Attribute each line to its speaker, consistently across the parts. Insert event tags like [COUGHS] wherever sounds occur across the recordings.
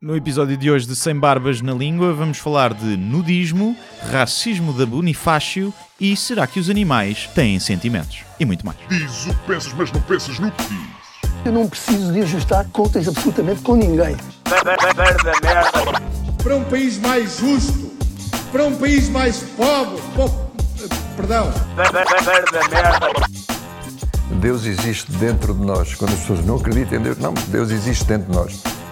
Speaker 1: No episódio de hoje de Sem Barbas na Língua, vamos falar de nudismo, racismo da Bonifácio e será que os animais têm sentimentos? E muito mais.
Speaker 2: Diz o que pensas, mas não pensas no que diz.
Speaker 3: Eu não preciso de ajustar contas absolutamente com ninguém.
Speaker 4: para um país mais justo, para um país mais pobre, po- perdão,
Speaker 5: Deus existe dentro de nós. Quando as pessoas não acreditam em Deus, não, Deus existe dentro de nós.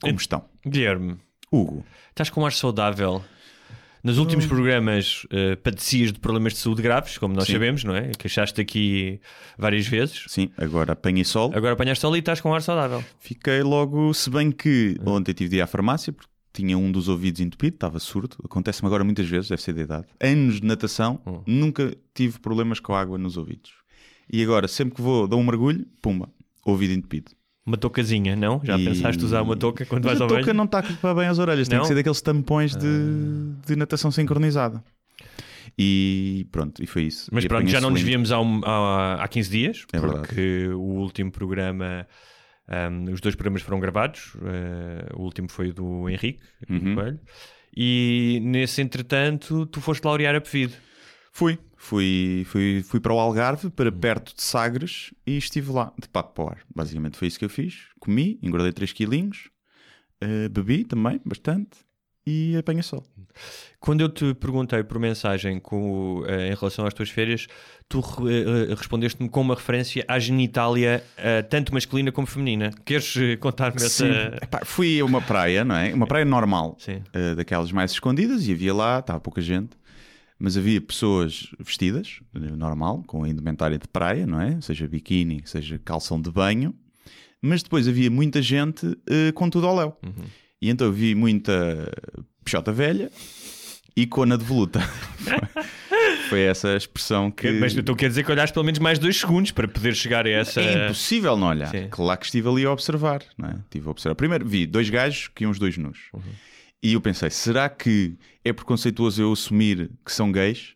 Speaker 1: Como estão?
Speaker 6: Guilherme,
Speaker 1: Hugo.
Speaker 6: estás com um ar saudável. Nos últimos programas eh, padecias de problemas de saúde graves, como nós
Speaker 1: Sim.
Speaker 6: sabemos, não é? Queixaste aqui várias vezes.
Speaker 1: Sim, agora apanhei sol.
Speaker 6: Agora apanhaste ali e estás com um ar saudável.
Speaker 1: Fiquei logo, se bem que ontem tive de ir à farmácia porque tinha um dos ouvidos entupido, estava surdo. Acontece-me agora muitas vezes, deve ser de idade. Anos de natação, nunca tive problemas com água nos ouvidos. E agora, sempre que vou dar um mergulho, pumba, ouvido entupido.
Speaker 6: Uma toucazinha, não? Já
Speaker 1: E-
Speaker 6: pensaste usar uma touca quando
Speaker 1: Mas
Speaker 6: vais
Speaker 1: a
Speaker 6: ao
Speaker 1: touca
Speaker 6: banho?
Speaker 1: não está a clipar bem as orelhas, tem
Speaker 6: Não?
Speaker 1: que ser daqueles tampões de, de natação sincronizada. E pronto, e foi isso.
Speaker 6: Mas
Speaker 1: E
Speaker 6: pronto, já não nos víamos há, um- há, há 15 dias,
Speaker 1: É verdade.
Speaker 6: porque o último programa, ahm, os dois programas foram gravados. eh, o último foi do Henrique, do
Speaker 1: Uhum.
Speaker 6: Coelho. E nesse entretanto, tu foste laurear a pedido.
Speaker 1: Fui, fui, fui, fui para o Algarve, para perto de Sagres, e estive lá, de papo para o ar. Basicamente foi isso que eu fiz. Comi, engordei 3 quilinhos, eh, bebi também, bastante, e apanhei sol.
Speaker 6: Quando eu te perguntei por mensagem com, eh, em relação às tuas férias, tu eh, respondeste-me com uma referência à genitália eh, tanto masculina como feminina. Queres contar-me essa...
Speaker 1: Sim. Epá, fui a uma praia, não é? Uma praia normal, daquelas mais escondidas, e havia lá, estava pouca gente, mas havia pessoas vestidas, normal, com a indumentária de praia, não é? Seja biquíni, seja calção de banho, mas depois havia muita gente eh, com tudo ao léu. E então eu vi muita peixota velha e cona de voluta. [LAUGHS] Foi essa a expressão que.
Speaker 6: Mas então quer dizer que olhaste pelo menos mais dois segundos para poder chegar a essa...
Speaker 1: É impossível não olhar.
Speaker 6: Sim.
Speaker 1: Claro que estive ali a observar. Não é? Estive a observar. Primeiro vi dois gajos que iam os dois nus.
Speaker 6: Uhum.
Speaker 1: E eu pensei, será que é preconceituoso eu assumir que são gays?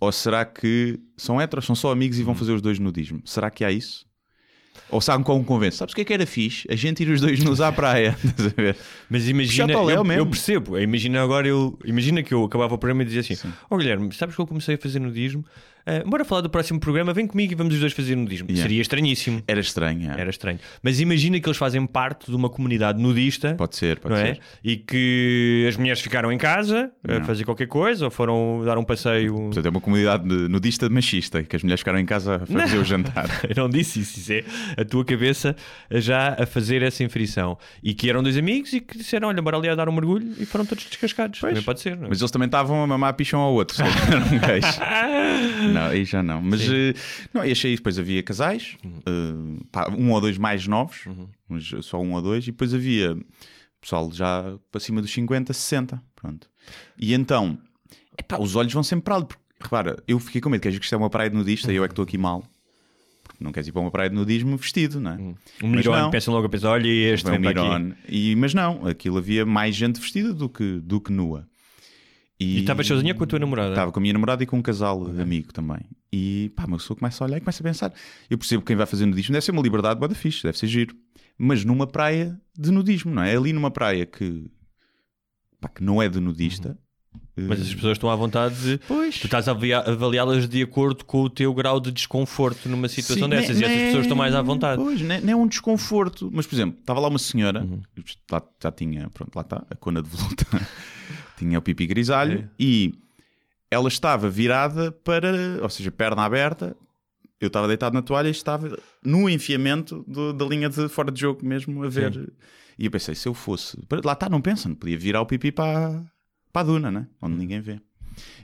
Speaker 1: Ou será que são heteros, são só amigos e
Speaker 6: Uhum.
Speaker 1: vão fazer os dois nudismo? Será que há isso? Ou sabe como convence? Sabes o que é que era fixe? A gente ir os dois nus à [LAUGHS] praia. [LAUGHS]
Speaker 6: Mas imagina, eu, eu percebo, imagina agora eu, imagina que eu acabava o programa e dizia assim: Ó Guilherme, sabes que eu comecei a fazer nudismo? Ah, bora falar do próximo programa, vem comigo e vamos os dois fazer nudismo.
Speaker 1: Yeah.
Speaker 6: Seria estranhíssimo.
Speaker 1: Era estranho. é.
Speaker 6: Era estranho. Mas imagina que eles fazem parte de uma comunidade nudista.
Speaker 1: Pode ser, pode
Speaker 6: não é?
Speaker 1: ser.
Speaker 6: E que as mulheres ficaram em casa a
Speaker 1: Não.
Speaker 6: fazer qualquer coisa ou foram dar um passeio.
Speaker 1: Portanto, é uma comunidade de- nudista machista, que as mulheres ficaram em casa a fazer o jantar. [LAUGHS]
Speaker 6: Eu não disse isso, isso é a tua cabeça já a fazer essa inferição. E que eram dois amigos e que disseram: Olha, bora ali a dar um mergulho e foram todos descascados. Também pode ser, não é?
Speaker 1: Mas eles também estavam a mamar pichão ao outro, só que eram gays. Não, aí já não. Mas eh, não, e achei. Depois havia casais, eh, pá, um ou dois mais novos, mas só um ou dois, e depois havia pessoal já para cima dos 50, 60. Pronto. E então, epá, os olhos vão sempre para ali. Porque, repara, eu fiquei com medo, queres que isto é uma praia de nudista e eu é que estou aqui mal. Não queres ir para uma praia de nudismo vestido, não é?
Speaker 6: Um
Speaker 1: Mas
Speaker 6: mirone, pensam logo a pensar: Olha, este
Speaker 1: Foi um
Speaker 6: aqui.
Speaker 1: mirone. E, mas não, aquilo havia mais gente vestida do que, do que nua.
Speaker 6: E estavas sozinha com a tua namorada?
Speaker 1: Estava com a minha namorada e com um casal amigo também. E pá, uma pessoa começa a olhar e começa a pensar. Eu percebo que quem vai fazer nudismo deve ser uma liberdade boa fixe, deve ser giro. Mas numa praia de nudismo, não é? Ali numa praia que, pá, que não é de nudista.
Speaker 6: Mas
Speaker 1: eh,
Speaker 6: as pessoas estão à vontade de.
Speaker 1: Pois.
Speaker 6: Tu estás a avaliá-las de acordo com o teu grau de desconforto numa situação
Speaker 1: Sim,
Speaker 6: dessas
Speaker 1: nem-
Speaker 6: e essas
Speaker 1: nem-
Speaker 6: pessoas estão mais à vontade.
Speaker 1: Pois, nem, nem é um desconforto. Mas, por exemplo, estava lá uma senhora,
Speaker 6: Uhum.
Speaker 1: lá, já tinha, pronto, lá está, a cona de voluta, tinha o pipi grisalho
Speaker 6: É.
Speaker 1: e ela estava virada para, ou seja, perna aberta. Eu estava deitado na toalha e estava no enfiamento do- da linha de fora de jogo mesmo a ver. E eu pensei, se eu fosse. Lá está, não pensa, não podia virar o pipi para, para a duna, né? onde ninguém vê.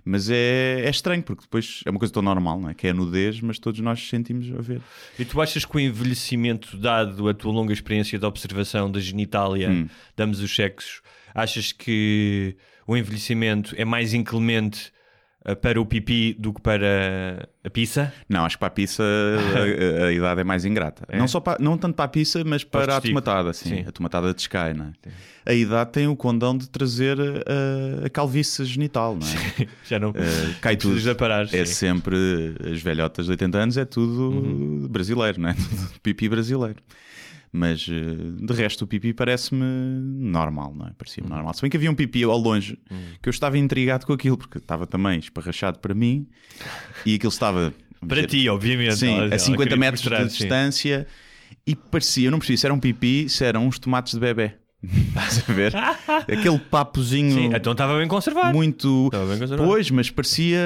Speaker 1: Mas é, é estranho, porque depois é uma coisa tão normal, não é? Que é a nudez, mas todos nós sentimos a ver.
Speaker 6: E tu achas que o envelhecimento, dado a tua longa experiência de observação da genitália,
Speaker 1: Hum.
Speaker 6: damos os sexos, achas que o envelhecimento é mais inclemente eh, para o pipi do que para a pizza?
Speaker 1: Não, acho que para a pizza a, a- idade é mais ingrata. Não, só para- não tanto para a pizza, mas
Speaker 6: Para
Speaker 1: a tomatada, sim.
Speaker 6: Sim.
Speaker 1: A tomatada de Sky, não é? A idade tem o condão de trazer a, a calvície genital, não é? [LAUGHS]
Speaker 6: Já não
Speaker 1: Eh, cai tudo.
Speaker 6: parar.
Speaker 1: É
Speaker 6: sim.
Speaker 1: sempre as velhotas de 80 anos, é tudo
Speaker 6: Uhum.
Speaker 1: brasileiro, não é? [LAUGHS] Tudo pipi brasileiro. Mas eh, de resto, o pipi parece-me normal, não é?
Speaker 6: Uhum.
Speaker 1: Parecia-me normal. Se bem que havia um pipi ao longe que eu estava intrigado com aquilo, porque estava também esparrachado para mim e aquilo estava.
Speaker 6: Para
Speaker 1: dizer,
Speaker 6: ti, obviamente.
Speaker 1: Sim,
Speaker 6: Ela-
Speaker 1: a
Speaker 6: ela
Speaker 1: 50
Speaker 6: queria
Speaker 1: metros
Speaker 6: mostrar,
Speaker 1: de
Speaker 6: sim.
Speaker 1: distância e parecia, eu não percebi se era um pipi, se eram uns tomates de bebê. [LAUGHS] Estás a ver? [LAUGHS] Aquele papozinho
Speaker 6: Sim, então estava bem conservado.
Speaker 1: muito.
Speaker 6: Estava bem conservado.
Speaker 1: Pois, mas parecia,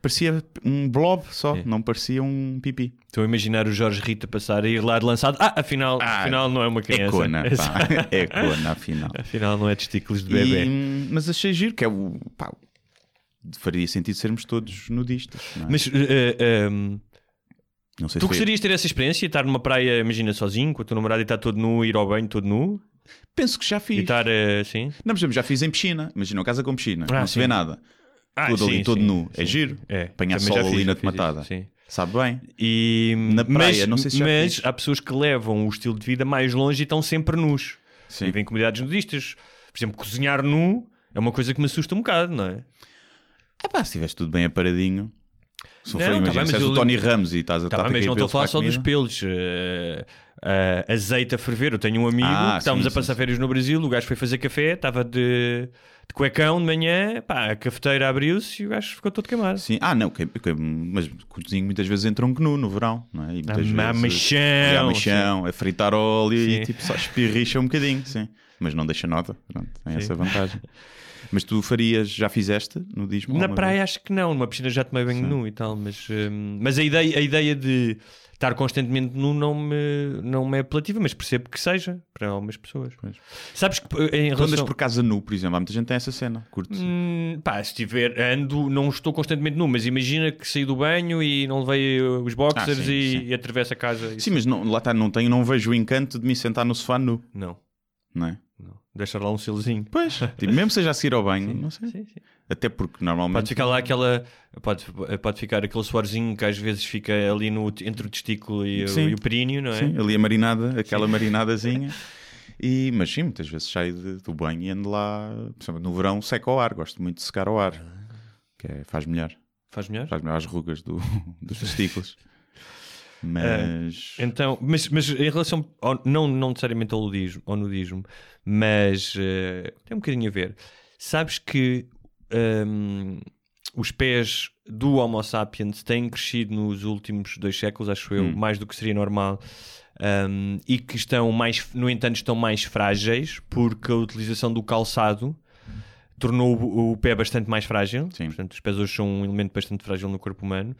Speaker 1: parecia um blob só, não parecia um pipi.
Speaker 6: Estou a imaginar o Jorge Rita passar e ir lá de lançado. Ah, afinal,
Speaker 1: Ah,
Speaker 6: afinal não é uma
Speaker 1: É
Speaker 6: criança.
Speaker 1: cona, pá. [LAUGHS] É cona, afinal.
Speaker 6: afinal não é testículos de
Speaker 1: E,
Speaker 6: bebê.
Speaker 1: mas achei giro, que é o. Pá, faria sentido sermos todos nudistas. É?
Speaker 6: Mas eh, eh, ehm,
Speaker 1: não sei
Speaker 6: tu gostarias de ter essa experiência? Estar numa praia, imagina, sozinho, com a tua namorada e estar todo nu, ir ao banho todo nu?
Speaker 1: Penso que já
Speaker 6: E
Speaker 1: fiz.
Speaker 6: estar eh, assim?
Speaker 1: Não, por exemplo, já fiz em piscina. Imagina, uma casa com piscina,
Speaker 6: Ah,
Speaker 1: não se
Speaker 6: sim.
Speaker 1: vê nada.
Speaker 6: Ah,
Speaker 1: Tudo ali,
Speaker 6: sim,
Speaker 1: todo
Speaker 6: sim,
Speaker 1: nu. É giro.
Speaker 6: É.
Speaker 1: Apanhar sol ali na tomatada.
Speaker 6: sim.
Speaker 1: Sabe bem?
Speaker 6: E,
Speaker 1: Na praia,
Speaker 6: mas,
Speaker 1: não sei se já
Speaker 6: mas
Speaker 1: fiz.
Speaker 6: há pessoas que levam o estilo de vida mais longe e estão sempre nus.
Speaker 1: Sim.
Speaker 6: Vivem em comunidades nudistas. Por exemplo, cozinhar nu é uma coisa que me assusta um bocado, não é?
Speaker 1: É pá, se estiveres tudo bem aparadinho. Se
Speaker 6: Não,
Speaker 1: for,
Speaker 6: tá
Speaker 1: imagina,
Speaker 6: bem,
Speaker 1: se és o Tony Ramos e estás a
Speaker 6: Tá
Speaker 1: estar
Speaker 6: bem, mas não estou a falar só dos pelos. eh, eh, azeite a ferver. Eu tenho um amigo
Speaker 1: Ah,
Speaker 6: que estávamos
Speaker 1: sim,
Speaker 6: a passar
Speaker 1: sim,
Speaker 6: férias no Brasil. O gajo foi fazer café, estava de, de cuecão de manhã. Pá, a cafeteira abriu-se e o gajo ficou todo queimado.
Speaker 1: Sim, ah, não, que- que- mas cozinho muitas vezes em tronco nu no verão, não é? E muitas
Speaker 6: A
Speaker 1: vezes, é, a fritar óleo
Speaker 6: Sim.
Speaker 1: e tipo só espirricha um bocadinho, sim. Mas não deixa nota, pronto, tem essa vantagem. Mas tu farias, já fizeste nudismo?
Speaker 6: Na
Speaker 1: alguma
Speaker 6: praia
Speaker 1: vez?
Speaker 6: acho que não, numa piscina já tomei banho nu e tal, mas, hum, mas a, ideia, a ideia de estar constantemente nu não me, não me é apelativa, mas percebo que seja para algumas pessoas.
Speaker 1: Pois.
Speaker 6: Sabes que eh, em
Speaker 1: Tu andas
Speaker 6: relação...
Speaker 1: por casa nu, por exemplo, há muita gente tem essa cena, curte
Speaker 6: Hum, pá, se tiver, ando, não estou constantemente nu, mas imagina que saí do banho e não levei uh, os boxers
Speaker 1: Ah, sim,
Speaker 6: e,
Speaker 1: sim.
Speaker 6: e atravesso a casa. e-
Speaker 1: Sim, mas não, lá está, não, tenho, não vejo o encanto de me sentar no sofá nu,
Speaker 6: Não,
Speaker 1: não é?
Speaker 6: não. Deixar lá um selozinho.
Speaker 1: Pois, tipo, mesmo seja a seguir ao banho, não sei.
Speaker 6: Sim, sim.
Speaker 1: Até porque normalmente.
Speaker 6: Pode ficar lá aquela. Pode, pode ficar aquele suorzinho que às vezes fica ali no, entre o testículo e, o-
Speaker 1: Sim.
Speaker 6: e o períneo, não é?
Speaker 1: Sim, ali a marinada, aquela [LAUGHS] marinadazinha. E, mas sim, muitas vezes saio de- do banho e ando lá, por exemplo, no verão seco ao ar, gosto muito de secar ao ar, que é- faz melhor,
Speaker 6: Faz melhor?
Speaker 1: faz melhor as rugas do, [LAUGHS] dos testículos. [LAUGHS] Mas
Speaker 6: Então, mas, mas em relação, ao- não, não necessariamente ao nudismo, ao nudismo mas eh, tem um bocadinho a ver. Sabes que hum, os pés do Homo sapiens têm crescido nos últimos dois séculos, acho eu,
Speaker 1: Hum.
Speaker 6: mais do que seria normal. hum, e que estão mais, no entanto, estão mais frágeis porque a utilização do calçado tornou o, o pé bastante mais frágil.
Speaker 1: Sim.
Speaker 6: Portanto, os pés hoje são um elemento bastante frágil no corpo humano.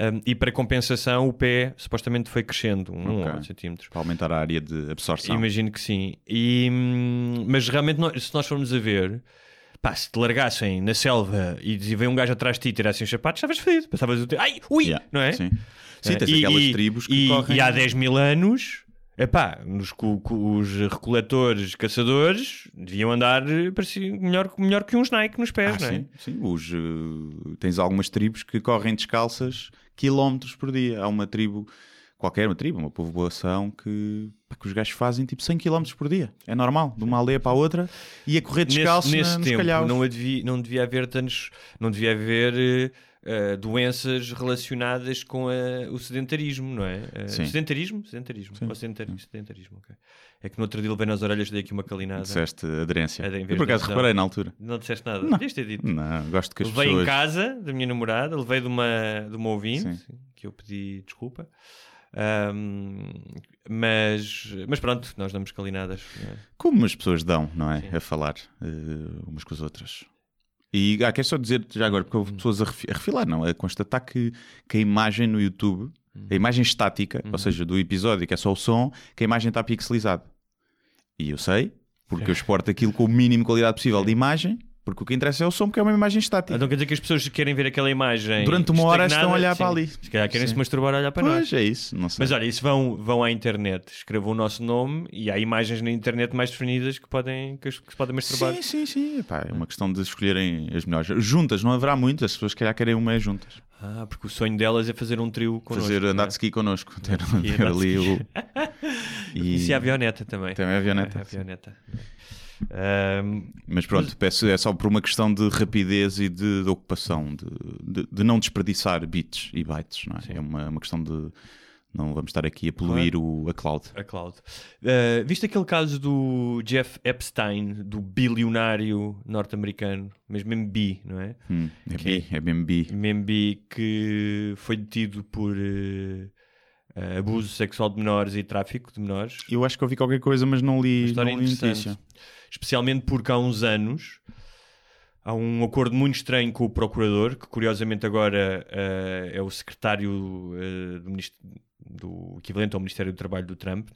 Speaker 6: Um, e para compensação, o pé supostamente foi crescendo um
Speaker 1: Ok.
Speaker 6: ou 8 centímetros.
Speaker 1: para aumentar a área de absorção.
Speaker 6: Imagino que sim. E, hum, mas realmente, se nós formos a ver, pá, se te largassem na selva e dizia um gajo atrás de ti e tirassem os sapatos, estavas fedido. Passavas o tempo. Ai, ui!
Speaker 1: Yeah,
Speaker 6: Não é?
Speaker 1: Sim, sim tens
Speaker 6: e-
Speaker 1: aquelas
Speaker 6: e-
Speaker 1: tribos que
Speaker 6: e,
Speaker 1: correm.
Speaker 6: e há 10 mil anos, epá, nos, os recoletores, caçadores, deviam andar eh, parecia, melhor, melhor que uns Nike nos pés,
Speaker 1: Ah,
Speaker 6: não é?
Speaker 1: sim, sim. Os, eh, tens algumas tribos que correm descalças quilómetros por dia. Há uma tribo, qualquer uma tribo, uma povoação que, pá, que os gajos fazem tipo 100 quilómetros por dia. É normal, de uma aldeia para a outra e a correr descalço
Speaker 6: nesse, nesse
Speaker 1: na,
Speaker 6: tempo
Speaker 1: calhaus.
Speaker 6: não devia, não devia haver tantos, não devia haver eh, eh, doenças relacionadas com a- o sedentarismo, não é? Eh,
Speaker 1: Sim.
Speaker 6: sedentarismo? Sedentarismo. Ou sedentarismo, sedentarismo, ok. É que no outro dia levei nas orelhas, dei aqui uma calinada.
Speaker 1: Disseste aderência. Eu por acaso reparei na altura.
Speaker 6: Não disseste nada.
Speaker 1: Não.
Speaker 6: Devias ter dito.
Speaker 1: Não, gosto que as
Speaker 6: levei
Speaker 1: pessoas.
Speaker 6: em casa da minha namorada, levei de uma, de uma ouvinte,
Speaker 1: Sim.
Speaker 6: que eu pedi desculpa. Ahm, mas, mas pronto, nós damos calinadas. é?
Speaker 1: Como as pessoas dão, não é? A falar eh, umas com as outras. E ah, quero só dizer já agora, porque
Speaker 6: Hum.
Speaker 1: houve pessoas a, refi- a refilar, não, a constatar que, que a imagem no YouTube,
Speaker 6: Hum.
Speaker 1: a imagem estática, ou seja, do episódio, que é só o som, que a imagem está pixelizada. E eu sei, porque eu exporto aquilo com o mínimo de qualidade possível de imagem Porque o que interessa é o som, porque é uma imagem estática.
Speaker 6: Então quer dizer que as pessoas querem ver aquela imagem
Speaker 1: Durante uma hora estão a olhar
Speaker 6: Sim.
Speaker 1: para ali.
Speaker 6: Se calhar querem se
Speaker 1: Sim.
Speaker 6: masturbar a olhar para nós.
Speaker 1: Pois é isso, não sei.
Speaker 6: Mas olha, isso vão, vão à internet, escrevam o nosso nome e há imagens na internet mais definidas que, podem, que, que se podem masturbar.
Speaker 1: Sim, sim, sim. Epá, é uma questão de escolherem as melhores. Juntas, não haverá muitas. As pessoas, se calhar, querem uma é juntas.
Speaker 6: Ah, porque o sonho delas é fazer um trio connosco.
Speaker 1: Fazer andar
Speaker 6: é?
Speaker 1: de ski connosco. Ter,
Speaker 6: E
Speaker 1: ter
Speaker 6: andar de [LAUGHS]
Speaker 1: ali o. [LAUGHS]
Speaker 6: E... Isso é a avioneta também.
Speaker 1: Também é avioneta,
Speaker 6: É a avioneta.
Speaker 1: Mas pronto, peço, é só por uma questão de rapidez e de, de ocupação, de, de, de não desperdiçar bits e bytes. Não é? é uma, uma questão de. Não vamos estar aqui a poluir o, a cloud.
Speaker 6: a cloud. Uh, viste aquele caso do Jeff Epstein, do bilionário norte-americano, mas mesmo bi, não é?
Speaker 1: Hum, é
Speaker 6: Que-
Speaker 1: é. Mesmo bi
Speaker 6: que foi detido por uh, abuso sexual de menores e tráfico de menores.
Speaker 1: Eu acho que ouvi qualquer coisa, mas não li,
Speaker 6: história
Speaker 1: não li
Speaker 6: interessante.
Speaker 1: notícia.
Speaker 6: Especialmente porque há uns anos há um acordo muito estranho com o procurador, que curiosamente agora eh, é o secretário eh, do, do equivalente ao Ministério do Trabalho do Trump.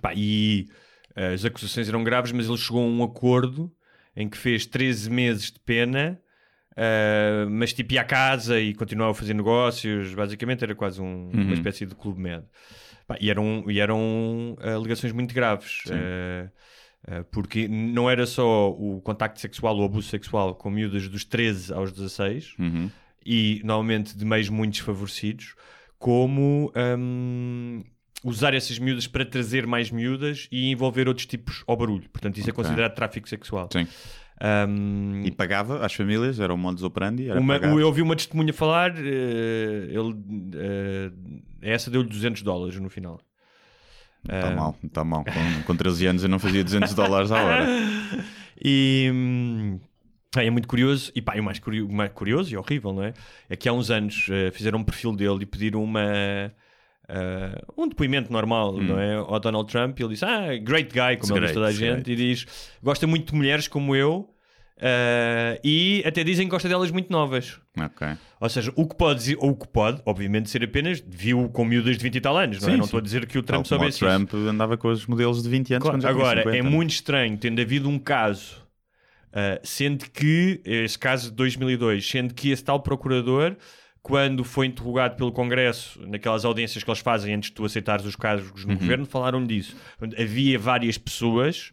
Speaker 6: Pá, e eh, as acusações eram graves, mas ele chegou a um acordo em que fez 13 meses de pena. mas tipo ia à casa e continuava a fazer negócios, basicamente era quase um-
Speaker 1: Uhum.
Speaker 6: uma espécie de clube med. Pá, e eram, e eram alegações muito graves. Porque não era só o contacto sexual ou abuso sexual com miúdas dos 13 aos 16
Speaker 1: Uhum.
Speaker 6: e normalmente de meios muito desfavorecidos, como hum, usar essas miúdas para trazer mais miúdas e envolver outros tipos ao barulho. Portanto, isso é
Speaker 1: Ok.
Speaker 6: considerado tráfico sexual.
Speaker 1: Sim.
Speaker 6: Hum,
Speaker 1: E pagava às famílias, era o modus operandi. Era
Speaker 6: uma, eu ouvi uma testemunha falar, eh, ele, eh, essa deu-lhe 200 dólares no final.
Speaker 1: Está
Speaker 6: Ah.
Speaker 1: mal, está mal. Com, com 13 anos eu não fazia 200 [LAUGHS] dólares à hora.
Speaker 6: E hum, é muito curioso, e pá, o mais, curioso e horrível, não é? É que há uns anos eh, fizeram um perfil dele e pediram uma. eh, um depoimento normal, não é? Ao Donald Trump, e ele disse: Ah, great guy, como ele diz toda a gente, e diz: Gosta muito de mulheres como eu, eh, e até dizem que gosta delas muito novas.
Speaker 1: Ok.
Speaker 6: Ou seja, o que pode, ou o que pode, obviamente, ser apenas viu com miúdas de 20 e tal anos, não é?
Speaker 1: Sim,
Speaker 6: Não
Speaker 1: sim.
Speaker 6: estou a dizer que o Trump
Speaker 1: Tal como o
Speaker 6: soubesse isso.
Speaker 1: Trump andava com os modelos de 20 anos
Speaker 6: Claro,
Speaker 1: quando
Speaker 6: Agora,
Speaker 1: 50.
Speaker 6: é muito estranho, tendo havido um caso, ah, sendo que, esse caso de 2002, sendo que esse tal procurador, quando foi interrogado pelo Congresso, naquelas audiências que eles fazem antes de tu aceitares os cargos no
Speaker 1: Uhum.
Speaker 6: governo, falaram disso. Havia várias pessoas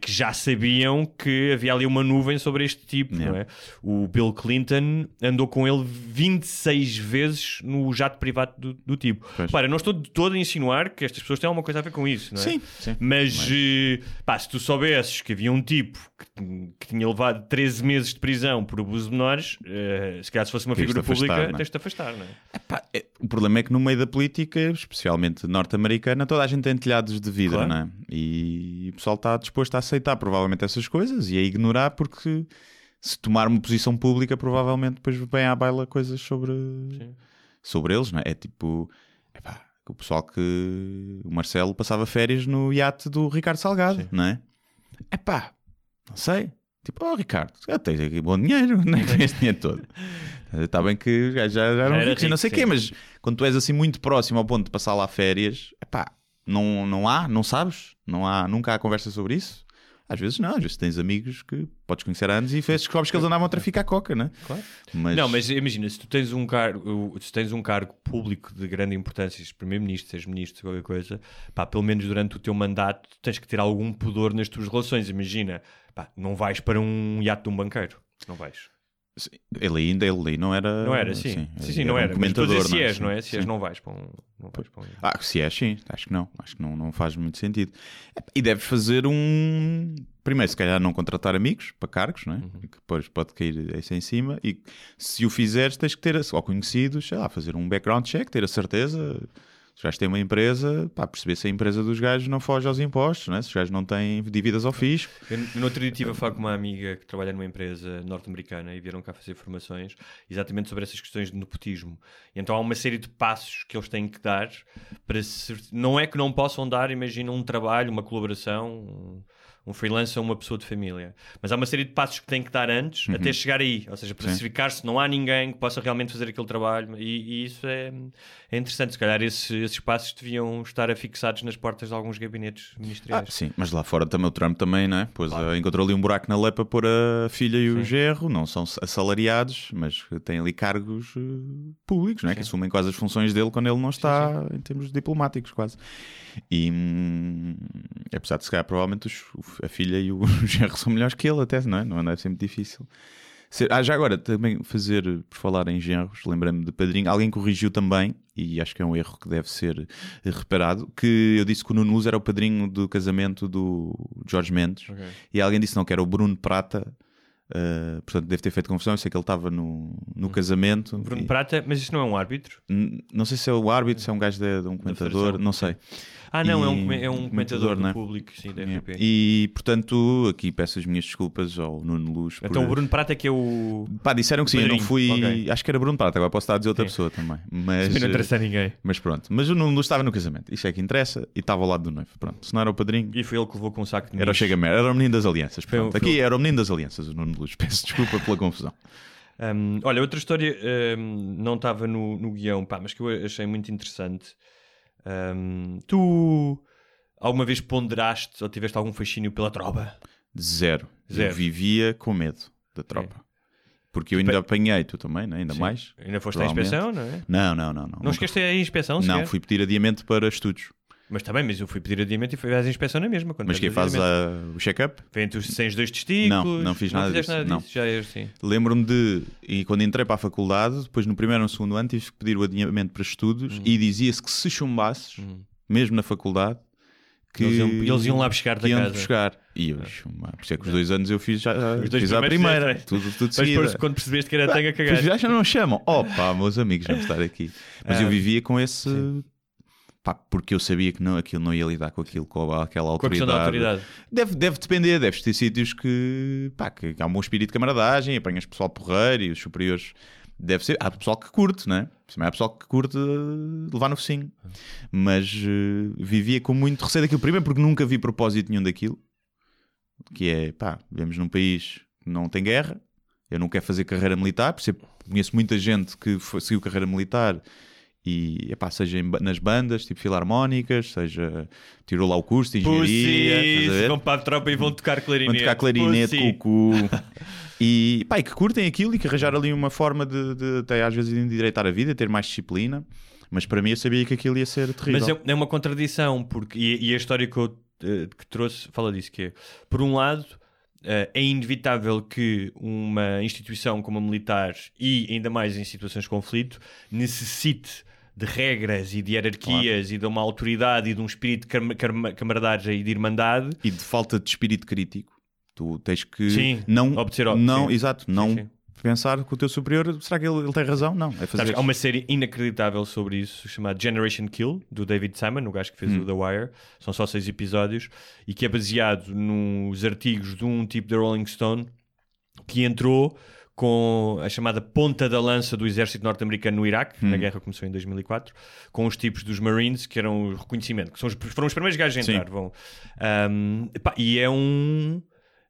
Speaker 6: que já sabiam que havia ali uma nuvem sobre este tipo,
Speaker 1: Yeah.
Speaker 6: não é? O Bill Clinton andou com ele 26 vezes no jato privado do, do tipo.
Speaker 1: Pois.
Speaker 6: Para, não estou de todo a insinuar que estas pessoas têm alguma coisa a ver com isso, não é?
Speaker 1: Sim, sim.
Speaker 6: Mas, eh, pá, se tu soubesses que havia um tipo que, que tinha levado 13 meses de prisão por abuso de menores, eh, se calhar se fosse uma figura
Speaker 1: afastar,
Speaker 6: pública,
Speaker 1: é?
Speaker 6: tens de afastar, não é?
Speaker 1: Pá, é- o problema é que no meio da política, especialmente norte-americana, toda a gente tem telhados de vidro,
Speaker 6: Claro.
Speaker 1: não é? E o pessoal está disposto a aceitar provavelmente essas coisas e a ignorar porque se tomar uma posição pública, provavelmente depois vem à baila coisas sobre, sobre eles, não é? É tipo, epá, o pessoal que o Marcelo passava férias no iate do Ricardo Salgado, não é? Epá, não sei. Tipo, oh Ricardo, já tens aqui bom dinheiro, [LAUGHS] não é que tens dinheiro todo. Está bem que já, já, já
Speaker 6: era
Speaker 1: ricos e não sei o
Speaker 6: rico,
Speaker 1: quê,
Speaker 6: sim.
Speaker 1: mas quando tu és assim muito próximo ao ponto de passar lá férias, epá, não, não há, não sabes, não há, nunca há conversa sobre isso. Às vezes não, às vezes tens amigos que podes conhecer há anos e descobres que eles andavam a traficar coca, né?
Speaker 6: Claro.
Speaker 1: Mas,
Speaker 6: Não, mas imagina, se tu tens um cargo, se tens um cargo público de grande importância, se primeiro-ministro, seres ministro, qualquer coisa, pá, pelo menos durante o teu mandato, tens que ter algum pudor nas tuas relações. Imagina, pá, não vais para um iate de um banqueiro. Não vais.
Speaker 1: Ele ainda, ele não era.
Speaker 6: Não era, sim. Sim, sim, não
Speaker 1: um
Speaker 6: era. Mas a
Speaker 1: comentador,
Speaker 6: dizer se és,
Speaker 1: Sim,
Speaker 6: não é? Se és,
Speaker 1: sim.
Speaker 6: não vais para um. Não vais para um...
Speaker 1: Ah, se és, sim, acho que não. Acho que não, não faz muito sentido. E deves fazer um. Primeiro, se calhar, não contratar amigos para cargos, não é?
Speaker 6: Uhum.
Speaker 1: Que depois pode cair isso em cima. E se o fizeres, tens que ter, ou conhecidos, sei lá, fazer um background check, ter a certeza. Os gajos têm uma empresa, pá, perceber se a empresa dos gajos não foge aos impostos, não é? se os gajos não têm dívidas ao fisco.
Speaker 6: Eu, no outro dia estive a falar com uma amiga que trabalha numa empresa norte-americana e vieram cá fazer formações exatamente sobre essas questões de nepotismo. E então há uma série de passos que eles têm que dar para se... Não é que não possam dar, imagina, um trabalho, uma colaboração, um, freelancer ou uma pessoa de família. Mas há uma série de passos que tem que dar antes até chegar aí. Ou seja, para
Speaker 1: Uhum. Sim.
Speaker 6: verificar se não há ninguém que possa realmente fazer aquele trabalho. E, e isso é, é interessante. Se calhar esse- esses passos deviam estar afixados nas portas de alguns gabinetes
Speaker 1: Ah,
Speaker 6: ministeriais.
Speaker 1: sim, mas lá fora também o Trump também, não é? Pois ah, encontrou ali um buraco na lei para pôr a filha e o gerro, não são assalariados, mas têm ali cargos eh, públicos, não é? Que assumem quase as funções dele quando ele não está em termos diplomáticos, quase. E hum, apesar de se calhar, provavelmente os- a filha e o [LAUGHS] gerro são melhores que ele, até, não é? Não deve ser muito difícil. Ah, já agora, também fazer, por falar em genros, lembrei-me de Padrinho, alguém corrigiu também, e acho que é um erro que deve ser reparado, que eu disse que o Nuno Luz era o padrinho do casamento do Jorge Mendes, e alguém disse não, que era o Bruno Prata, eh, portanto deve ter feito confusão, eu sei que ele estava no, no casamento.
Speaker 6: Hum. Bruno
Speaker 1: e-
Speaker 6: Prata, mas isso não é um árbitro?
Speaker 1: N- não sei se é o árbitro, se é um gajo de, de um comentador, não sei.
Speaker 6: Ah, não, é, um,
Speaker 1: E-
Speaker 6: é um comentador do
Speaker 1: não é?
Speaker 6: público, sim, da
Speaker 1: É.
Speaker 6: RTP.
Speaker 1: E portanto, aqui peço as minhas desculpas ao Nuno Luz. por-
Speaker 6: Então o Bruno Prata é que é o.
Speaker 1: Pá, disseram que sim, eu não fui.
Speaker 6: ok.
Speaker 1: Acho que era Bruno Prata, agora posso estar a dizer outra
Speaker 6: Sim.
Speaker 1: pessoa também. Mas,
Speaker 6: Não interessa a ninguém.
Speaker 1: mas pronto. Mas o Nuno Luz estava no casamento, isso é que interessa, e estava ao lado do noivo. Pronto, se não era o padrinho,
Speaker 6: E foi ele que levou com um saco de
Speaker 1: era o. Chega Merda, era o menino das alianças. Pronto,
Speaker 6: foi
Speaker 1: aqui era o menino das alianças, o Nuno Luz. [LAUGHS] Peço desculpa pela confusão.
Speaker 6: Um, olha, outra história um, não estava no, no guião, pá, mas que eu achei muito interessante. Um, tu alguma vez ponderaste ou tiveste algum fascínio pela tropa?
Speaker 1: Zero.
Speaker 6: Zero.
Speaker 1: Eu vivia com medo da tropa. Porque eu ainda apanhei, tu também, né? ainda
Speaker 6: Sim.
Speaker 1: mais.
Speaker 6: Ainda foste à inspeção, não é?
Speaker 1: Não, não, não. Não,
Speaker 6: Não esqueceste a inspeção,
Speaker 1: fui. Não,
Speaker 6: sequer?
Speaker 1: fui pedir adiamento para estudos.
Speaker 6: Mas também, mas eu fui pedir adiamento e fui à inspeção na mesma. quando
Speaker 1: Mas que
Speaker 6: pedes
Speaker 1: faz a- o check-up?
Speaker 6: Vem tu sem os dois testículos.
Speaker 1: Não, não fiz nada
Speaker 6: fizeste
Speaker 1: disso, não.
Speaker 6: Já é assim.
Speaker 1: Lembro-me de, e quando entrei para a faculdade, depois no primeiro ou no segundo ano, tive que pedir o adiamento para estudos e dizia-se que se chumbasses, mesmo na faculdade, que
Speaker 6: Eles iam- eles iam lá buscar da
Speaker 1: iam
Speaker 6: casa.
Speaker 1: buscar. E eu, chumbar. Por isso é que os dois anos eu fiz, já,
Speaker 6: Os dois
Speaker 1: fiz a primeira,
Speaker 6: fizeste.
Speaker 1: tudo, tudo
Speaker 6: Mas depois, quando percebeste que era tanga, cagaste.
Speaker 1: já já não chamam. Opa, meus amigos, vamos estar aqui. Mas eu
Speaker 6: Ah,
Speaker 1: vivia com esse. Pá, porque eu sabia que não, aquilo não ia lidar com aquilo, com aquela
Speaker 6: Com a
Speaker 1: autoridade.
Speaker 6: da autoridade.
Speaker 1: Deve, deve depender, deves ter sítios que, pá, que há um bom espírito de camaradagem, apanhas pessoal porreiro e os superiores. Deve ser. Há pessoal que curte, né? Também há pessoal que curte eh, levar no focinho. Mas eh, vivia com muito receio daquilo. Primeiro, porque nunca vi propósito nenhum daquilo. Que é, pá, vivemos num país que não tem guerra. Eu não quero fazer carreira militar. Por isso eu conheço muita gente que foi- seguiu carreira militar e, epá, seja em nas bandas, tipo filarmónicas, seja tirou lá o curso de engenharia.
Speaker 6: Pussies, vão para a tropa e vão tocar clarinete.
Speaker 1: Vão tocar clarinete,
Speaker 6: Pussy.
Speaker 1: cucu. [LAUGHS] E, pá, e que curtem aquilo e que arranjaram ali uma forma de, de até às vezes de endireitar a vida, ter mais disciplina. Mas para mim eu sabia que aquilo ia ser terrível.
Speaker 6: Mas é, é uma contradição, porque, e, e a história que eu eh, que trouxe fala disso, que é, por um lado, eh, é inevitável que uma instituição como a militar, e ainda mais em situações de conflito, necessite de regras e de hierarquias e de uma autoridade e de um espírito de cam- cam- camaradagem e de irmandade.
Speaker 1: E de falta de espírito crítico. Tu tens que
Speaker 6: Sim,
Speaker 1: não,
Speaker 6: obedecer ao-
Speaker 1: não,
Speaker 6: sim.
Speaker 1: exato, não
Speaker 6: sim.
Speaker 1: pensar que o teu superior, será que ele, ele tem razão? Não, é fazer.
Speaker 6: Sabes, há uma série inacreditável sobre isso chamada Generation Kill, do David Simon, o gajo que fez
Speaker 1: Hum.
Speaker 6: o The Wire. São só seis episódios e que é baseado nos artigos de um tipo da Rolling Stone que entrou com a chamada ponta da lança do exército norte-americano no Iraque,
Speaker 1: Hum.
Speaker 6: na guerra começou em 2004, com os tipos dos Marines, que eram o reconhecimento, que são os, foram os primeiros gajos a
Speaker 1: Sim.
Speaker 6: entrar. Vão. Um, epá, e é um.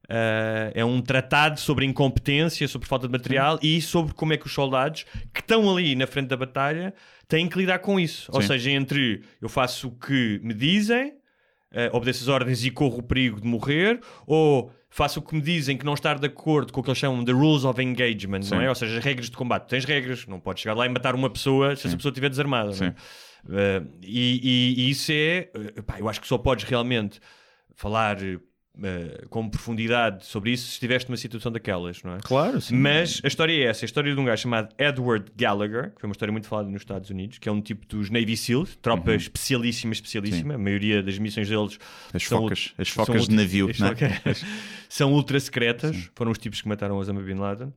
Speaker 6: Uh, é um tratado sobre incompetência, sobre falta de material e sobre como é que os soldados que estão ali na frente da batalha têm que lidar com isso. Ou
Speaker 1: Sim.
Speaker 6: seja, entre eu faço o que me dizem, uh, obedeço as ordens e corro o perigo de morrer, ou faço o que me dizem que não estar de acordo com o que eles chamam de rules of engagement, não
Speaker 1: Sim.
Speaker 6: é? Ou seja, as regras de combate. Tens regras, não podes chegar lá e matar uma pessoa se essa pessoa estiver desarmada. é?
Speaker 1: Sim.
Speaker 6: Uh, e, e- e isso é, uh, pá, eu acho que só podes realmente falar uh, com profundidade sobre isso se estiveste numa situação daquelas, não é?
Speaker 1: Claro, sim.
Speaker 6: Mas a história é essa, a história de um gajo chamado Edward Gallagher, que foi uma história muito falada nos Estados Unidos, que é um tipo dos Navy SEALs, tropa especialíssima, especialíssima. A maioria das missões deles
Speaker 1: Uhum. As
Speaker 6: são
Speaker 1: focas, as
Speaker 6: são
Speaker 1: focas de
Speaker 6: ultra-
Speaker 1: navio,
Speaker 6: as
Speaker 1: é?
Speaker 6: focas- [LAUGHS] são ultra secretas. Foram os tipos que mataram Osama Bin Laden.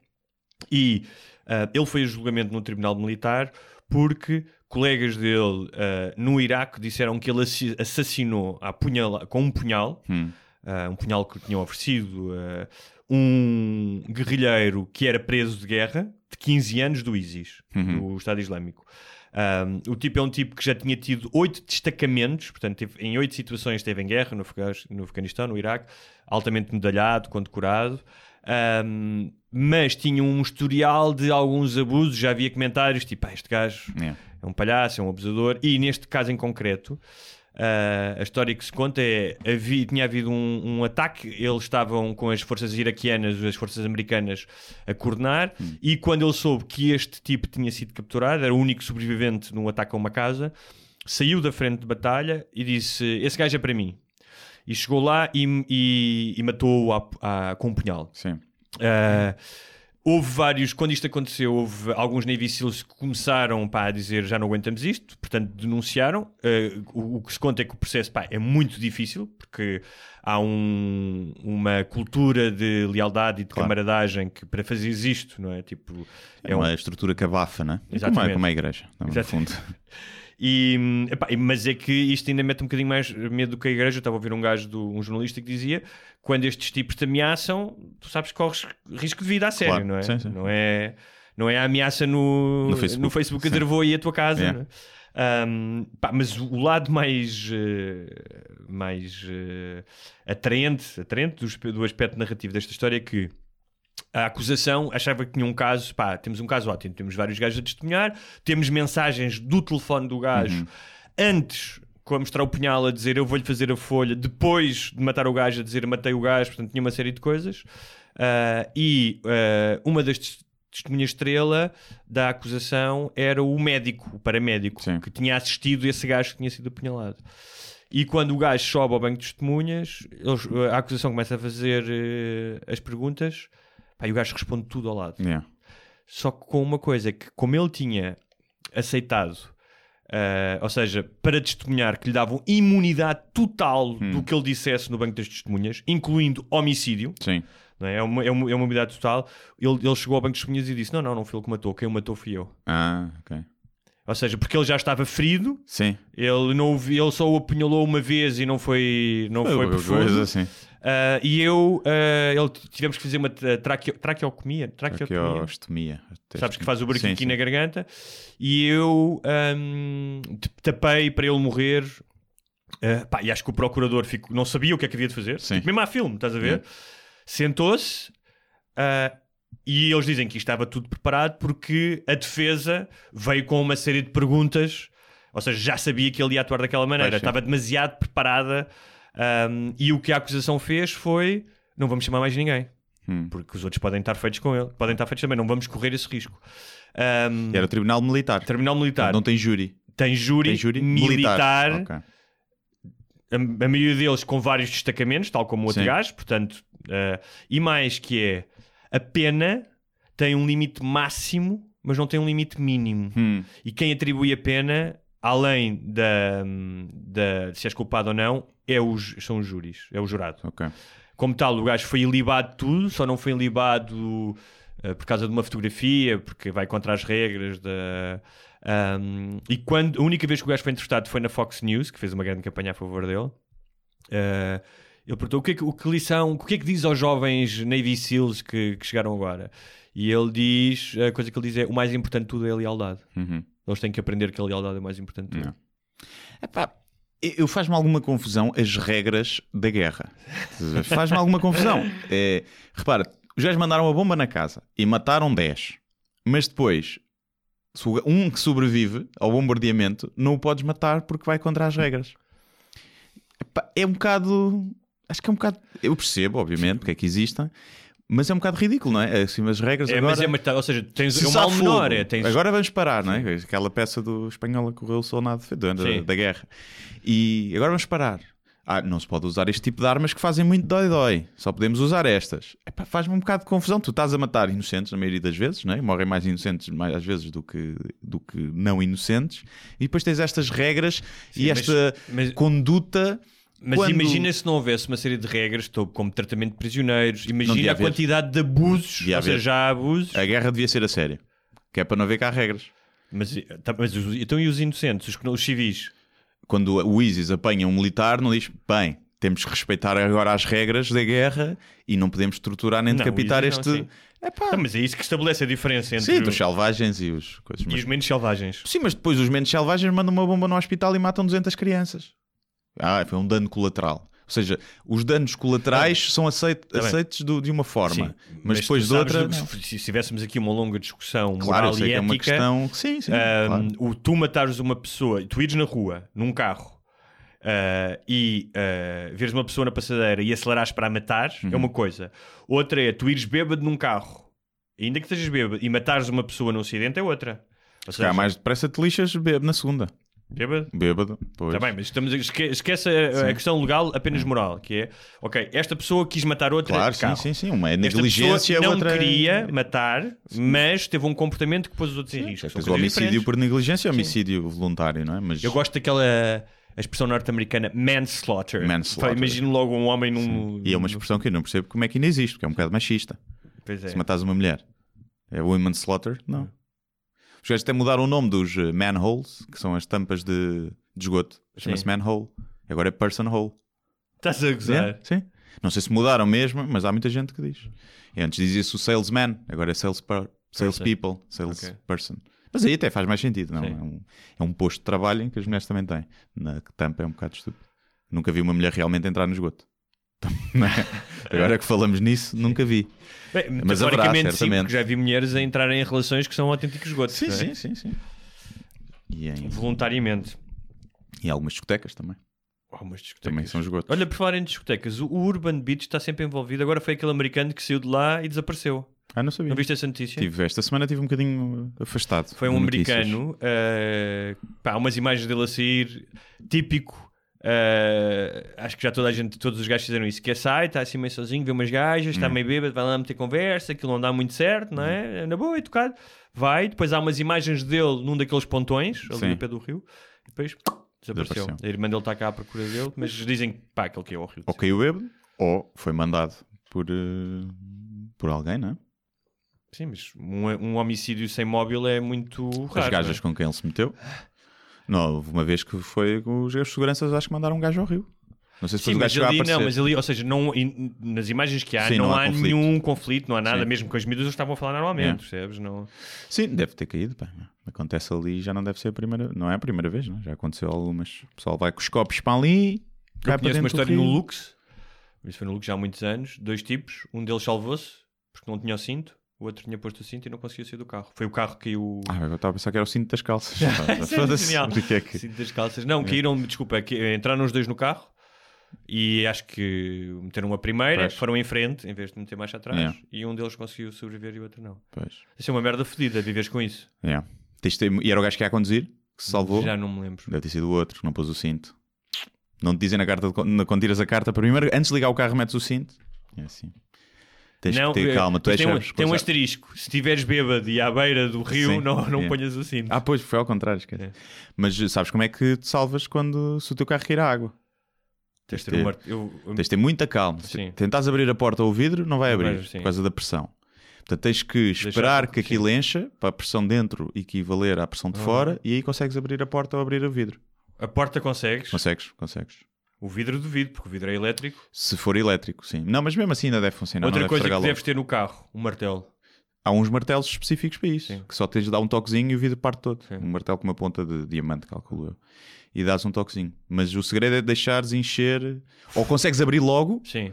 Speaker 6: E ah, ele foi a julgamento no tribunal militar porque colegas dele ah, no Iraque disseram que ele assi- assassinou a punhala- com um punhal,
Speaker 1: Hum.
Speaker 6: Ah, um punhal que lhe tinham oferecido, ah, um guerrilheiro que era preso de guerra de 15 anos do ISIS,
Speaker 1: Uhum.
Speaker 6: do Estado Islâmico. Um, o tipo é um tipo que já tinha tido oito destacamentos, portanto, teve, em oito situações esteve em guerra no, no Afeganistão, no Iraque, altamente medalhado, condecorado. Um, mas tinha um historial de alguns abusos. Já havia comentários tipo: "Ah, este gajo
Speaker 1: Yeah.
Speaker 6: é um palhaço, é um abusador. E neste caso em concreto, ah, a história que se conta é: havia, tinha havido um, um ataque, eles estavam com as forças iraquianas, as forças americanas a coordenar. E quando ele soube que este tipo tinha sido capturado, era o único sobrevivente num ataque a uma casa, saiu da frente de batalha e disse: Esse gajo é para mim. E chegou lá e, e- e matou-o com um punhal.
Speaker 1: Sim.
Speaker 6: Uh, houve vários, quando isto aconteceu, houve alguns Navy SEALs que começaram pá, a dizer já não aguentamos isto, portanto denunciaram. Uh, o, o que se conta é que o processo pá, é muito difícil, porque há um- uma cultura de lealdade e de
Speaker 1: Claro.
Speaker 6: camaradagem que para fazer isto, não é? Tipo,
Speaker 1: É,
Speaker 6: é um-
Speaker 1: uma estrutura que abafa, né? É Como,
Speaker 6: Exatamente.
Speaker 1: é, como a igreja, no
Speaker 6: Exatamente.
Speaker 1: fundo. [LAUGHS]
Speaker 6: E, epá, mas é que isto ainda mete um bocadinho mais medo do que a igreja. Eu estava a ouvir um gajo, do, um jornalista que dizia: quando estes tipos te ameaçam, tu sabes que corres risco de vida a sério,
Speaker 1: Claro,
Speaker 6: não é?
Speaker 1: sim, sim.
Speaker 6: Não é? Não é a ameaça no,
Speaker 1: No Facebook.
Speaker 6: a dizer vou aí a tua casa.
Speaker 1: Yeah.
Speaker 6: não é? Pá, mas o lado mais, eh, mais eh, atraente, atraente do, do aspecto narrativo desta história é que a acusação achava que tinha um caso, pá, temos um caso ótimo, temos vários gajos a testemunhar, temos mensagens do telefone do gajo antes com a mostrar o punhal a dizer eu vou-lhe fazer a folha, depois de matar o gajo a dizer matei o gajo, portanto tinha uma série de coisas. Ah, e ah, uma das tes- testemunhas estrela da acusação era o médico, o paramédico,
Speaker 1: Sim.
Speaker 6: que tinha assistido esse gajo que tinha sido apunhalado. E quando o gajo sobe ao banco de testemunhas, eles- a acusação começa a fazer eh, as perguntas pá, e o gajo responde tudo ao lado.
Speaker 1: Yeah.
Speaker 6: Só que com uma coisa que, como ele tinha aceitado, eh, ou seja, para testemunhar que lhe davam imunidade total do que ele dissesse no banco das testemunhas, incluindo homicídio,
Speaker 1: Sim.
Speaker 6: é? É, uma, é, uma, é uma imunidade total. Ele, ele chegou ao banco de testemunhas e disse: Não, não, não foi ele que matou, quem o matou fui eu.
Speaker 1: Ah, ok.
Speaker 6: Ou seja, porque ele já estava ferido,
Speaker 1: Sim.
Speaker 6: ele, não, ele só o apunhalou uma vez e não foi, não foi
Speaker 1: Coisa
Speaker 6: profundo.
Speaker 1: assim.
Speaker 6: Ah, e eu, ah, ele, tivemos que fazer uma tra- traqueo, traqueocomia.
Speaker 1: Traqueostomia.
Speaker 6: Sabes que faz o buraquinho aqui na garganta. E eu t- tapei para ele morrer. Ah, pá, e acho que o procurador ficou, não sabia o que é que havia de fazer. Tipo, mesmo a filme, estás a ver? Sentou-se e eles dizem que estava tudo preparado porque a defesa veio com uma série de perguntas. Ou seja, já sabia que ele ia atuar daquela maneira. Estava demasiado preparada. Ahm, e o que a acusação fez foi: não vamos chamar mais ninguém.
Speaker 1: Hum.
Speaker 6: Porque os outros podem estar feitos com ele. Podem estar feitos também. Não vamos correr esse risco.
Speaker 1: E era o Tribunal Militar.
Speaker 6: Terminal militar.
Speaker 1: Não tem júri.
Speaker 6: Tem júri,
Speaker 1: Tem júri
Speaker 6: militar,
Speaker 1: Ok.
Speaker 6: a, a maioria deles com vários destacamentos, tal como o outro
Speaker 1: Sim.
Speaker 6: gajo, portanto, eh, e mais que é a pena tem um limite máximo, mas não tem um limite mínimo.
Speaker 1: Hum.
Speaker 6: E quem atribui a pena, além da, da de se és culpado ou não, é os, são os júris, é o jurado.
Speaker 1: Ok.
Speaker 6: Como tal, o gajo foi ilibado de tudo, só não foi ilibado eh, por causa de uma fotografia, porque vai contra as regras da. Ahm, e quando a única vez que o gajo foi entrevistado foi na Fox News, que fez uma grande campanha a favor dele. eh, ele perguntou o que, é que, o que lição, o que é que diz aos jovens Navy SEALs que, que chegaram agora? E ele diz: a coisa que ele diz é: o mais importante de tudo é a lealdade.
Speaker 1: Uhum.
Speaker 6: Eles têm que aprender que a lealdade é o mais importante de tudo.
Speaker 1: Não. Epá, eu faz-me alguma confusão as regras da guerra. Faz-me alguma confusão. [LAUGHS] É, repara, os gajos mandaram uma bomba na casa e mataram 10. Mas depois, um que sobrevive ao bombardeamento, não o podes matar porque vai contra as regras. É um bocado. Acho que é um bocado. Eu percebo, obviamente, porque é que existem. Mas é um bocado ridículo, não é? Assim, as regras
Speaker 6: É,
Speaker 1: agora...
Speaker 6: mas é, mas ou seja, tens
Speaker 1: Se
Speaker 6: é um mal
Speaker 1: fogo,
Speaker 6: menor. É, tens,
Speaker 1: Agora vamos parar, não é? Aquela peça do espanhola que correu soldado da,
Speaker 6: Sim.
Speaker 1: da guerra. E agora vamos parar. Ah, não se pode usar este tipo de armas que fazem muito dói-dói. Só podemos usar estas. Faz-me um bocado de confusão. Tu estás a matar inocentes, na maioria das vezes, não é? morrem mais inocentes mais, às vezes do que, do que não inocentes. E depois tens estas regras e
Speaker 6: mas-
Speaker 1: esta
Speaker 6: mas-
Speaker 1: conduta.
Speaker 6: Mas
Speaker 1: quando-
Speaker 6: imagina se não houvesse uma série de regras, estou como tratamento de prisioneiros, imagina a
Speaker 1: haver.
Speaker 6: quantidade de abusos,
Speaker 1: Devia
Speaker 6: ou seja,
Speaker 1: haver.
Speaker 6: já há abusos.
Speaker 1: A guerra devia ser a sério. Que é para não ver cá regras.
Speaker 6: Mas, tá, mas os- então e os inocentes, os, não- os civis?
Speaker 1: Quando o ISIS apanha um militar, não diz, bem, temos que respeitar agora as regras da guerra e não podemos torturar nem
Speaker 6: Não,
Speaker 1: decapitar
Speaker 6: isso não,
Speaker 1: este.
Speaker 6: Não, mas é isso que estabelece a diferença entre
Speaker 1: Sim, os selvagens e os coisas.
Speaker 6: e
Speaker 1: Mas...
Speaker 6: os menos selvagens.
Speaker 1: Sim, mas depois os menos selvagens mandam uma bomba no hospital e matam 200 crianças. Ah, foi um dano colateral. Ou seja, os danos colaterais são aceit-
Speaker 6: Tá bem.
Speaker 1: aceitos do- de uma forma,
Speaker 6: Sim,
Speaker 1: mas, depois
Speaker 6: tu
Speaker 1: de outra.
Speaker 6: se, se tivéssemos aqui uma longa discussão
Speaker 1: Claro,
Speaker 6: moral e
Speaker 1: que é
Speaker 6: ética,
Speaker 1: uma questão. Sim, sim.
Speaker 6: Ahm,
Speaker 1: claro.
Speaker 6: o tu matares uma pessoa, tu ires na rua, num carro, ah, e ah, veres uma pessoa na passadeira e acelerares para a matar,
Speaker 1: Uhum.
Speaker 6: é uma coisa. Outra é tu ires bêbado num carro, ainda que estejas bêbado, e matares uma pessoa num acidente, é outra. Ou
Speaker 1: Se calhar mais depressa te lixas, bebe na segunda.
Speaker 6: Bêbado.
Speaker 1: Bêbado. Pois.
Speaker 6: Está bem, mas estamos esque- esquece a, a questão legal, apenas moral, que é, ok, esta pessoa quis matar outra
Speaker 1: Claro, sim, sim, sim. Uma é
Speaker 6: Esta
Speaker 1: negligência,
Speaker 6: pessoa não
Speaker 1: outra
Speaker 6: queria matar, mas teve um comportamento que pôs os outros em risco.
Speaker 1: Depois o homicídio
Speaker 6: diferentes.
Speaker 1: por negligência é homicídio voluntário, não é? Mas
Speaker 6: Eu gosto daquela a expressão norte-americana manslaughter.
Speaker 1: Manslaughter.
Speaker 6: Imagino logo um homem num.
Speaker 1: E é uma expressão que eu não percebo como é que ainda existe, porque é um bocado machista.
Speaker 6: Pois é.
Speaker 1: Se matares uma mulher, é women slaughter? Não. Os gajos até mudaram o nome dos eh, manholes, que são as tampas de, de esgoto. Chama-se manhole. Agora é person hole.
Speaker 6: Estás a gozar.
Speaker 1: É, Sim. Não sei se mudaram mesmo, mas há muita gente que diz. E antes dizia-se o salesman, agora é sales, per, sales
Speaker 6: Person.
Speaker 1: people, sales
Speaker 6: Ok.
Speaker 1: person. Mas aí até faz mais sentido, não? É um, é um posto de trabalho em que as mulheres também têm. Na tampa é um bocado estúpido. Nunca vi uma mulher realmente entrar no esgoto. É? Agora que falamos nisso, nunca vi.
Speaker 6: Bem,
Speaker 1: Mas haverá,
Speaker 6: sim, porque já vi mulheres a entrarem em relações que são autênticos esgotos.
Speaker 1: Sim,
Speaker 6: é?
Speaker 1: sim, sim, sim. E em,
Speaker 6: Voluntariamente.
Speaker 1: em algumas discotecas também.
Speaker 6: Oh, umas discotecas.
Speaker 1: Também são esgotos.
Speaker 6: Olha, por falar em discotecas, o Urban Beach está sempre envolvido. Agora foi aquele americano que saiu de lá e desapareceu.
Speaker 1: Ah, não sabia.
Speaker 6: Não viste essa notícia?
Speaker 1: Tive, esta semana tive um bocadinho afastado.
Speaker 6: Foi um americano, eh, pá, umas imagens dele a sair, típico. Eh, acho que já toda a gente, todos os gajos fizeram isso. Que é sai, está assim meio sozinho, vê umas gajas, está
Speaker 1: Hum.
Speaker 6: meio bêbado, vai lá meter conversa, aquilo não dá muito certo, não é? Na boa, é tocado. Vai, depois há umas imagens dele num daqueles pontões, ali
Speaker 1: Sim.
Speaker 6: no pé do rio, e depois desapareceu.
Speaker 1: Desapareceu.
Speaker 6: A irmã dele está cá à procura dele, mas dizem que pá, aquele que é o rio.
Speaker 1: Ou caiu bêbado, ou foi mandado por, eh, por alguém, não é?
Speaker 6: Sim, mas um, um homicídio sem móvel é muito raro.
Speaker 1: As gajas
Speaker 6: não é?
Speaker 1: com quem ele se meteu. Não, houve uma vez que foi com os gajos de seguranças, acho que mandaram um gajo ao rio. Não sei se
Speaker 6: Sim,
Speaker 1: depois o
Speaker 6: mas
Speaker 1: gajo
Speaker 6: ali, não, mas ali, ou seja, não, in- nas imagens que há,
Speaker 1: Sim,
Speaker 6: não,
Speaker 1: não há
Speaker 6: há
Speaker 1: conflito.
Speaker 6: nenhum conflito, não há nada,
Speaker 1: Sim.
Speaker 6: mesmo com as miúdas eles estavam a falar normalmente,
Speaker 1: É.
Speaker 6: percebes? Não...
Speaker 1: Sim, deve ter caído. pá. Acontece ali já não deve ser a primeira. Não é a primeira vez, não? é? já aconteceu algumas. O pessoal vai com os copos para ali, cai
Speaker 6: Eu
Speaker 1: para
Speaker 6: conheço uma
Speaker 1: do
Speaker 6: história no
Speaker 1: rio.
Speaker 6: Lux, isso foi no Lux já há muitos anos, dois tipos, um deles salvou-se porque não tinha o cinto, o outro tinha posto o cinto e não conseguia sair do carro. Foi o carro que caiu.
Speaker 1: Ah, eu estava a pensar que era o cinto das calças. [LAUGHS]
Speaker 6: É
Speaker 1: Foda-se. que é que-
Speaker 6: Cinto das calças. Não, caíram, desculpa, que- entraram os dois no carro e acho que meteram a primeira,
Speaker 1: Pois.
Speaker 6: foram em frente em vez de meter mais atrás
Speaker 1: Yeah.
Speaker 6: e um deles conseguiu sobreviver e o outro não.
Speaker 1: Pois.
Speaker 6: Isso é uma merda fodida, viveres com isso.
Speaker 1: É. Ter- E era o gajo que ia a conduzir, que se salvou.
Speaker 6: Já não me lembro.
Speaker 1: Deve ter sido o outro que não pôs o cinto. Não te dizem na carta, de, quando tiras a carta, primeiro, antes de ligar o carro, metes o cinto. É assim. Tens
Speaker 6: não,
Speaker 1: que ter
Speaker 6: eh,
Speaker 1: calma. Tu
Speaker 6: mas
Speaker 1: és
Speaker 6: tem, um, tem um asterisco. Se estiveres bêbado e à beira do rio,
Speaker 1: Sim,
Speaker 6: não, não
Speaker 1: yeah.
Speaker 6: ponhas o cinto.
Speaker 1: Ah, pois, foi ao contrário, esquece.
Speaker 6: É.
Speaker 1: Mas eh, sabes como é que te salvas quando se o teu carro cair à água?
Speaker 6: Tens de ter
Speaker 1: ter-
Speaker 6: eu- eu-
Speaker 1: Tens de ter muita calma.
Speaker 6: Sim.
Speaker 1: Tentares abrir a porta ou o vidro, não vai abrir
Speaker 6: sim.
Speaker 1: por causa da pressão. Portanto, tens que esperar que aquilo encha para a pressão dentro equivaler à pressão de
Speaker 6: Uhum.
Speaker 1: fora e aí consegues abrir a porta ou abrir o vidro.
Speaker 6: A porta consegues,
Speaker 1: Consegues, consegues.
Speaker 6: O vidro duvido, porque o vidro é elétrico.
Speaker 1: Se for elétrico, sim. Não, mas mesmo assim ainda deve funcionar.
Speaker 6: Outra
Speaker 1: deve
Speaker 6: coisa que
Speaker 1: logo.
Speaker 6: deves ter no carro, um martelo.
Speaker 1: Há uns martelos específicos para isso,
Speaker 6: Sim.
Speaker 1: que só tens de dar um toquezinho e o vidro parte todo.
Speaker 6: Sim.
Speaker 1: Um martelo com uma ponta de diamante, calculo eu. E dás um toquezinho. Mas o segredo é deixares encher. Ou consegues abrir logo,
Speaker 6: Sim.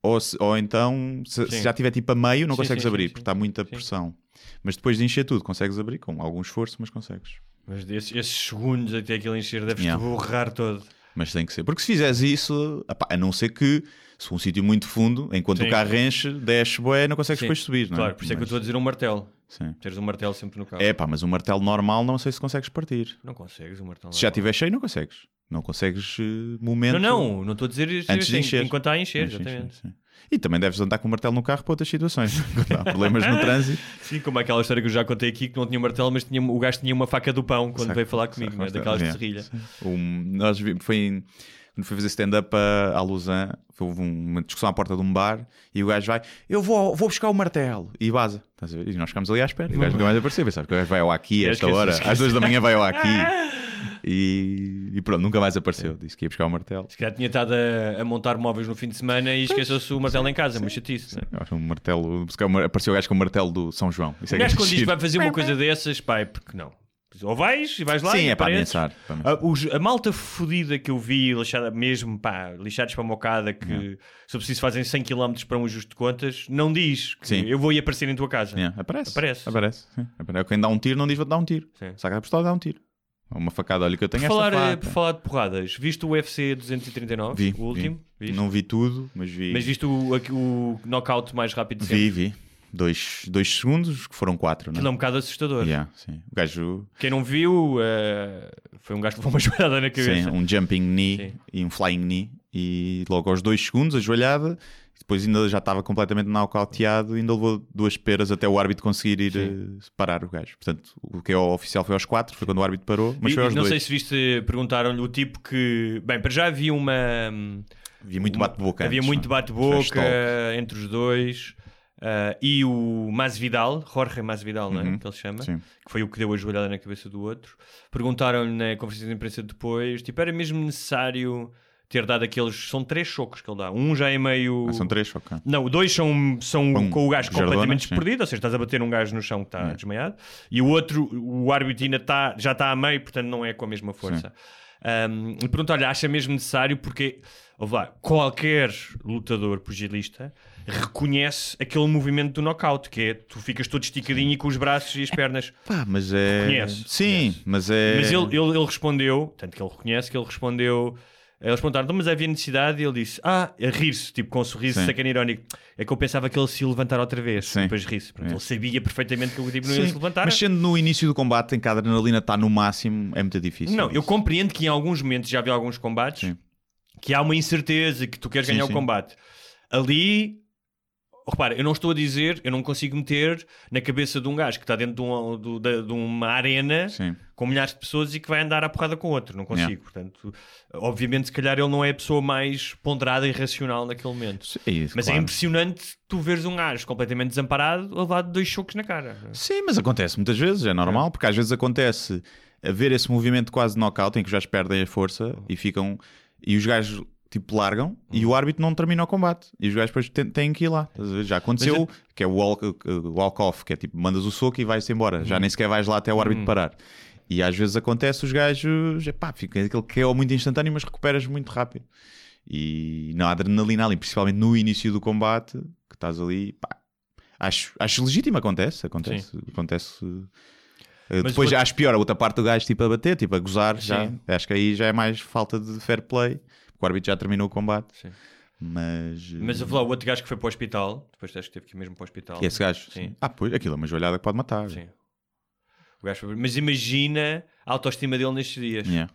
Speaker 1: ou, se- ou então, se, se já estiver tipo a meio, não
Speaker 6: Sim,
Speaker 1: consegues abrir, porque está muita pressão. Mas depois de encher tudo, consegues abrir com algum esforço, mas consegues.
Speaker 6: Mas esses, esses segundos até aquilo encher, deves-te
Speaker 1: Yeah.
Speaker 6: borrar todo.
Speaker 1: Mas tem que ser. Porque se fizeres isso, apá, a não ser que, se for um sítio muito fundo, enquanto
Speaker 6: Sim.
Speaker 1: o carro enche, desce, boé, não consegues
Speaker 6: Sim.
Speaker 1: depois subir, não é?
Speaker 6: Claro, por isso é que eu estou a dizer um martelo.
Speaker 1: Sim.
Speaker 6: Teres um martelo sempre no carro.
Speaker 1: É pá, mas um martelo normal não sei se consegues partir.
Speaker 6: Não consegues um martelo.
Speaker 1: Se já
Speaker 6: normal.
Speaker 1: estiver cheio, não consegues. Não consegues eh, momento.
Speaker 6: Não, não, não estou a dizer isto
Speaker 1: Antes de
Speaker 6: assim,
Speaker 1: encher.
Speaker 6: enquanto está a encher,
Speaker 1: Sim, sim,
Speaker 6: exatamente.
Speaker 1: sim, sim. E também deves andar com o martelo no carro para outras situações. Quando há problemas no trânsito. [LAUGHS]
Speaker 6: Sim, como aquela história que eu já contei aqui que não tinha um martelo, mas tinha, o gajo tinha uma faca do pão quando
Speaker 1: Saco-
Speaker 6: veio falar comigo,
Speaker 1: saco
Speaker 6: não é? daquelas de
Speaker 1: martelo,
Speaker 6: serrilha.
Speaker 1: é. Um, nós foi em- quando fui fazer stand-up a, a Lausanne, houve um- uma discussão à porta de um bar e o gajo vai, eu vou, vou buscar o martelo e vaza. E nós ficamos ali à espera. E o gajo nunca mais apareceu. Pensava que o gajo vai ao aqui a
Speaker 6: É,
Speaker 1: esta hora, às duas da manhã vai ao aqui. [LAUGHS] E, e pronto, nunca mais apareceu. Disse que ia buscar o martelo.
Speaker 6: Se calhar tinha estado a, a montar móveis no fim de semana e esqueceu-se o martelo em casa, mas chatice, é?
Speaker 1: Acho um martelo. Apareceu o gajo com o martelo do São João. Isso
Speaker 6: O
Speaker 1: é
Speaker 6: gajo
Speaker 1: é
Speaker 6: quando diz que vai fazer uma coisa dessas, pá, é porque não. Ou vais e vais lá
Speaker 1: Sim,
Speaker 6: e
Speaker 1: é para ameaçar.
Speaker 6: A, os- a malta fodida que eu vi, lixada mesmo, pá, lixados para a mocada, que se eu preciso fazem 100 km para um ajuste de contas, não diz que
Speaker 1: Sim.
Speaker 6: eu vou ir aparecer em tua casa.
Speaker 1: Yeah, Aparece.
Speaker 6: Aparece.
Speaker 1: Aparece. sim. Aparece. Quem dá um tiro não diz vou-te dar um tiro.
Speaker 6: Sim.
Speaker 1: Saca a pistola dá um tiro. Uma facada, olha que eu tenho
Speaker 6: Por falar,
Speaker 1: esta
Speaker 6: eh,
Speaker 1: faca.
Speaker 6: por falar de porradas, viste o UFC 239,
Speaker 1: Vi,
Speaker 6: o último?
Speaker 1: vi. Não vi tudo, mas vi.
Speaker 6: Mas viste o, o knockout mais rápido de sempre?
Speaker 1: Vi, vi. Dois, dois segundos, que foram quatro,
Speaker 6: Aquilo é
Speaker 1: não
Speaker 6: um bocado assustador.
Speaker 1: Yeah, sim. O gajo.
Speaker 6: Quem não viu, eh, foi um gajo que levou uma [LAUGHS] joelhada na cabeça.
Speaker 1: Sim, um jumping knee
Speaker 6: Sim.
Speaker 1: e um flying knee. E logo aos dois segundos, a joelhada. Depois ainda já estava completamente nocauteado e ainda levou duas peras até o árbitro conseguir ir eh, parar o gajo. Portanto, o que é o oficial foi aos quatro, foi quando o árbitro parou, mas
Speaker 6: E-
Speaker 1: foi aos
Speaker 6: não
Speaker 1: dois.
Speaker 6: sei se viste, perguntaram-lhe o tipo que. Bem, para já havia uma.
Speaker 1: Havia muito bate-boca.
Speaker 6: Havia muito
Speaker 1: não é?
Speaker 6: bate-boca entre os dois. ah, e o Masvidal, Jorge Masvidal, não é?
Speaker 1: Uhum.
Speaker 6: Que ele chama,
Speaker 1: Sim.
Speaker 6: que foi o que deu a joelhada na cabeça do outro. Perguntaram-lhe na conferência de imprensa depois: tipo, era mesmo necessário ter dado aqueles. São três chocos que ele dá. Um já é meio.
Speaker 1: Ah, são três, ok.
Speaker 6: Não, dois são, são
Speaker 1: Com
Speaker 6: com o gajo completamente
Speaker 1: sim.
Speaker 6: desperdido, ou seja, estás a bater um gajo no chão que está
Speaker 1: É.
Speaker 6: desmaiado, e o outro, o árbitro ainda está, já está a meio, portanto não é com a mesma força. Um, e pergunto, olha, acha mesmo necessário porque, lá, qualquer lutador pugilista reconhece aquele movimento do knockout, que é tu ficas todo esticadinho e com os braços e as pernas.
Speaker 1: Pá, mas é.
Speaker 6: Reconhece,
Speaker 1: Sim, mas é.
Speaker 6: Mas ele, ele, ele respondeu, tanto que ele reconhece que ele respondeu. Eles perguntaram, "Então, mas havia necessidade? E ele disse, ah, a rir-se, tipo com um sorriso
Speaker 1: Sim.
Speaker 6: sacana irónico. É que eu pensava que ele se ia levantar outra vez.
Speaker 1: Sim.
Speaker 6: Depois ri-se.
Speaker 1: É.
Speaker 6: Ele sabia perfeitamente que o tipo não ia se levantar.
Speaker 1: mas sendo no início do combate em que a adrenalina está no máximo, é muito difícil.
Speaker 6: Não, eu compreendo que em alguns momentos, já vi alguns combates,
Speaker 1: Sim.
Speaker 6: que há uma incerteza que tu queres ganhar o combate. Ali, repara, eu não estou a dizer, eu não consigo meter na cabeça de um gajo que está dentro de, um- da- de uma arena
Speaker 1: Sim.
Speaker 6: com milhares de pessoas e que vai andar à porrada com outro. Não consigo.
Speaker 1: Yeah.
Speaker 6: Portanto, obviamente, se calhar ele não é a pessoa mais ponderada e racional naquele momento.
Speaker 1: É isso,
Speaker 6: Mas é
Speaker 1: claro.
Speaker 6: impressionante tu veres um gajo completamente desamparado a levar dois chocos na cara.
Speaker 1: Sim, mas acontece muitas vezes, é normal, porque às vezes acontece haver esse movimento quase de knockout em que os gajos perdem a força e ficam. E os gajos tipo largam e o árbitro não termina o combate. E os gajos depois têm, têm que ir lá. Já aconteceu, que é o walk- o walk-off, que é tipo, mandas o soco e vais-te embora. Já nem sequer vais lá até o árbitro parar. E às vezes acontece os gajos, epá, fica aquele que é muito instantâneo, mas recuperas muito rápido. E na adrenalina ali, principalmente no início do combate, que estás ali, pá, acho, acho legítimo, acontece, acontece, acontece. Uh,
Speaker 6: Mas
Speaker 1: depois
Speaker 6: vou-
Speaker 1: acho pior a outra parte do gajo tipo a bater, tipo a gozar, já.
Speaker 6: Sim.
Speaker 1: Acho que aí já é mais falta de fair play, o árbitro já terminou o combate.
Speaker 6: Sim.
Speaker 1: Mas,
Speaker 6: Mas lá, o outro gajo que foi para o hospital, depois acho que teve que ir mesmo para o hospital.
Speaker 1: que esse gajo,
Speaker 6: Sim.
Speaker 1: Ah, pois, aquilo é uma joelhada que pode matar.
Speaker 6: Sim. O gajo foi- Mas imagina a autoestima dele nestes dias.
Speaker 1: Yeah.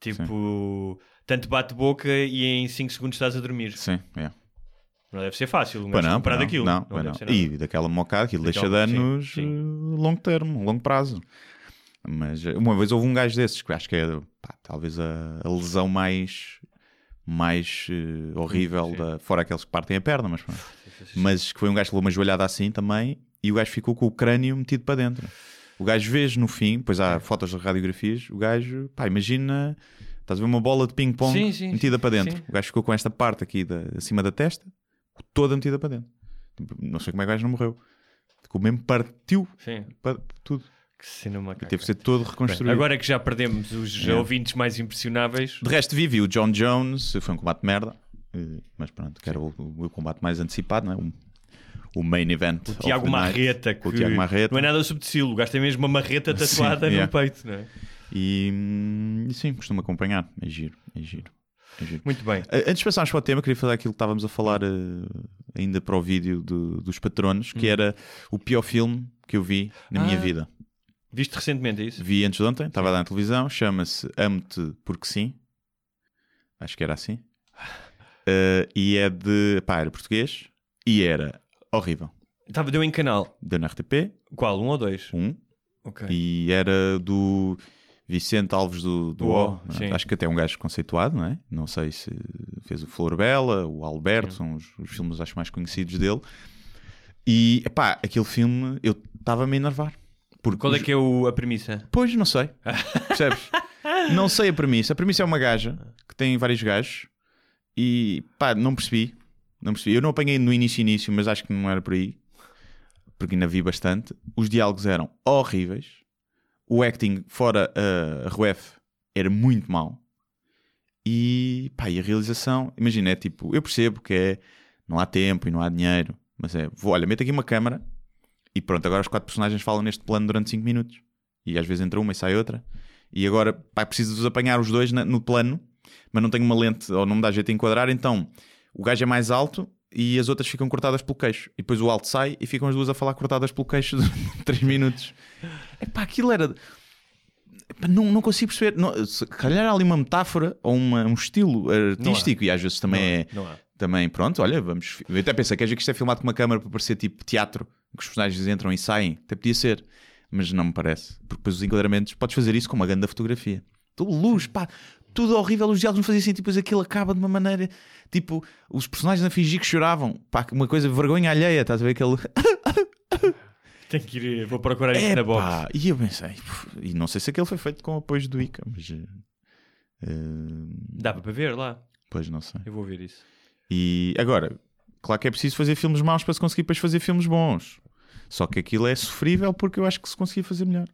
Speaker 6: Tipo, tanto bate-boca e em 5 segundos estás a dormir.
Speaker 1: Sim, yeah.
Speaker 6: Não deve ser fácil um gajo
Speaker 1: não, pois não,
Speaker 6: daquilo.
Speaker 1: não, não.
Speaker 6: nada.
Speaker 1: E daquela mocada, aquilo deixa de
Speaker 6: Daquela- sim, sim.
Speaker 1: uh, longo termo, longo prazo. Mas uh, uma vez houve um gajo desses que acho que é pá, talvez a, a lesão mais, mais uh, horrível,
Speaker 6: sim.
Speaker 1: da, fora aqueles que partem a perna, mas, pronto. mas que foi um gajo que levou uma joelhada assim também e o gajo ficou com o crânio metido para dentro. O gajo vês no fim, depois há fotos de radiografias, o gajo, pá, imagina, estás a ver uma bola de ping-pong
Speaker 6: Sim, sim,
Speaker 1: metida
Speaker 6: sim,
Speaker 1: para dentro.
Speaker 6: sim.
Speaker 1: O gajo ficou com esta parte aqui da, acima da testa, toda metida para dentro. Não sei como é que o gajo não morreu. Ficou mesmo partiu
Speaker 6: Sim,
Speaker 1: pa- tudo.
Speaker 6: Que cinema
Speaker 1: E teve que ser todo reconstruído.
Speaker 6: Agora que já perdemos os
Speaker 1: Yeah.
Speaker 6: ouvintes mais impressionáveis,
Speaker 1: De resto, vivi o John Jones, foi um combate de merda, eh, mas pronto, que era o, o- combate mais antecipado, não é? o, o main event.
Speaker 6: o Tiago. Marreta, que
Speaker 1: o Tiago Marreta.
Speaker 6: não é nada subtil, o gajo tem mesmo uma marreta
Speaker 1: Sim,
Speaker 6: tatuada no
Speaker 1: yeah.
Speaker 6: peito, não é?
Speaker 1: E, hum, sim, costumo acompanhar. É giro, é giro. é giro.
Speaker 6: Muito bem.
Speaker 1: Eh, Antes de passarmos para o tema, queria fazer aquilo que estávamos a falar eh, ainda para o vídeo do- dos patronos, que era o pior filme que eu vi na minha
Speaker 6: Hum. Ah.
Speaker 1: vida.
Speaker 6: Viste recentemente isso?
Speaker 1: Vi antes de ontem, estava dar na televisão, chama-se Amo-te Porque Sim. Acho que era assim. Eh, e é de. pá, era português e era horrível.
Speaker 6: Estava, deu em canal.
Speaker 1: Deu na RTP,
Speaker 6: Qual? Um ou dois?
Speaker 1: um,
Speaker 6: Ok.
Speaker 1: e era do Vicente Alves do, do O.
Speaker 6: O,
Speaker 1: é? Acho que até é um gajo conceituado, não é? Não sei se fez o Flor Bela, o Alberto, são os, os filmes acho mais conhecidos dele. E pá, aquele filme eu estava a me enervar. Porque
Speaker 6: Qual é que é o- a premissa?
Speaker 1: Pois, não sei. [LAUGHS] Percebes? Não sei a premissa. A premissa é uma gaja que tem vários gajos e pá, não percebi. Não percebi. Eu não apanhei no início início, mas acho que não era por aí. Porque ainda vi bastante. Os diálogos eram horríveis. O acting, fora a Ruef, era muito mau. E pá, e a realização, imagina, é tipo, eu percebo que é não há tempo e não há dinheiro, mas é, vou, olha, meto aqui uma câmara e pronto, agora os quatro personagens falam neste plano durante 5 minutos. E às vezes entra uma e sai outra. E agora, pá, preciso de apanhar os dois na- no plano, mas não tenho uma lente ou não me dá jeito de enquadrar, então o gajo é mais alto e as outras ficam cortadas pelo queixo. E depois o alto sai e ficam as duas a falar cortadas pelo queixo [LAUGHS] durante 3 minutos. É pá, aquilo era. Epá, Não, não consigo perceber. Não, se calhar há ali uma metáfora ou uma- um estilo artístico e às vezes também é.
Speaker 6: Não há.
Speaker 1: Também, pronto, olha, vamos. Eu até pensei, quer dizer que isto é filmado com uma câmera para parecer tipo teatro, que os personagens entram e saem? Até podia ser, mas não me parece. Porque depois os enquadramentos, podes fazer isso com uma grande fotografia. Tudo luz, pá, tudo horrível. Os diálogos não faziam sentido, depois aquilo acaba de uma maneira tipo, os personagens a fingir que choravam, pá, uma coisa, vergonha alheia, estás a ver aquele. [LAUGHS]
Speaker 6: Tenho que ir, vou procurar isso na box.
Speaker 1: e eu pensei, e não sei se aquele foi feito com apoio do ICA, mas.
Speaker 6: Dá para ver lá.
Speaker 1: pois não sei.
Speaker 6: Eu vou ver isso.
Speaker 1: E agora, claro que é preciso fazer filmes maus para se conseguir depois fazer filmes bons. Só que aquilo é sofrível porque eu acho que se conseguia fazer melhor.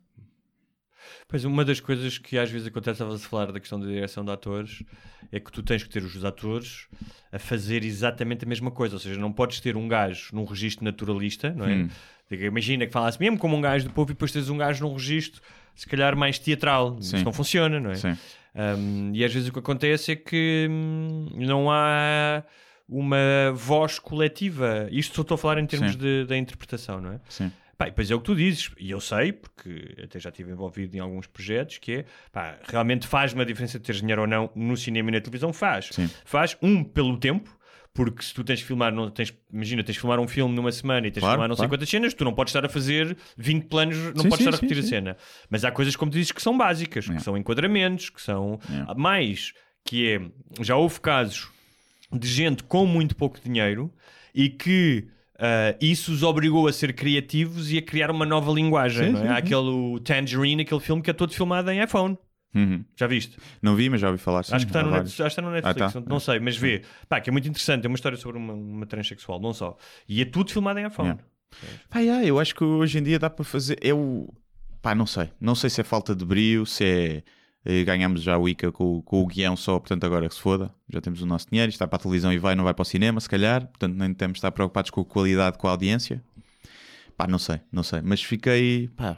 Speaker 6: Pois uma das coisas que às vezes acontece, estava-se a falar da questão da direção de atores, é que tu tens que ter os atores a fazer exatamente a mesma coisa. Ou seja, não podes ter um gajo num registro naturalista, não é?
Speaker 1: Hum.
Speaker 6: Imagina que falasse mesmo como um gajo do povo e depois tens um gajo num registro, se calhar mais teatral.
Speaker 1: Sim.
Speaker 6: Isso não funciona, não é? Um, e às vezes o que acontece é que hum, não há uma voz coletiva. Isto só estou a falar em termos de, da interpretação, não é?
Speaker 1: Sim.
Speaker 6: Pá, depois é o que tu dizes, e eu sei, porque até já estive envolvido em alguns projetos, que é, pá, realmente faz uma diferença teres dinheiro ou não no cinema e na televisão? Faz.
Speaker 1: Sim.
Speaker 6: Faz, um, pelo tempo, porque se tu tens de filmar, não tens, imagina, tens de filmar um filme numa semana e tens
Speaker 1: Claro,
Speaker 6: de filmar não sei
Speaker 1: claro.
Speaker 6: quantas cenas, tu não podes estar a fazer 20 planos, não
Speaker 1: Sim,
Speaker 6: podes
Speaker 1: sim,
Speaker 6: estar a
Speaker 1: sim,
Speaker 6: repetir a
Speaker 1: sim.
Speaker 6: cena. Mas há coisas, como tu dizes, que são básicas, que
Speaker 1: Yeah.
Speaker 6: são enquadramentos, que são
Speaker 1: Yeah.
Speaker 6: mais, que é, já houve casos de gente com muito pouco dinheiro e que ah, isso os obrigou a ser criativos e a criar uma nova linguagem.
Speaker 1: Sim,
Speaker 6: não é?
Speaker 1: sim,
Speaker 6: Há
Speaker 1: sim.
Speaker 6: aquele o Tangerine, aquele filme que é todo filmado em iPhone.
Speaker 1: Uhum.
Speaker 6: Já viste?
Speaker 1: Não vi, mas já ouvi falar. Sim,
Speaker 6: acho, que está
Speaker 1: há
Speaker 6: no. Netflix, acho que está no Netflix,
Speaker 1: tá.
Speaker 6: não, não sei, mas vê. Pá, que é muito interessante. É uma história sobre uma, uma transexual, não só. E é tudo filmado em iPhone.
Speaker 1: Yeah. Pá, yeah, eu acho que hoje em dia dá para fazer. Eu. Pá, não sei. Não sei se é falta de brio, se é. Eh, Ganhamos já o ICA com, o- com o guião só, portanto agora que se foda, já temos o nosso dinheiro, isto vai para a televisão e vai, não vai para o cinema, se calhar, portanto nem temos de estar preocupados com a qualidade, com a audiência. Pá, não sei, não sei, mas fiquei, pá,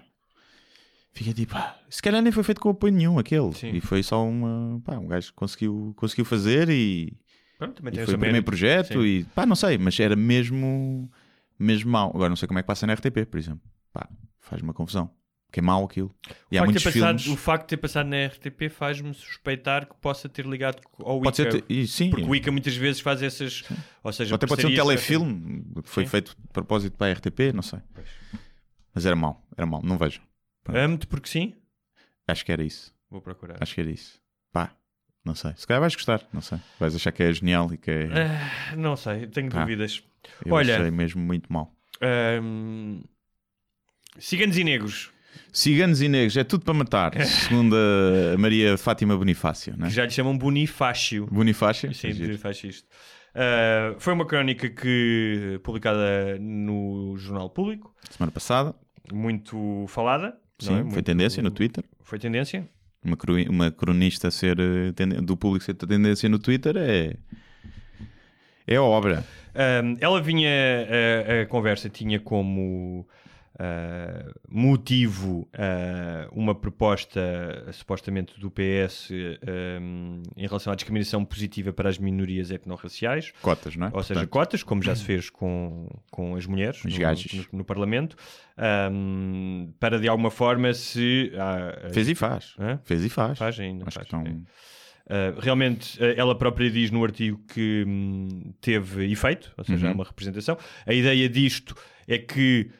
Speaker 1: fiquei tipo, pá, se calhar nem foi feito com apoio nenhum aquele,
Speaker 6: Sim.
Speaker 1: e foi só uma, pá, um gajo que conseguiu, conseguiu fazer e,
Speaker 6: Pronto,
Speaker 1: e foi o primeiro projeto
Speaker 6: Sim.
Speaker 1: e pá, não sei, mas era mesmo mesmo mau. Agora não sei como é que passa na RTP, por exemplo. Pá, faz uma confusão. Que é mau aquilo. E
Speaker 6: O
Speaker 1: há
Speaker 6: facto, de
Speaker 1: muitos
Speaker 6: ter passado,
Speaker 1: filmes.
Speaker 6: o facto de ter passado na RTP faz-me suspeitar que possa ter ligado ao
Speaker 1: Pode
Speaker 6: Ica.
Speaker 1: ser, e sim,
Speaker 6: Porque o Ica muitas vezes faz essas. Ou seja,
Speaker 1: até pode ser um telefilme que foi
Speaker 6: Sim.
Speaker 1: feito de propósito para a RTP, não sei. Mas era mau, era mau, não vejo.
Speaker 6: Amo-te porque sim.
Speaker 1: Acho que era isso.
Speaker 6: Vou procurar.
Speaker 1: Acho que era isso. Pá, não sei. Se calhar vais gostar, não sei. Vais achar que é genial e que é.
Speaker 6: Ah, não sei, tenho
Speaker 1: Pá.
Speaker 6: dúvidas.
Speaker 1: Eu
Speaker 6: olha-
Speaker 1: achei mesmo muito mau.
Speaker 6: Ahm, Ciganos e negros,
Speaker 1: Ciganos e negros, é tudo para matar, segundo a Maria Fátima Bonifácio, né?
Speaker 6: que já lhe chamam Bonifácio.
Speaker 1: Bonifácio?
Speaker 6: Sim. Bonifácio. Ah, foi uma crónica que publicada no Jornal Público,
Speaker 1: Semana passada,
Speaker 6: muito falada.
Speaker 1: sim,
Speaker 6: é?
Speaker 1: foi
Speaker 6: Muito-
Speaker 1: tendência no Twitter.
Speaker 6: Foi tendência.
Speaker 1: Uma, cru- uma cronista ser eh, do público ser tendência no Twitter é. É obra.
Speaker 6: Um, ela vinha, a, a conversa tinha como uh, motivo uh, uma proposta supostamente do PS um, em relação à discriminação positiva para as minorias etnorraciais,
Speaker 1: Cotas, não é?
Speaker 6: ou seja,
Speaker 1: Portanto,
Speaker 6: cotas, como já [CLEARS THROAT] se fez com, com as mulheres no, no- no Parlamento, um, para de alguma forma se. ah,
Speaker 1: Fez e faz.
Speaker 6: Hã?
Speaker 1: Fez e faz.
Speaker 6: Faz ainda,
Speaker 1: Acho
Speaker 6: faz,
Speaker 1: que estão.
Speaker 6: é. Uh, realmente, ela própria diz no artigo que hum, teve efeito, ou seja,
Speaker 1: Uhum.
Speaker 6: há uma representação. A ideia disto é que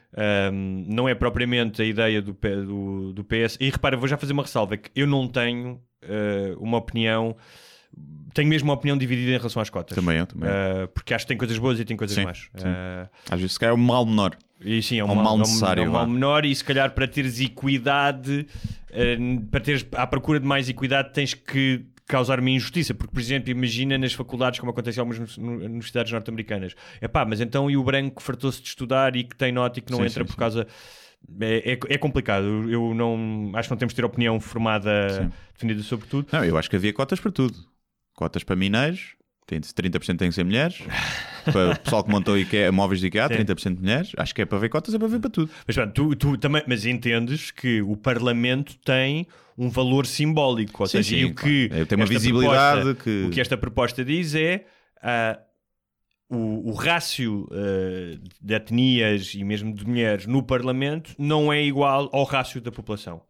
Speaker 6: hum, não é propriamente a ideia do, do, do PS. E repara, vou já fazer uma ressalva: é que eu não tenho uh, uma opinião, tenho mesmo uma opinião dividida em relação às cotas.
Speaker 1: Também eu, também.
Speaker 6: Uh, porque acho que tem coisas boas e tem coisas
Speaker 1: Sim,
Speaker 6: más.
Speaker 1: sim.
Speaker 6: Uh,
Speaker 1: Às vezes se calhar é um mal menor.
Speaker 6: E sim, é um,
Speaker 1: É um mal necessário,
Speaker 6: É um mal menor e se calhar para teres equidade, eh, para teres à procura de mais equidade, tens que causar uma injustiça. Porque, por exemplo, imagina nas faculdades, como acontece em algumas uni- universidades norte-americanas. É pá, mas então e o branco que fartou-se de estudar e que tem nota e que não
Speaker 1: Sim,
Speaker 6: entra
Speaker 1: sim,
Speaker 6: por causa. É, é, é complicado. Eu- não acho que não temos de ter opinião formada,
Speaker 1: Sim.
Speaker 6: definida sobre tudo.
Speaker 1: Não, eu acho que havia cotas para tudo. Cotas para mineiros, 30% tem que ser mulheres. para o pessoal que montou IKEA, móveis de IKEA,
Speaker 6: Sim.
Speaker 1: 30% mulheres. Acho que é para ver cotas, é para ver para tudo.
Speaker 6: Mas, pronto, tu, tu também, mas entendes que o Parlamento tem um valor simbólico, ou
Speaker 1: Sim,
Speaker 6: seja,
Speaker 1: sim,
Speaker 6: o que
Speaker 1: claro. Tem uma visibilidade
Speaker 6: proposta-
Speaker 1: que-
Speaker 6: o que esta proposta diz é ah, o, o rácio ah, de etnias e mesmo de mulheres no Parlamento não é igual ao rácio da população.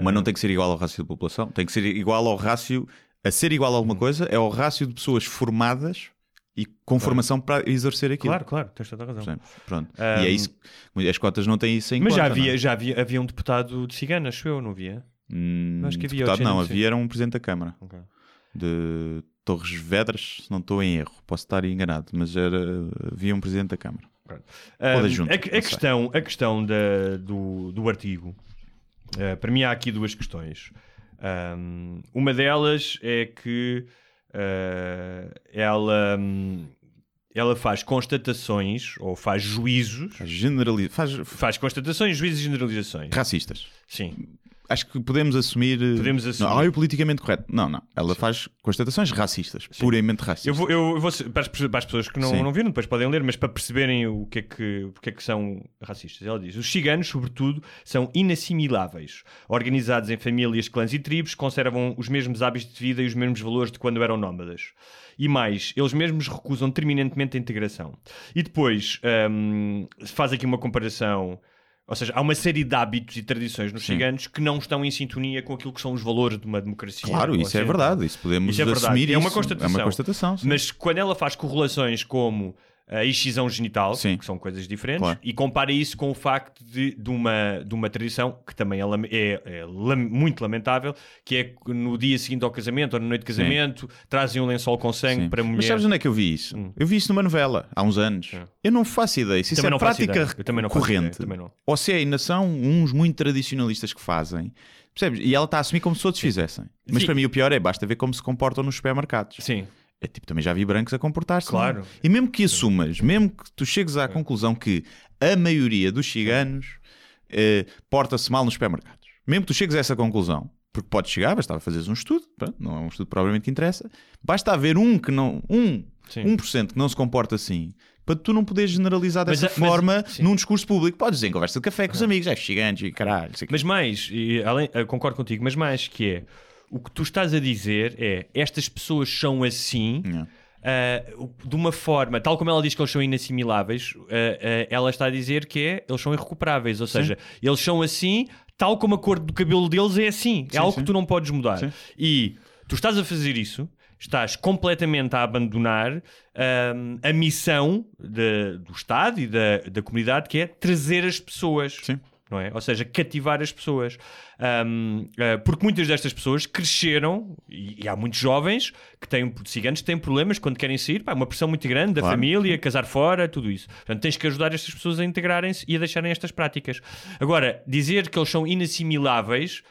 Speaker 1: Mas não tem que ser igual ao rácio da população, tem que ser igual ao rácio. A ser igual a
Speaker 6: Hum.
Speaker 1: alguma coisa é ao rácio de pessoas formadas e com formação para exercer aquilo.
Speaker 6: Claro, claro, tens toda a razão.
Speaker 1: Pronto.
Speaker 6: Um,
Speaker 1: E é isso. As cotas não têm isso em
Speaker 6: Mas
Speaker 1: conta.
Speaker 6: já
Speaker 1: não
Speaker 6: havia,
Speaker 1: é?
Speaker 6: já havia, havia um deputado de cigana, acho eu, não havia?
Speaker 1: Hum,
Speaker 6: Acho que havia
Speaker 1: deputado, não, havia era um presidente da Câmara de Torres Vedras, se não estou em erro, posso estar enganado, mas era, havia um presidente da Câmara.
Speaker 6: Um,
Speaker 1: junto,
Speaker 6: a, a questão, a questão da- do, do artigo, uh, para mim há aqui duas questões. Um, uma delas é que uh, ela, hum, ela faz constatações ou faz juízos,
Speaker 1: Generali faz
Speaker 6: faz constatações, juízos e generalizações.
Speaker 1: racistas.
Speaker 6: Sim.
Speaker 1: Acho que podemos assumir. eh,
Speaker 6: Podemos assumir.
Speaker 1: Não, é o politicamente correto. Não, não. Ela faz constatações racistas, puramente racistas.
Speaker 6: Eu vou, eu vou para, as, para as pessoas que não,
Speaker 1: Sim.
Speaker 6: não viram, depois podem ler, mas para perceberem o que, é que, porque é que são racistas. Ela diz: os ciganos, sobretudo, são inassimiláveis. Organizados em famílias, clãs e tribos, conservam os mesmos hábitos de vida e os mesmos valores de quando eram nómadas. E mais, eles mesmos recusam terminantemente a integração. E depois hum, faz aqui uma comparação. Ou seja, há uma série de hábitos e tradições nos ciganos que não estão em sintonia com aquilo que são os valores de uma democracia.
Speaker 1: Claro, isso é verdade. Isso podemos
Speaker 6: isso é verdade.
Speaker 1: assumir
Speaker 6: É uma constatação.
Speaker 1: É uma constatação.
Speaker 6: Mas quando ela faz correlações como a excisão genital,
Speaker 1: Sim.
Speaker 6: que são coisas diferentes,
Speaker 1: Claro.
Speaker 6: e compara isso com o facto de, de, uma, de uma tradição que também é, é- é lam- muito lamentável, que é que no dia seguinte ao casamento ou na noite de casamento trazem um lençol com sangue
Speaker 1: Sim.
Speaker 6: para a mulher.
Speaker 1: Mas sabes onde é que eu vi isso? Eu vi isso numa novela, há uns anos. Eu não faço ideia se isso é prática corrente. Ou se é ainda são uns muito tradicionalistas que fazem. Percebes? E ela está a assumir como se outros fizessem. Mas
Speaker 6: Sim.
Speaker 1: para mim o pior é basta ver como se comportam nos supermercados.
Speaker 6: Sim.
Speaker 1: É tipo, também já vi brancos a comportar-se.
Speaker 6: Claro.
Speaker 1: não é? E mesmo que assumas, mesmo que tu chegues à conclusão que a maioria dos ciganos eh, porta-se mal nos supermercados, mesmo que tu chegues a essa conclusão, porque podes chegar, bastava fazeres um estudo, pronto, não é um estudo provavelmente que interessa, basta haver um que não, um,
Speaker 6: Sim.
Speaker 1: 1% que não se comporta assim, para tu não poderes generalizar dessa
Speaker 6: a- mas-
Speaker 1: forma num discurso público. Podes dizer em conversa de café com os amigos, é gigante e caralho.
Speaker 6: Mas mais, e além, concordo contigo, mas mais que é o que tu estás a dizer é estas pessoas são assim.
Speaker 1: Não.
Speaker 6: ah, de uma forma, tal como ela diz que eles são inassimiláveis, ah, ah, ela está a dizer que é eles são irrecuperáveis, ou seja, eles são assim, tal como a cor do cabelo deles é assim, é
Speaker 1: Sim,
Speaker 6: algo
Speaker 1: sim.
Speaker 6: que tu não podes mudar. E tu estás a fazer isso, estás completamente a abandonar a missão de- do Estado e da, da comunidade, que é trazer as pessoas.
Speaker 1: Sim.
Speaker 6: Não é? Ou seja, cativar as pessoas. Ahm, ah, porque muitas destas pessoas cresceram, e, e há muitos jovens que têm, ciganos que têm problemas quando querem sair, pá, uma pressão muito grande da
Speaker 1: Claro.
Speaker 6: família, casar fora, tudo isso. Portanto, tens que ajudar estas pessoas a integrarem-se e a deixarem estas práticas. Agora, dizer que eles são inassimiláveis.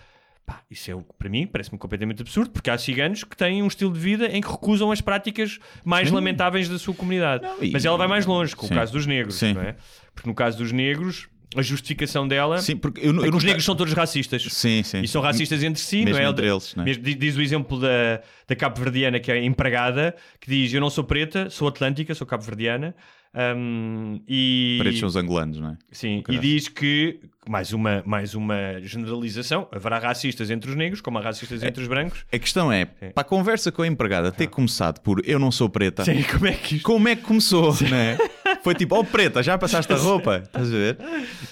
Speaker 6: Pá, isso é, para mim, parece-me completamente absurdo, porque há ciganos que têm um estilo de vida em que recusam as práticas mais lamentáveis da sua comunidade.
Speaker 1: Não, e-
Speaker 6: Mas ela vai mais longe, com
Speaker 1: Sim.
Speaker 6: o caso dos negros, é? Porque no caso dos negros, a justificação dela
Speaker 1: Sim, porque eu,
Speaker 6: é
Speaker 1: eu
Speaker 6: que
Speaker 1: não
Speaker 6: os negros são todos racistas.
Speaker 1: Sim, sim.
Speaker 6: E são racistas entre si,
Speaker 1: Mesmo
Speaker 6: não é?
Speaker 1: entre eles, não é?
Speaker 6: Diz, o exemplo da, da cabo-verdiana, que é empregada, que diz: Eu não sou preta, sou atlântica, sou cabo-verdiana. hum, e,
Speaker 1: Pretos são os angolanos, não é?
Speaker 6: Sim, e diz que, mais uma, mais uma generalização, haverá racistas entre os negros, como há racistas entre os brancos.
Speaker 1: A questão é, para a conversa com a empregada ter começado por eu não sou preta,
Speaker 6: Sim, como é que
Speaker 1: como é que começou, não é? [LAUGHS] Foi tipo, oh preta, já passaste a roupa, estás a ver?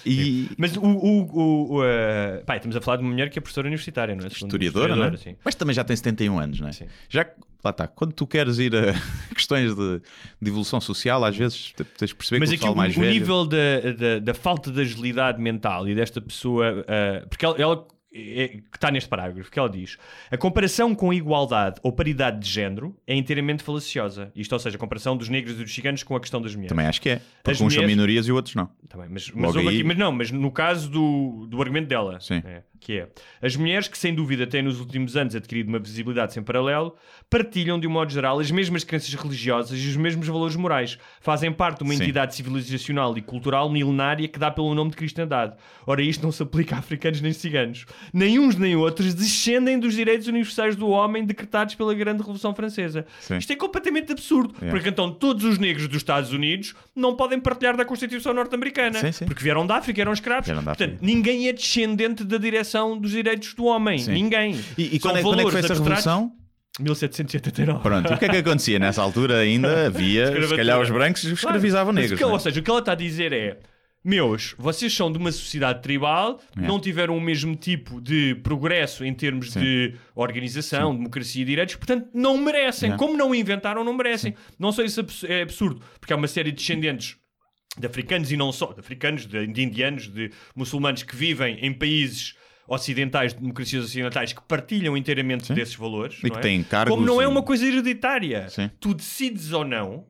Speaker 1: E
Speaker 6: Mas o. o, o, o, eh, pá, estamos a falar de uma mulher que é professora universitária, não é?
Speaker 1: Historiadora, não é?
Speaker 6: sim.
Speaker 1: Mas também já tem 71 anos, não é?
Speaker 6: Sim.
Speaker 1: Já, lá está, quando tu queres ir a [LAUGHS] questões de, de evolução social, às vezes te- tens de perceber
Speaker 6: Mas
Speaker 1: que o pessoal
Speaker 6: o,
Speaker 1: mais
Speaker 6: o
Speaker 1: velho...
Speaker 6: nível da, da, da falta de agilidade mental e desta pessoa, ah, porque ela, ela, que está neste parágrafo, que ela diz: a comparação com igualdade ou paridade de género é inteiramente falaciosa. Isto, ou seja, a comparação dos negros e dos ciganos com a questão das mulheres.
Speaker 1: Também acho que é. Porque
Speaker 6: As
Speaker 1: uns são
Speaker 6: mulheres-
Speaker 1: minorias e outros não.
Speaker 6: Também, mas, mas,
Speaker 1: aí-
Speaker 6: aqui- mas não, mas no caso do, do argumento dela,
Speaker 1: Sim.
Speaker 6: é, que é as mulheres que sem dúvida têm nos últimos anos adquirido uma visibilidade sem paralelo, partilham de um modo geral as mesmas crenças religiosas e os mesmos valores morais, fazem parte de uma
Speaker 1: Sim.
Speaker 6: entidade civilizacional e cultural milenária que dá pelo nome de cristandade. Ora, isto não se aplica a africanos nem ciganos. Nem uns nem outros descendem dos direitos universais do homem decretados pela grande Revolução Francesa.
Speaker 1: Sim.
Speaker 6: Isto é completamente absurdo,
Speaker 1: É.
Speaker 6: porque então todos os negros dos Estados Unidos não podem partilhar da Constituição norte-americana, porque vieram da África, eram escravos.
Speaker 1: Vieram
Speaker 6: Portanto, ninguém é descendente da direção dos direitos do homem.
Speaker 1: Sim.
Speaker 6: Ninguém.
Speaker 1: E, e quando, é, quando é que foi
Speaker 6: valores
Speaker 1: essa revolução?
Speaker 6: 1789.
Speaker 1: Pronto, o que é que acontecia? Nessa altura ainda [LAUGHS] havia, se calhar os brancos escravizavam
Speaker 6: Mas
Speaker 1: negros.
Speaker 6: que ela-
Speaker 1: não é?
Speaker 6: Ou seja, o que ela está a dizer é: meus, vocês são de uma sociedade tribal,
Speaker 1: É.
Speaker 6: não tiveram o mesmo tipo de progresso em termos de organização, democracia e direitos, portanto não merecem.
Speaker 1: É.
Speaker 6: Como não inventaram, não merecem. Não só isso abs- é absurdo, porque há uma série de descendentes de africanos e não só, de africanos, de, de indianos, de muçulmanos que vivem em países ocidentais, de democracias ocidentais, que partilham inteiramente desses valores.
Speaker 1: E que
Speaker 6: é?
Speaker 1: têm cargos
Speaker 6: Como não é uma coisa hereditária.
Speaker 1: Sim.
Speaker 6: Tu decides ou não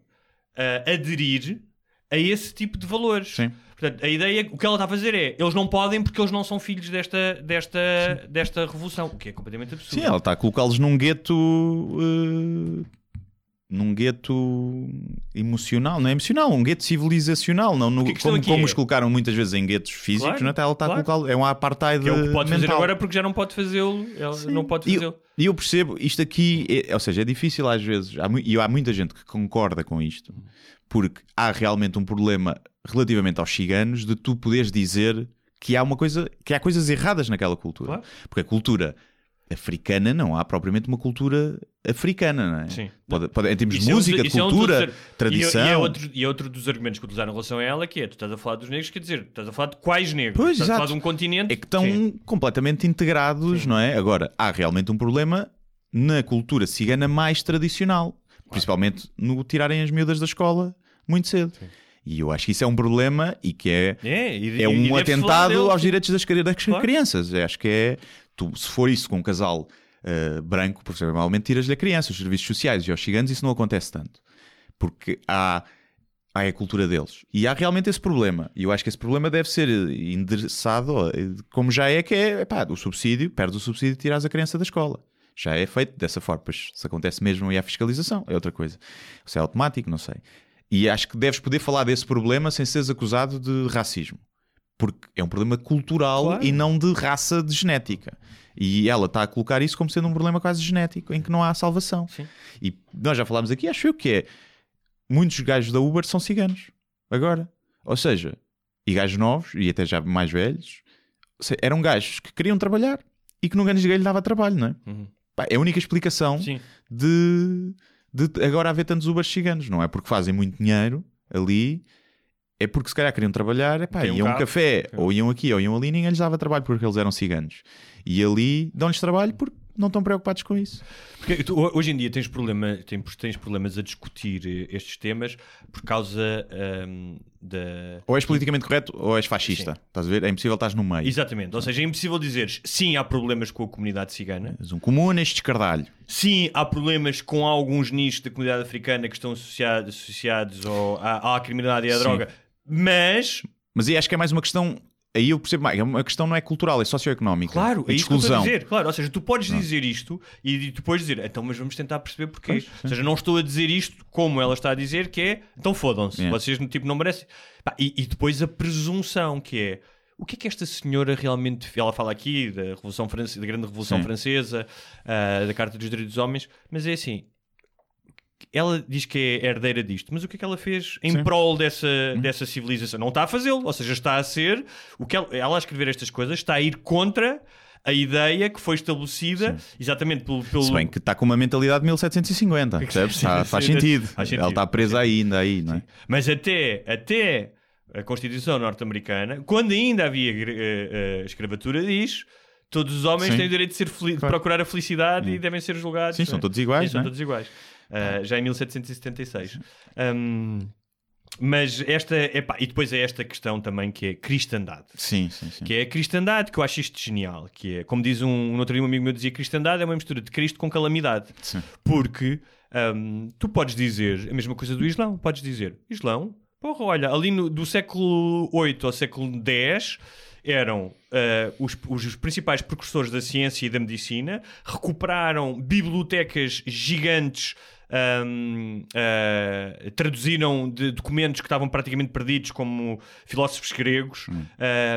Speaker 6: ah, aderir a esse tipo de valores.
Speaker 1: Sim.
Speaker 6: Portanto, a ideia, o que ela está a fazer é, eles não podem porque eles não são filhos desta, desta, desta revolução, o que é completamente absurdo.
Speaker 1: Sim, ela está a colocá-los num gueto. eh, num gueto emocional, não é emocional, um gueto civilizacional, não no- como, como
Speaker 6: é-
Speaker 1: os colocaram muitas vezes em guetos físicos,
Speaker 6: Claro,
Speaker 1: não é? ela está
Speaker 6: claro.
Speaker 1: a colocá-lo, é um apartheid
Speaker 6: que é o que pode fazer
Speaker 1: mental.
Speaker 6: agora porque já não pode fazê-lo. Ela não pode
Speaker 1: E
Speaker 6: fazê-lo.
Speaker 1: eu, e eu percebo, isto aqui, é- ou seja, é difícil às vezes, há, e há muita gente que concorda com isto, porque há realmente um problema relativamente aos ciganos de tu poderes dizer que há uma coisa, que há coisas erradas naquela cultura.
Speaker 6: Claro.
Speaker 1: Porque a cultura africana não há propriamente uma cultura africana, não é?
Speaker 6: Sim.
Speaker 1: Pode, pode- em termos de
Speaker 6: Isso é um-
Speaker 1: música,
Speaker 6: isso é um
Speaker 1: cultura, tradição.
Speaker 6: E, e é outro, e é outro dos argumentos que utilizaram em relação a ela, que é, tu estás a falar dos negros, quer dizer, estás a falar de quais negros?
Speaker 1: Pois,
Speaker 6: estás a falar
Speaker 1: exato.
Speaker 6: de um continente?
Speaker 1: É que estão
Speaker 6: Sim.
Speaker 1: completamente integrados, não é? Agora, há realmente um problema na cultura cigana mais tradicional, principalmente no tirarem as miúdas da escola muito cedo. E eu acho que isso é um problema e que é,
Speaker 6: É, e- e
Speaker 1: é um
Speaker 6: falar
Speaker 1: atentado
Speaker 6: dele.
Speaker 1: aos direitos das, das
Speaker 6: Claro.
Speaker 1: crianças. Eu acho que é, tu, se for isso com um casal eh, branco, provavelmente tiras-lhe a criança, os serviços sociais e aos ciganos, isso não acontece tanto. Porque há, há a cultura deles. E há realmente esse problema. E eu acho que esse problema deve ser endereçado, eh, como já é que é, epá, o subsídio, perde o subsídio e tiras a criança da escola. Já é feito dessa forma. Pois se acontece mesmo e há fiscalização, é outra coisa. Se é automático, não sei. E acho que deves poder falar desse problema sem seres acusado de racismo. Porque é um problema cultural
Speaker 6: Claro.
Speaker 1: e não de raça, de genética. E ela está a colocar isso como sendo um problema quase genético, em que não há salvação.
Speaker 6: Sim.
Speaker 1: E nós já falámos aqui, acho eu que é. Muitos gajos da Uber são ciganos. Agora. Ou seja, e gajos novos, e até já mais velhos, eram gajos que queriam trabalhar e que nunca ninguém lhe dava trabalho, não é?
Speaker 6: Uhum.
Speaker 1: Pá, é a única explicação
Speaker 6: Sim.
Speaker 1: de, de agora haver tantos Ubers ciganos. Não é porque fazem muito dinheiro ali, é porque se calhar queriam trabalhar, epá,
Speaker 6: Tem um
Speaker 1: iam a um
Speaker 6: carro.
Speaker 1: café, ou iam aqui, ou iam ali, ninguém lhes dava trabalho porque eles eram ciganos. E ali dão-lhes trabalho porque não estão preocupados com isso.
Speaker 6: Porque tu, ho- hoje em dia tens, problema, tens, tens problemas a discutir eh, estes temas por causa ahm, da.
Speaker 1: Ou és politicamente correto ou és fascista. Estás a ver? É impossível estás no meio.
Speaker 6: Exatamente. Ou seja, é impossível dizeres sim, há problemas com a comunidade cigana.
Speaker 1: És um comum neste escardalho.
Speaker 6: Sim, há problemas com alguns nichos da comunidade africana que estão associados, associados ao, à, à criminalidade e à
Speaker 1: Sim.
Speaker 6: droga. Mas,
Speaker 1: Mas aí acho que é mais uma questão. Aí eu percebo mais. É uma questão não é cultural, é socioeconómica.
Speaker 6: claro,
Speaker 1: é
Speaker 6: é a
Speaker 1: exclusão.
Speaker 6: dizer. Claro, ou seja, tu podes dizer isto e depois dizer, então, mas vamos tentar perceber porquê.
Speaker 1: Pois,
Speaker 6: ou seja, não estou a dizer isto como ela está a dizer, que é, então fodam-se,
Speaker 1: É.
Speaker 6: vocês tipo, não merecem. E, e depois a presunção, que é. O que é que esta senhora realmente. Ela fala aqui da, Revolução France- da Grande Revolução
Speaker 1: Sim.
Speaker 6: Francesa, ah, da Carta dos Direitos dos Homens, mas é assim. Ela diz que é herdeira disto, mas o que é que ela fez em
Speaker 1: Sim. Hum.
Speaker 6: prol dessa, dessa civilização? Não está a fazê-lo, ou seja, está a ser. O que ela, ela a escrever estas coisas está a ir contra a ideia que foi estabelecida exatamente pelo. pelo...
Speaker 1: Se bem que está com uma mentalidade de 1750, [LAUGHS] percebes?
Speaker 6: Sim,
Speaker 1: Tá-
Speaker 6: sim,
Speaker 1: faz
Speaker 6: sim.
Speaker 1: sentido.
Speaker 6: Faz sentido.
Speaker 1: Ela está presa ainda aí, não é?
Speaker 6: Mas até, até a Constituição norte-americana, quando ainda havia eh, eh, escravatura, diz. Todos os homens
Speaker 1: Sim.
Speaker 6: têm o direito de ser fel- de
Speaker 1: Claro.
Speaker 6: procurar a felicidade e devem ser julgados.
Speaker 1: Sim, são
Speaker 6: é?
Speaker 1: todos iguais,
Speaker 6: Sim, são
Speaker 1: é?
Speaker 6: todos iguais. Uh, já em 1776. Um, mas esta, epá, e depois é esta questão também que é cristandade.
Speaker 1: Sim, sim, sim.
Speaker 6: Que é a cristandade, que eu acho isto genial. Que é, como diz um, um outro dia um amigo meu dizia, cristandade é uma mistura de Cristo com calamidade.
Speaker 1: Sim.
Speaker 6: Porque hum, tu podes dizer a mesma coisa do Islão. Podes dizer, Islão, porra, olha, ali no- do século VIII ao século X eram ah, os, os principais precursores da ciência e da medicina, recuperaram bibliotecas gigantes. Hum, ah, traduziram de documentos que estavam praticamente perdidos, como filósofos gregos.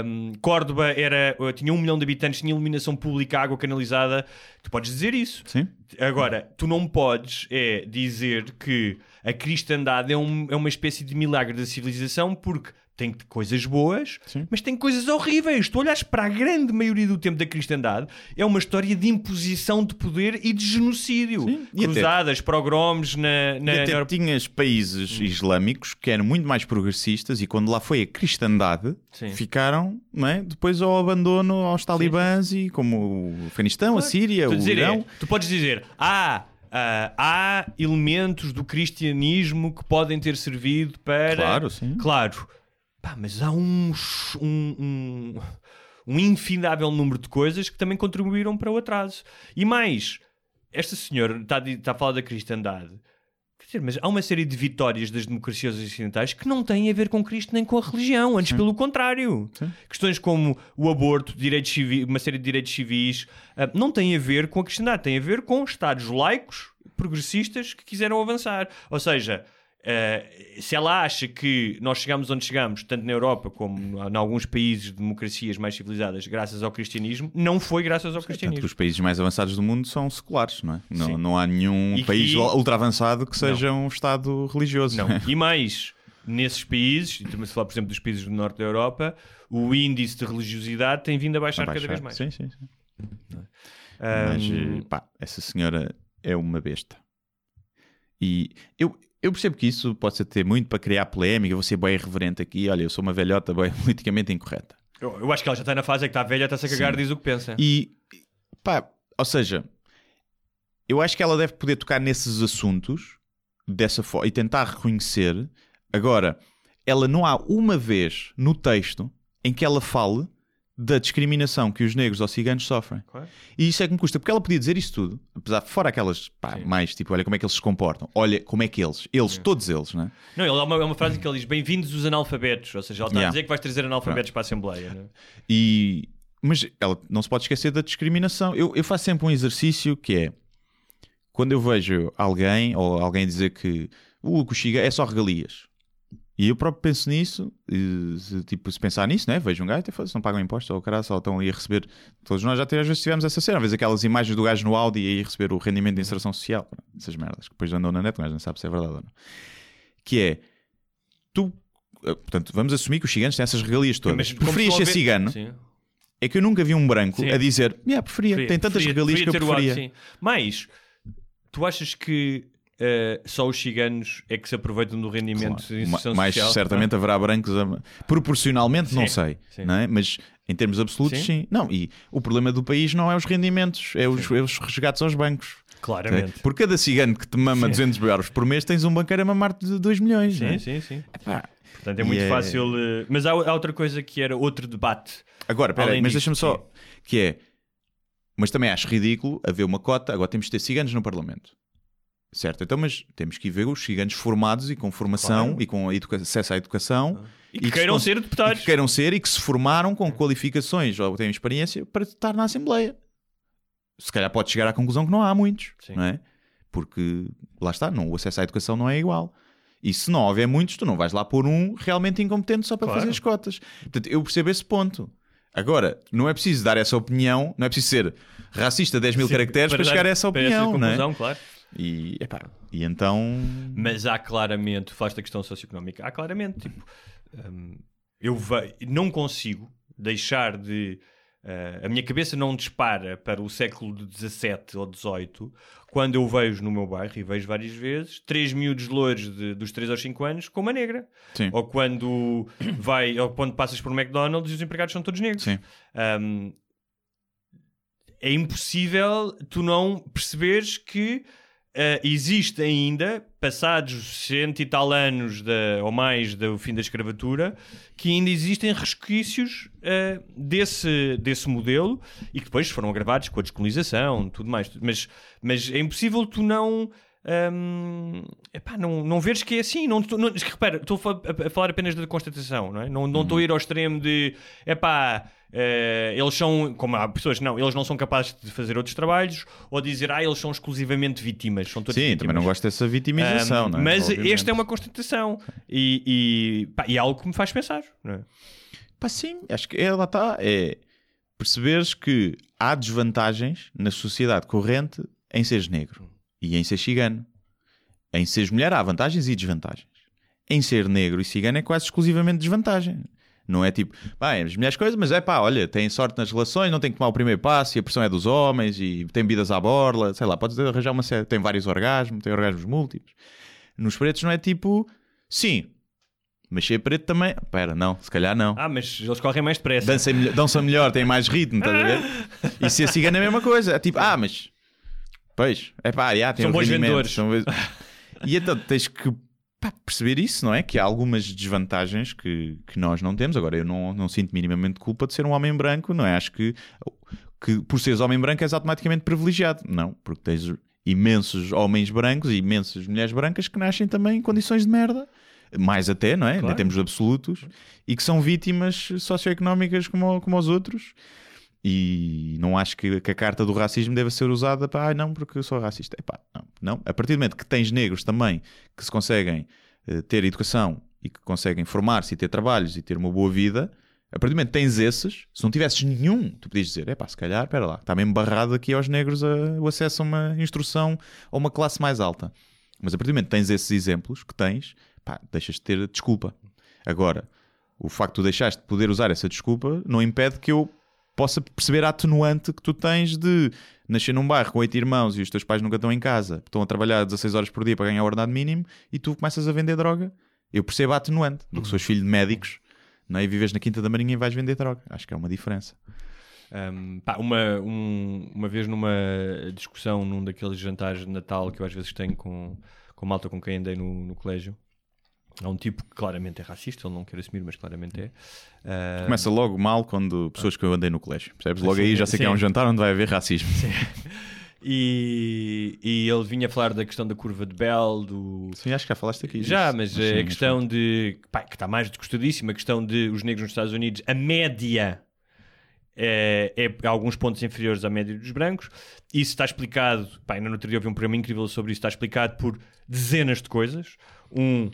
Speaker 6: Hum, Córdoba era, tinha um milhão de habitantes, tinha iluminação pública, água canalizada. Tu podes dizer isso.
Speaker 1: Sim.
Speaker 6: Agora, tu não podes é dizer que a cristandade é, um- é uma espécie de milagre da civilização porque tem coisas boas, mas tem coisas horríveis. Tu olhas para a grande maioria do tempo da cristandade, é uma história de imposição de poder e de genocídio.
Speaker 1: Sim. E até-
Speaker 6: Cruzadas, pogroms na, na,
Speaker 1: E até
Speaker 6: na
Speaker 1: tinhas países islâmicos que eram muito mais progressistas e quando lá foi a cristandade
Speaker 6: Sim.
Speaker 1: ficaram não é? depois ao abandono aos talibãs e como o Afeganistão, a Síria,
Speaker 6: Tu
Speaker 1: o
Speaker 6: dizer é,
Speaker 1: Irão.
Speaker 6: tu podes dizer, ah, ah, há elementos do cristianismo que podem ter servido para.
Speaker 1: Claro, sim.
Speaker 6: Claro. Pá, mas há uns, um, um, um infindável número de coisas que também contribuíram para o atraso. E mais, esta senhora está, está a falar da cristandade. Quer dizer, mas há uma série de vitórias das democracias ocidentais que não têm a ver com Cristo nem com a religião, antes pelo contrário. Questões como o aborto, direitos civis, uma série de direitos civis, ah, não têm a ver com a cristandade, têm a ver com Estados laicos, progressistas, que quiseram avançar. Ou seja, ah, se ela acha que nós chegamos onde chegamos, tanto na Europa como em alguns países de democracias mais civilizadas, graças ao cristianismo, não foi graças ao
Speaker 1: que
Speaker 6: cristianismo.
Speaker 1: os países mais avançados do mundo são seculares, não é?
Speaker 6: Sim.
Speaker 1: Não, não há nenhum
Speaker 6: E que-
Speaker 1: país ultra avançado que seja um Estado religioso.
Speaker 6: Não. [LAUGHS] E mais, nesses países, e também se falar, por exemplo, dos países do norte da Europa, o índice de religiosidade tem vindo a baixar,
Speaker 1: Vai
Speaker 6: cada vez
Speaker 1: baixar.
Speaker 6: mais.
Speaker 1: Sim, sim, sim.
Speaker 6: Ahm,
Speaker 1: Mas, eh, pá, essa senhora é uma besta. E eu, eu percebo que isso pode ser ter muito para criar polémica. Ser bem irreverente aqui. Olha, eu sou uma velhota bem [LAUGHS] politicamente incorreta.
Speaker 6: eu, eu acho que ela já está na fase em que está velha, está-se a cagar,
Speaker 1: Sim.
Speaker 6: diz o que pensa.
Speaker 1: E, pá, ou seja, eu acho que ela deve poder tocar nesses assuntos dessa forma e tentar reconhecer. Agora, ela não há uma vez no texto em que ela fale da discriminação que os negros ou ciganos sofrem.
Speaker 6: Claro.
Speaker 1: E isso é que me custa, porque ela podia dizer isso tudo, apesar fora aquelas pá, mais tipo, olha como é que eles se comportam, olha como é que eles, eles, todos eles, né?
Speaker 6: Não, é uma, é uma frase que ele diz: Bem-vindos os analfabetos. Ou seja, ele está
Speaker 1: Yeah.
Speaker 6: a dizer que vais trazer analfabetos para a Assembleia. Né?
Speaker 1: E mas ela não se pode esquecer da discriminação. Eu, eu faço sempre um exercício que é quando eu vejo alguém ou alguém dizer que o Coxiga é só regalias. E eu próprio penso nisso, e, se, tipo, se pensar nisso, né? vejo um gajo e falo, não pagam impostos ou caralho, só estão ali a receber. Todos nós já às vezes tivemos essa cena, às vezes aquelas imagens do gajo no Audi e aí receber o rendimento de inserção social, essas merdas, que depois andam na net, o gajo não sabe se é verdade ou não. Que é, tu, eh, portanto, vamos assumir que os ciganos têm essas regalias todas.
Speaker 6: Mas
Speaker 1: Preferias ser cigano?
Speaker 6: Sim.
Speaker 1: É que eu nunca vi um branco
Speaker 6: Sim.
Speaker 1: a dizer, yeah, preferia, tem tantas
Speaker 6: Preferia-
Speaker 1: regalias que eu
Speaker 6: preferia o
Speaker 1: preferia.
Speaker 6: sim. Mas, tu achas que eh, só os ciganos é que se aproveitam do rendimento de
Speaker 1: Ma-
Speaker 6: inserção
Speaker 1: mais
Speaker 6: social?
Speaker 1: certamente haverá brancos a- proporcionalmente não
Speaker 6: Sim,
Speaker 1: sei
Speaker 6: sim.
Speaker 1: não é? mas em termos absolutos
Speaker 6: Sim.
Speaker 1: sim. não e o problema do país não é os rendimentos é os, é os resgates aos bancos
Speaker 6: Claramente.
Speaker 1: Por cada cigano que te mama 200 euros por mês tens um banqueiro a mamar de 2 milhões não
Speaker 6: Sim,
Speaker 1: é?
Speaker 6: sim, sim.
Speaker 1: Epá,
Speaker 6: Portanto, é muito
Speaker 1: E é-
Speaker 6: fácil. eh, Mas há, há outra coisa que era outro debate.
Speaker 1: agora peraí, mas deixa-me só que é mas também acho ridículo haver uma cota agora temos de ter ciganos no Parlamento Certo, então, mas temos que ver os ciganos formados e com formação
Speaker 6: Claro.
Speaker 1: e com acesso à educação
Speaker 6: E que
Speaker 1: se
Speaker 6: queiram
Speaker 1: cons-
Speaker 6: ser deputados.
Speaker 1: e que queiram ser e que se formaram com qualificações ou têm experiência para estar na Assembleia. Se calhar pode chegar à conclusão que não há muitos,
Speaker 6: Sim.
Speaker 1: não é? Porque lá está, não, o acesso à educação não é igual. E se não houver muitos, tu não vais lá pôr um realmente incompetente só para
Speaker 6: Claro.
Speaker 1: fazer as cotas. Portanto, eu percebo esse ponto. Agora, não é preciso dar essa opinião, não é preciso ser racista 10 mil
Speaker 6: Sim,
Speaker 1: caracteres para,
Speaker 6: dar-
Speaker 1: chegar a essa
Speaker 6: para
Speaker 1: opinião, não é?
Speaker 6: claro.
Speaker 1: E, epá, e então.
Speaker 6: Mas há claramente, falaste da questão socioeconómica, há claramente, tipo, hum, eu ve- não consigo deixar de. eh, a minha cabeça não dispara para o século XVII ou XVIII quando eu vejo no meu bairro, e vejo várias vezes, três miúdos loiros de- dos 3 aos 5 anos com uma negra.
Speaker 1: Sim.
Speaker 6: Ou quando, [COUGHS] vai, ou quando passas por um McDonald's e os empregados são todos negros. Um, é impossível tu não perceberes que eh, existe ainda, passados cento e tal anos da- ou mais do fim da escravatura, que ainda existem resquícios eh, desse, desse modelo e que depois foram agravados com a descolonização tudo mais. Mas, mas é impossível tu não. hum, epá, não, não veres que é assim. Não, não, repara, estou a fa- a, a falar apenas da constatação, não é? Não não estou a ir ao extremo de epá, eh, eles são, como há pessoas, não, eles não são capazes de fazer outros trabalhos ou dizer, ah, eles são exclusivamente vítimas. São todos
Speaker 1: Sim,
Speaker 6: vítimas.
Speaker 1: também não gosto dessa vitimização,
Speaker 6: Um,
Speaker 1: é?
Speaker 6: Mas
Speaker 1: Obviamente.
Speaker 6: esta é uma constatação e, e, pá, e é algo que me faz pensar. Não é?
Speaker 1: Pá, sim, acho que é, lá está. É perceberes que há desvantagens na sociedade corrente em seres negro e em ser cigano. Em seres mulher há vantagens e desvantagens. Em ser negro e cigano é quase exclusivamente desvantagem. Não é tipo, bem, as mulheres coisas, mas é pá, olha, têm sorte nas relações, não tem que tomar o primeiro passo e a pressão é dos homens e tem bebidas à borla, sei lá, podes arranjar uma série, tem vários orgasmos, tem orgasmos múltiplos. Nos pretos não é tipo, sim, mas ser preto também, espera, não, se calhar não.
Speaker 6: Ah, mas eles correm mais depressa.
Speaker 1: Dançam melhor, dançam melhor, têm mais ritmo, estás a ver? [LAUGHS] E ser cigano é a mesma coisa. É tipo, ah, mas. Pois, é pá, já, tem
Speaker 6: São bons vendedores.
Speaker 1: são [LAUGHS] E então tens que pá, perceber isso, não é? Que há algumas desvantagens que, que nós não temos. Agora, eu não, não sinto minimamente culpa de ser um homem branco, não é? Acho que, que por seres homem branco és automaticamente privilegiado. Não, porque tens imensos homens brancos e imensas mulheres brancas que nascem também em condições de merda. Mais até, não é?
Speaker 6: Claro.
Speaker 1: Em termos absolutos. E que são vítimas socioeconómicas como, como os outros. E não acho que, que a carta do racismo deva ser usada para, ah, não, porque eu sou racista. Epá, não, não. A partir do momento que tens negros também que se conseguem eh, ter educação e que conseguem formar-se e ter trabalhos e ter uma boa vida, a partir do momento que tens esses, se não tivesses nenhum, tu podias dizer, é pá, se calhar, espera lá, está mesmo barrado aqui aos negros a- o acesso a uma instrução ou uma classe mais alta. Mas a partir do momento que tens esses exemplos que tens, pá, deixas de ter desculpa. Agora, o facto de deixaste de poder usar essa desculpa não impede que eu possa perceber a atenuante que tu tens de nascer num bairro com oito irmãos e os teus pais nunca estão em casa, estão a trabalhar 16 horas por dia para ganhar o ordenado mínimo e tu começas a vender droga. Eu percebo a atenuante do que sou filho de médicos não é? e vives na Quinta da Marinha e vais vender droga. Acho que é uma diferença.
Speaker 6: Um, pá, uma, um- uma vez numa discussão num daqueles jantares de Natal que eu às vezes tenho com, com malta com quem andei no, no colégio, há um tipo que claramente é racista, ele não quer assumir, mas claramente é. Uh,
Speaker 1: Começa logo mal quando pessoas que eu andei no colégio. Percebes? Logo
Speaker 6: Sim,
Speaker 1: aí já sei que é
Speaker 6: sim.
Speaker 1: um jantar onde vai haver racismo. [LAUGHS]
Speaker 6: e, e ele vinha falar da questão da curva de Bell, do,
Speaker 1: Sim, acho que já falaste aqui.
Speaker 6: Já,
Speaker 1: disso.
Speaker 6: mas
Speaker 1: sim,
Speaker 6: a questão de. pá, que está mais discutidíssima, a questão de os negros nos Estados Unidos, a média é, é alguns pontos inferiores à média dos brancos. Isso está explicado. Pá, ainda no outro dia houve um programa incrível sobre isso. Está explicado por dezenas de coisas. Um,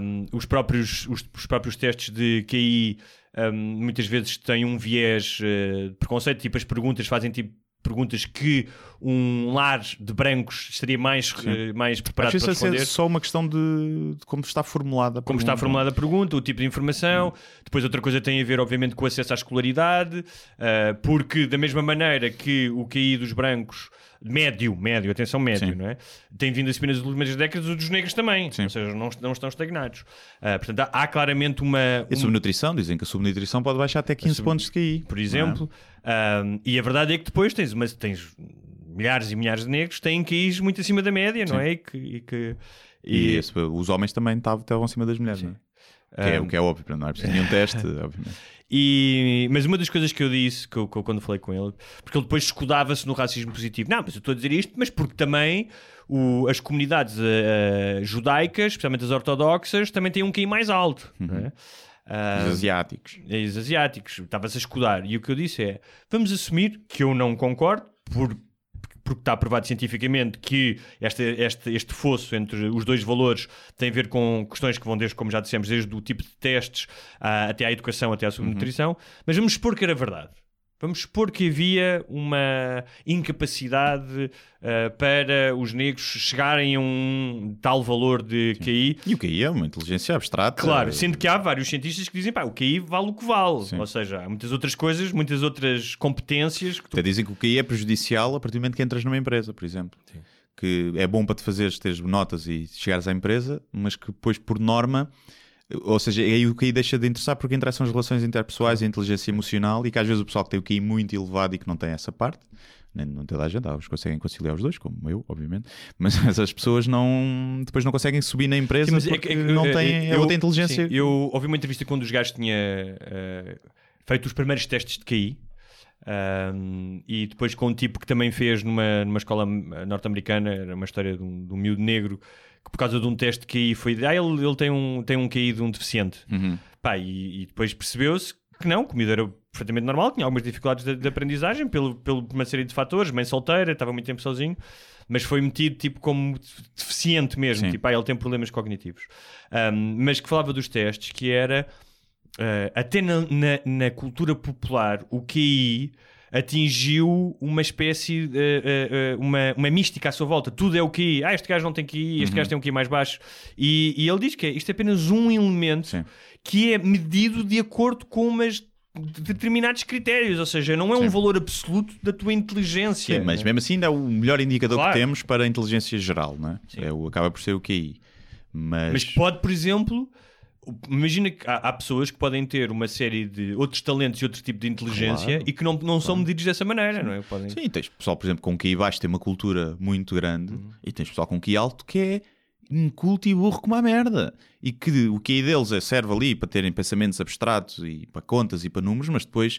Speaker 6: um, os, próprios, os, os próprios testes de QI um, muitas vezes têm um viés eh, de preconceito. Tipo, as perguntas fazem tipo. Perguntas que um lar de brancos estaria mais, eh, mais preparado
Speaker 1: vezes
Speaker 6: para
Speaker 1: é
Speaker 6: responder
Speaker 1: só uma questão de, de como está formulada. a
Speaker 6: como está formulada a pergunta, o tipo de informação. Depois outra coisa tem a ver, obviamente, com o acesso à escolaridade, ah, porque da mesma maneira que o QI dos brancos, médio, médio, atenção, médio,
Speaker 1: Sim.
Speaker 6: não é? Tem vindo a subir nas últimas décadas, o dos negros também.
Speaker 1: Sim.
Speaker 6: Ou seja, não, não estão estagnados. Ah, portanto, há, há claramente uma...
Speaker 1: E a
Speaker 6: um-
Speaker 1: subnutrição, dizem que a subnutrição pode baixar até 15 pontos de QI.
Speaker 6: por exemplo. Um, e a verdade é que depois tens, uma, tens milhares e milhares de negros que têm QIs muito acima da média, não
Speaker 1: Sim.
Speaker 6: é? E que, e que-
Speaker 1: E,
Speaker 6: e-
Speaker 1: esse- os homens também estavam acima das mulheres, não é? Que é
Speaker 6: Um,
Speaker 1: o que é óbvio, não é preciso nenhum [LAUGHS] teste, obviamente.
Speaker 6: E, mas uma das coisas que eu disse, que eu, que eu quando falei com ele, porque ele depois escudava-se no racismo positivo. Não, mas eu estou a dizer isto, mas porque também o- as comunidades eh, judaicas, especialmente as ortodoxas, também têm um QI mais alto. não é? Ah,
Speaker 1: Os asiáticos.
Speaker 6: e os asiáticos, estava-se a escudar. E o que eu disse é: vamos assumir que eu não concordo, por, porque está provado cientificamente que este, este, este fosso entre os dois valores tem a ver com questões que vão desde, como já dissemos, desde o tipo de testes ah, até à educação, até à subnutrição. Mas vamos supor que era verdade. Vamos supor que havia uma incapacidade ah, para os negros chegarem a um tal valor de QI
Speaker 1: E o QI é uma inteligência abstrata.
Speaker 6: Claro, sendo que há vários cientistas que dizem pá, o QI vale o que vale.
Speaker 1: Sim.
Speaker 6: Ou seja, há muitas outras coisas, muitas outras competências que tu...
Speaker 1: Até dizem que o QI é prejudicial a partir do momento que entras numa empresa, por exemplo. Que é bom para te fazeres, teres notas e chegares à empresa, mas que depois, por norma, Ou seja, é aí o QI deixa de interessar porque interessam as relações interpessoais e a inteligência emocional e que às vezes o pessoal que tem o QI muito elevado e que não tem essa parte, nem não toda a gente, há os conseguem conciliar os dois, como eu, obviamente, [LAUGHS] mas as pessoas não depois não conseguem subir na empresa
Speaker 6: Sim, mas é
Speaker 1: porque
Speaker 6: que- é
Speaker 1: não
Speaker 6: é-
Speaker 1: têm
Speaker 6: eu-
Speaker 1: a outra inteligência.
Speaker 6: sim, eu ouvi uma entrevista quando os gajos tinha eh, feito os primeiros testes de QI. ahm, e depois com um tipo que também fez numa, numa escola eh, norte-americana, era uma história de um, de um miúdo negro que por causa de um teste de QI foi ah, ele, ele tem, um, tem um QI de um deficiente.
Speaker 1: Uhum.
Speaker 6: Pá, e, e depois percebeu-se que não, que miúdo era perfeitamente normal, tinha algumas dificuldades de, de aprendizagem pelo, pelo uma série de fatores, mãe solteira, estava muito tempo sozinho, mas foi metido tipo como deficiente mesmo,
Speaker 1: Sim.
Speaker 6: tipo, ah, ele tem problemas cognitivos. Ahm, mas que falava dos testes, que era ah, até na, na, na cultura popular, o QI atingiu uma espécie de ah, ah, uma, uma mística à sua volta. Tudo é o QI. Ah, este gajo não tem QI, este gajo tem um QI mais baixo. E, e ele diz que é, isto é apenas um elemento
Speaker 1: Sim.
Speaker 6: que é medido de acordo com umas determinados critérios, ou seja, não é um
Speaker 1: Sim.
Speaker 6: valor absoluto da tua inteligência.
Speaker 1: Sim, mas mesmo assim ainda é o melhor indicador
Speaker 6: Claro.
Speaker 1: que temos para a inteligência geral, não é? É o, acaba por ser o QI. Mas,
Speaker 6: Mas pode, por exemplo, imagina que há, há pessoas que podem ter uma série de outros talentos e outro tipo de inteligência
Speaker 1: Claro.
Speaker 6: e que não, não são medidos dessa maneira, não é? Podem...
Speaker 1: Sim, tens pessoal, por exemplo, com QI baixo tem uma cultura muito grande
Speaker 6: Uhum.
Speaker 1: e tens pessoal com QI alto que é inculto e burro como a merda. E que o QI deles é, serve ali para terem pensamentos abstratos e para contas e para números, mas depois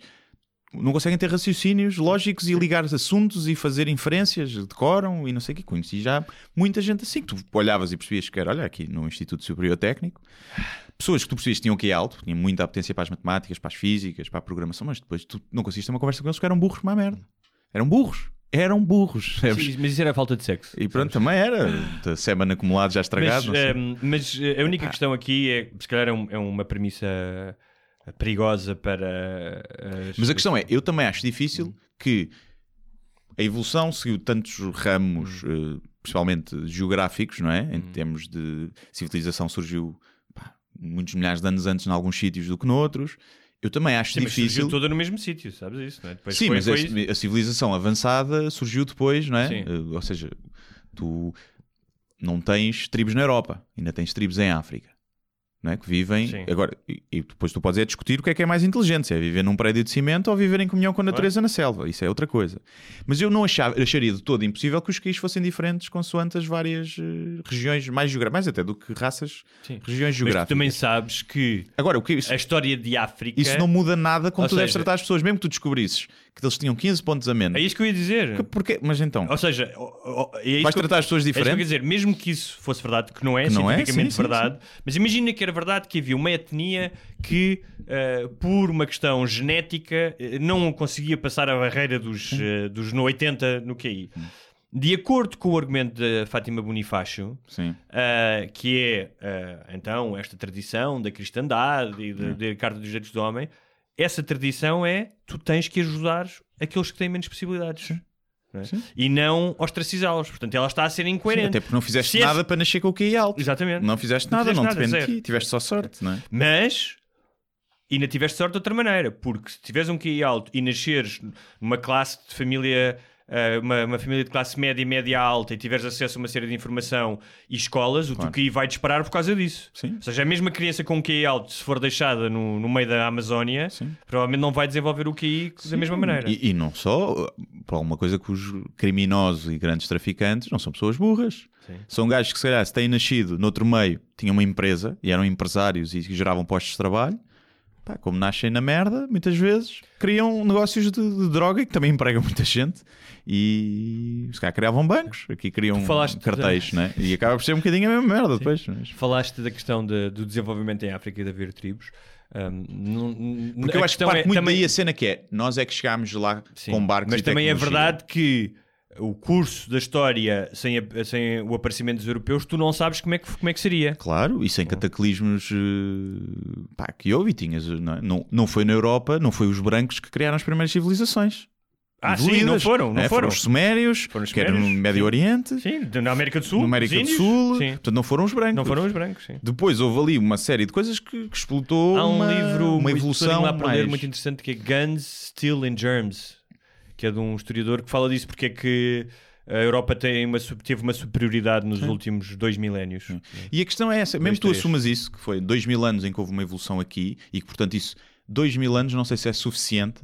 Speaker 1: não conseguem ter raciocínios lógicos e ligar assuntos e fazer inferências, decoram e não sei o que. Conheci já muita gente assim que tu olhavas e percebias que era, olha, aqui no Instituto Superior Técnico, pessoas que tu percebias que tinham QI alto, tinham muita apetência para as matemáticas, para as físicas, para a programação, mas depois tu não conseguiste ter uma conversa com eles porque eram burros como a merda. Eram burros. Eram burros.
Speaker 6: Sim, mas isso era falta de sexo.
Speaker 1: E pronto, também era. Sébano acumulado já estragado.
Speaker 6: Mas,
Speaker 1: sei.
Speaker 6: ehm, mas, a única questão aqui é, se calhar é, um- é uma premissa perigosa para. as-
Speaker 1: Mas a questão é, eu também acho difícil que a evolução seguiu tantos ramos,
Speaker 6: Hum.
Speaker 1: eh, principalmente geográficos, não é? Em termos de civilização surgiu pá, muitos milhares de anos antes em alguns sítios do que noutros. Eu também acho
Speaker 6: Sim, mas surgiu
Speaker 1: difícil.
Speaker 6: toda no mesmo sítio, sabes isso? Não é? Depois
Speaker 1: Sim,
Speaker 6: foi-
Speaker 1: mas
Speaker 6: foi-
Speaker 1: a, civilização avançada surgiu depois, não é?
Speaker 6: Sim.
Speaker 1: Eh, Ou seja, tu não tens tribos na Europa, ainda tens tribos em África, é? Que vivem.
Speaker 6: Sim.
Speaker 1: Agora, e, e depois tu podes é discutir o que é que é mais inteligente: se é viver num prédio de cimento ou viver em comunhão com a natureza na selva. Isso é outra coisa. Mas eu não achava, acharia de todo impossível que os QIs fossem diferentes consoante as várias eh, regiões mais geográficas, mais até do que raças,
Speaker 6: Sim.
Speaker 1: regiões
Speaker 6: Mas tu
Speaker 1: geográficas.
Speaker 6: também sabes que
Speaker 1: Agora, o que isso,
Speaker 6: a história de África.
Speaker 1: isso não muda nada como
Speaker 6: Ou
Speaker 1: tu deves
Speaker 6: seja-
Speaker 1: tratar as pessoas, mesmo que tu descobrisses que eles tinham 15 pontos a menos.
Speaker 6: É isso que eu ia dizer.
Speaker 1: Porquê? Mas então,
Speaker 6: Ou seja, é
Speaker 1: vais
Speaker 6: que eu-
Speaker 1: tratar as pessoas
Speaker 6: É isso que
Speaker 1: diferentes?
Speaker 6: dizer, mesmo que isso fosse verdade, que não é
Speaker 1: Que não é,
Speaker 6: cientificamente
Speaker 1: sim, sim,
Speaker 6: verdade, mas imagina que era verdade que havia uma etnia que, eh, por uma questão genética, eh, não conseguia passar a barreira dos, eh, dos no 80 no QI. De acordo com o argumento da Fátima Bonifácio,
Speaker 1: Sim.
Speaker 6: Uh, que é uh, então esta tradição da cristandade e da da Carta dos Direitos do Homem. Essa tradição é tu tens que ajudar aqueles que têm menos possibilidades. não é? E não ostracizá-los. Portanto, ela está a ser incoerente.
Speaker 1: Até porque não fizeste
Speaker 6: Se
Speaker 1: nada para nascer com o QI alto.
Speaker 6: Exatamente.
Speaker 1: Não fizeste
Speaker 6: Não
Speaker 1: nada,
Speaker 6: fizeste
Speaker 1: não
Speaker 6: nada,
Speaker 1: depende de ti. Tiveste só sorte, não é?
Speaker 6: Mas ainda tiveste sorte de outra maneira, porque se tiveres um QI alto e nasceres numa classe de família, eh, uma, uma família de classe média e média alta e tiveres acesso a uma série de informação e escolas, o
Speaker 1: Claro.
Speaker 6: teu QI vai disparar por causa disso.
Speaker 1: Sim.
Speaker 6: Ou seja, a mesma criança com QI alto, se for deixada no, no meio da Amazónia,
Speaker 1: Sim.
Speaker 6: provavelmente não vai desenvolver o QI da mesma maneira.
Speaker 1: E, e não só, por alguma coisa que os criminosos e grandes traficantes não são pessoas burras.
Speaker 6: Sim.
Speaker 1: São gajos que, se calhar, se têm nascido noutro meio, tinham uma empresa e eram empresários e geravam postos de trabalho. Pá, como nascem na merda, muitas vezes criam negócios de, de droga que também empregam muita gente e se calhar criavam bancos, aqui criam cartéis,
Speaker 6: de-
Speaker 1: né? e acaba por ser um bocadinho a mesma merda depois. mas-
Speaker 6: Falaste da questão de- do desenvolvimento em África e de haver tribos. Um,
Speaker 1: Porque eu acho que parte
Speaker 6: é-
Speaker 1: muito
Speaker 6: também-
Speaker 1: daí a cena que é nós é que chegámos lá
Speaker 6: Sim,
Speaker 1: com barcos
Speaker 6: Mas também é verdade que o curso da história sem, a- sem o aparecimento dos europeus, tu não sabes como é que, como é que seria.
Speaker 1: Claro, e sem cataclismos eh, pá, que houve tinhas, não, é? não, não foi na Europa, não foi os brancos que criaram as primeiras civilizações.
Speaker 6: Ah, sim,
Speaker 1: evoluídas,
Speaker 6: não foram, não
Speaker 1: né?
Speaker 6: foram.
Speaker 1: os sumérios,
Speaker 6: Foram os
Speaker 1: que eram no
Speaker 6: sumérios,
Speaker 1: Médio
Speaker 6: sim.
Speaker 1: Oriente,
Speaker 6: Sim, na América do Sul.
Speaker 1: no América do Sul,
Speaker 6: Sim.
Speaker 1: portanto não foram os brancos.
Speaker 6: Não foram os brancos, sim.
Speaker 1: Depois houve ali uma série de coisas que, que explotou
Speaker 6: Há um
Speaker 1: uma,
Speaker 6: livro
Speaker 1: uma evolução
Speaker 6: lá para ler
Speaker 1: mais...
Speaker 6: muito interessante que é Guns, Steel and Germs, que é de um historiador que fala disso, porque é que a Europa tem uma, teve uma superioridade nos últimos dois milénios.
Speaker 1: E a questão é essa, mesmo que tu assumas isso, que foi dois mil anos em que houve uma evolução aqui, e que portanto isso, dois mil anos, não sei se é suficiente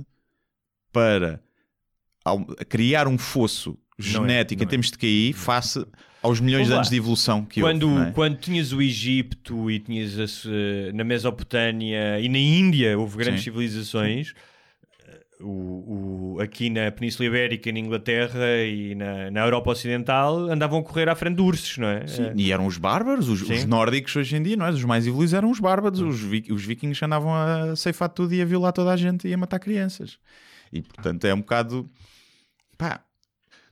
Speaker 1: para criar um fosso genético
Speaker 6: não
Speaker 1: em
Speaker 6: é.
Speaker 1: termos de QI face aos milhões de anos de evolução que
Speaker 6: Quando,
Speaker 1: houve. é?
Speaker 6: quando tinhas o Egito e tinhas a na Mesopotâmia e na Índia houve grandes
Speaker 1: Sim.
Speaker 6: civilizações, eh, o, o- aqui na Península Ibérica, na Inglaterra e na, na Europa Ocidental andavam a correr à frente de ursos, não é?
Speaker 1: Sim,
Speaker 6: Eh,
Speaker 1: E eram os bárbaros, os, os nórdicos hoje em dia, não é? Os mais evoluídos eram os bárbaros, os, vi- os vikings andavam a ceifar tudo e a violar toda a gente e a matar crianças. E portanto é um bocado. Pá.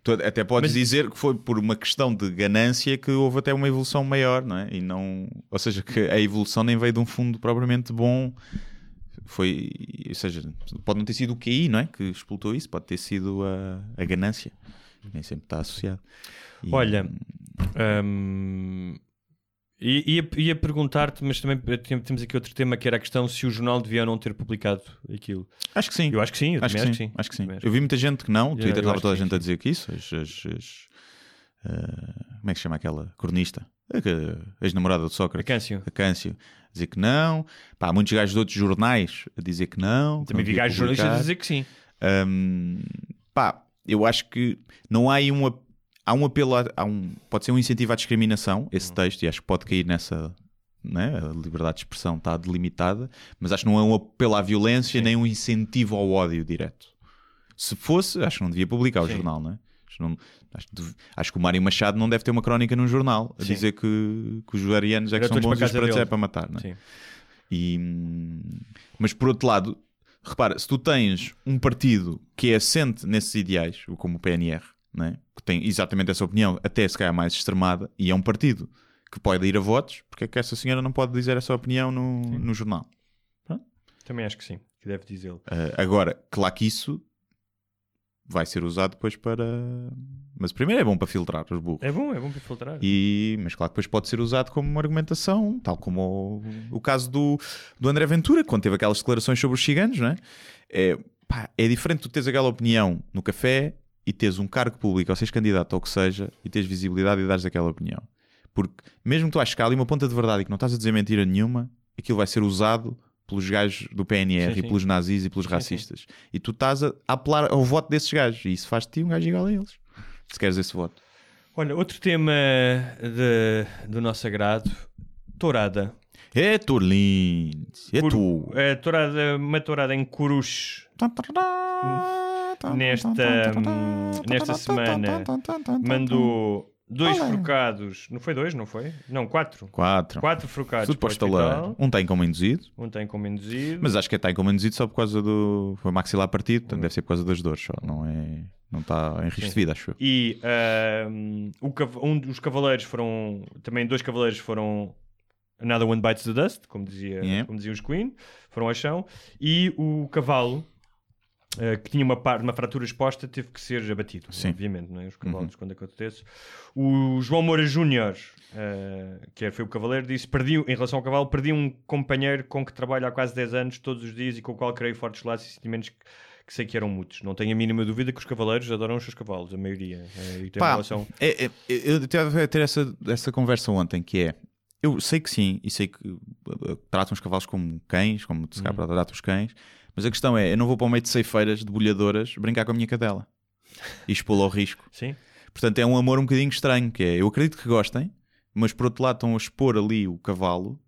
Speaker 1: tu até podes
Speaker 6: Mas-
Speaker 1: dizer que foi por uma questão de ganância que houve até uma evolução maior, não é? E não. Ou seja, que a evolução nem veio de um fundo propriamente bom. Foi. Ou seja, pode não ter sido o QI, não é? Que explotou isso, pode ter sido a, a ganância. Nem sempre está associado. E-
Speaker 6: Olha, hum, ia, ia perguntar-te, mas também tem- temos aqui outro tema que era a questão se o jornal devia ou não ter publicado aquilo.
Speaker 1: Acho que sim.
Speaker 6: Eu acho que sim, eu
Speaker 1: Acho que,
Speaker 6: também
Speaker 1: sim, acho que sim.
Speaker 6: Acho
Speaker 1: Eu vi muita gente que não. O Twitter estava
Speaker 6: acho
Speaker 1: toda a
Speaker 6: que
Speaker 1: gente
Speaker 6: sim,
Speaker 1: a dizer que isso. As, as- as, ah, como é que se chama aquela cronista? A que- a Ex-namorada do Sócrates.
Speaker 6: A Câncio.
Speaker 1: A Câncio. A dizer que não. Pá, há muitos gajos de outros jornais a dizer que não. que
Speaker 6: Também
Speaker 1: não
Speaker 6: vi gajos jornalistas a dizer que sim.
Speaker 1: Hum, pá, eu acho que não há aí um, há um apelo, a- há um, pode ser um incentivo à discriminação, esse texto, e acho que pode cair nessa. Né? A liberdade de expressão está delimitada, mas acho que não é um apelo à violência nem um incentivo ao ódio direto. Se fosse, acho que não devia publicar o
Speaker 6: Sim.
Speaker 1: jornal, não é? Acho, que não- acho acho que o Mário Machado não deve ter uma crónica num jornal a
Speaker 6: Sim.
Speaker 1: dizer que, que os arianos é que são bons e
Speaker 6: para
Speaker 1: os
Speaker 6: casa
Speaker 1: pretos é para matar, não é? E, mas por outro lado, repara, se tu tens um partido que é assente nesses ideais, como o PNR, né? que tem exatamente essa opinião, até se calhar mais extremada, e é um partido que pode ir a votos, porque é que essa senhora não pode dizer essa opinião no, no jornal?
Speaker 6: Também acho que sim, que deve dizê-lo.
Speaker 1: Uh, agora, claro que isso vai ser usado depois para. Mas primeiro é bom para filtrar os burros.
Speaker 6: É bom, é bom para filtrar.
Speaker 1: E, mas claro que depois pode ser usado como uma argumentação, tal como o, o caso do, do André Ventura, quando teve aquelas declarações sobre os ciganos, não é? É, pá, é diferente tu teres aquela opinião no café e teres um cargo público ou seres candidato ou o que seja e teres visibilidade e dares aquela opinião. Porque mesmo que tu aches que há ali uma ponta de verdade e que não estás a dizer mentira nenhuma, aquilo vai ser usado pelos gajos do PNR
Speaker 6: Sim,
Speaker 1: e
Speaker 6: sim.
Speaker 1: pelos nazis e pelos
Speaker 6: Sim,
Speaker 1: racistas. E tu estás a apelar ao voto desses gajos e isso faz de ti um gajo igual a eles. Se queres esse voto.
Speaker 6: Olha, outro tema de- do nosso agrado, tourada.
Speaker 1: É tu, lindo. É tu.
Speaker 6: é, tourada, uma tourada em Coruche nesta, hum, nesta semana mandou dois forcados. Não foi dois, não foi? Não, quatro.
Speaker 1: Quatro.
Speaker 6: Quatro forcados
Speaker 1: Tudo para o
Speaker 6: para o hospital.
Speaker 1: estaleiro. Um tem como induzido,
Speaker 6: Um tem como induzido.
Speaker 1: mas acho que é tem como induzido só por causa do. Foi maxilar partido, portanto deve ser por causa das dores só. Não é. Não está em risco de vida, acho eu.
Speaker 6: E cav- um dos cavaleiros foram. Também dois cavaleiros foram. Another one bites the dust, como, dizia,
Speaker 1: Yeah.
Speaker 6: como diziam os Queen, foram ao chão. E o cavalo, ah, que tinha uma, par- uma fratura exposta, teve que ser abatido.
Speaker 1: Sim. Uhum.
Speaker 6: Obviamente, não é? os cavalos, quando acontece. O João Moura Júnior, ah, que é- foi o cavaleiro, disse: perdi, em relação ao cavalo, perdi um companheiro com que trabalho há quase 10 anos, todos os dias, e com o qual criei fortes laços e sentimentos que, que sei que eram muitos. Não tenho a mínima dúvida que os cavaleiros adoram os seus cavalos, a maioria. eh, e tem
Speaker 1: Pá,
Speaker 6: relação.
Speaker 1: é- é- eu estava a ter essa, essa conversa ontem que é. Eu sei que sim, e sei que uh, tratam os cavalos como cães, como se calhar tratam os cães, mas a questão é: eu não vou para o meio de ceifeiras, de bolhadoras, brincar com a minha cadela e expô-la ao risco. [LAUGHS]
Speaker 6: Sim.
Speaker 1: Portanto, é um amor um bocadinho estranho, que é, eu acredito que gostem, mas por outro lado estão a expor ali o cavalo,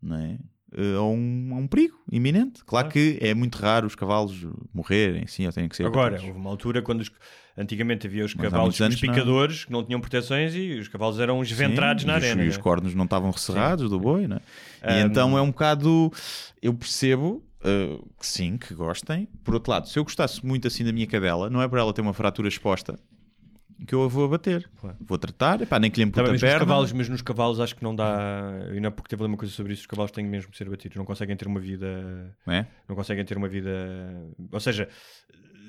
Speaker 1: não é? Eh, A um, a um perigo iminente. Claro,
Speaker 6: Claro.
Speaker 1: que é muito raro os cavalos morrerem, sim, ou têm que ser
Speaker 6: Agora, houve uma altura quando os- antigamente havia os
Speaker 1: Mas
Speaker 6: cavalos,
Speaker 1: anos
Speaker 6: os
Speaker 1: não.
Speaker 6: picadores, que não tinham proteções e os cavalos eram esventrados
Speaker 1: Sim,
Speaker 6: na
Speaker 1: os,
Speaker 6: arena.
Speaker 1: E os
Speaker 6: né?
Speaker 1: cornos não estavam rescerrados do boi, né? E
Speaker 6: Um,
Speaker 1: então é um bocado. Eu percebo uh, que sim, que gostem. Por outro lado, se eu gostasse muito assim da minha cadela, não é por ela ter uma fratura exposta que eu a vou abater.
Speaker 6: Claro.
Speaker 1: Vou tratar, epá, nem que lhe amputa a
Speaker 6: nos
Speaker 1: perna.
Speaker 6: cavalos, mas nos cavalos acho que não dá. E não é porque teve uma coisa sobre isso, os cavalos têm mesmo que ser batidos, não conseguem ter uma vida.
Speaker 1: não é?
Speaker 6: Não conseguem ter uma vida. Ou seja,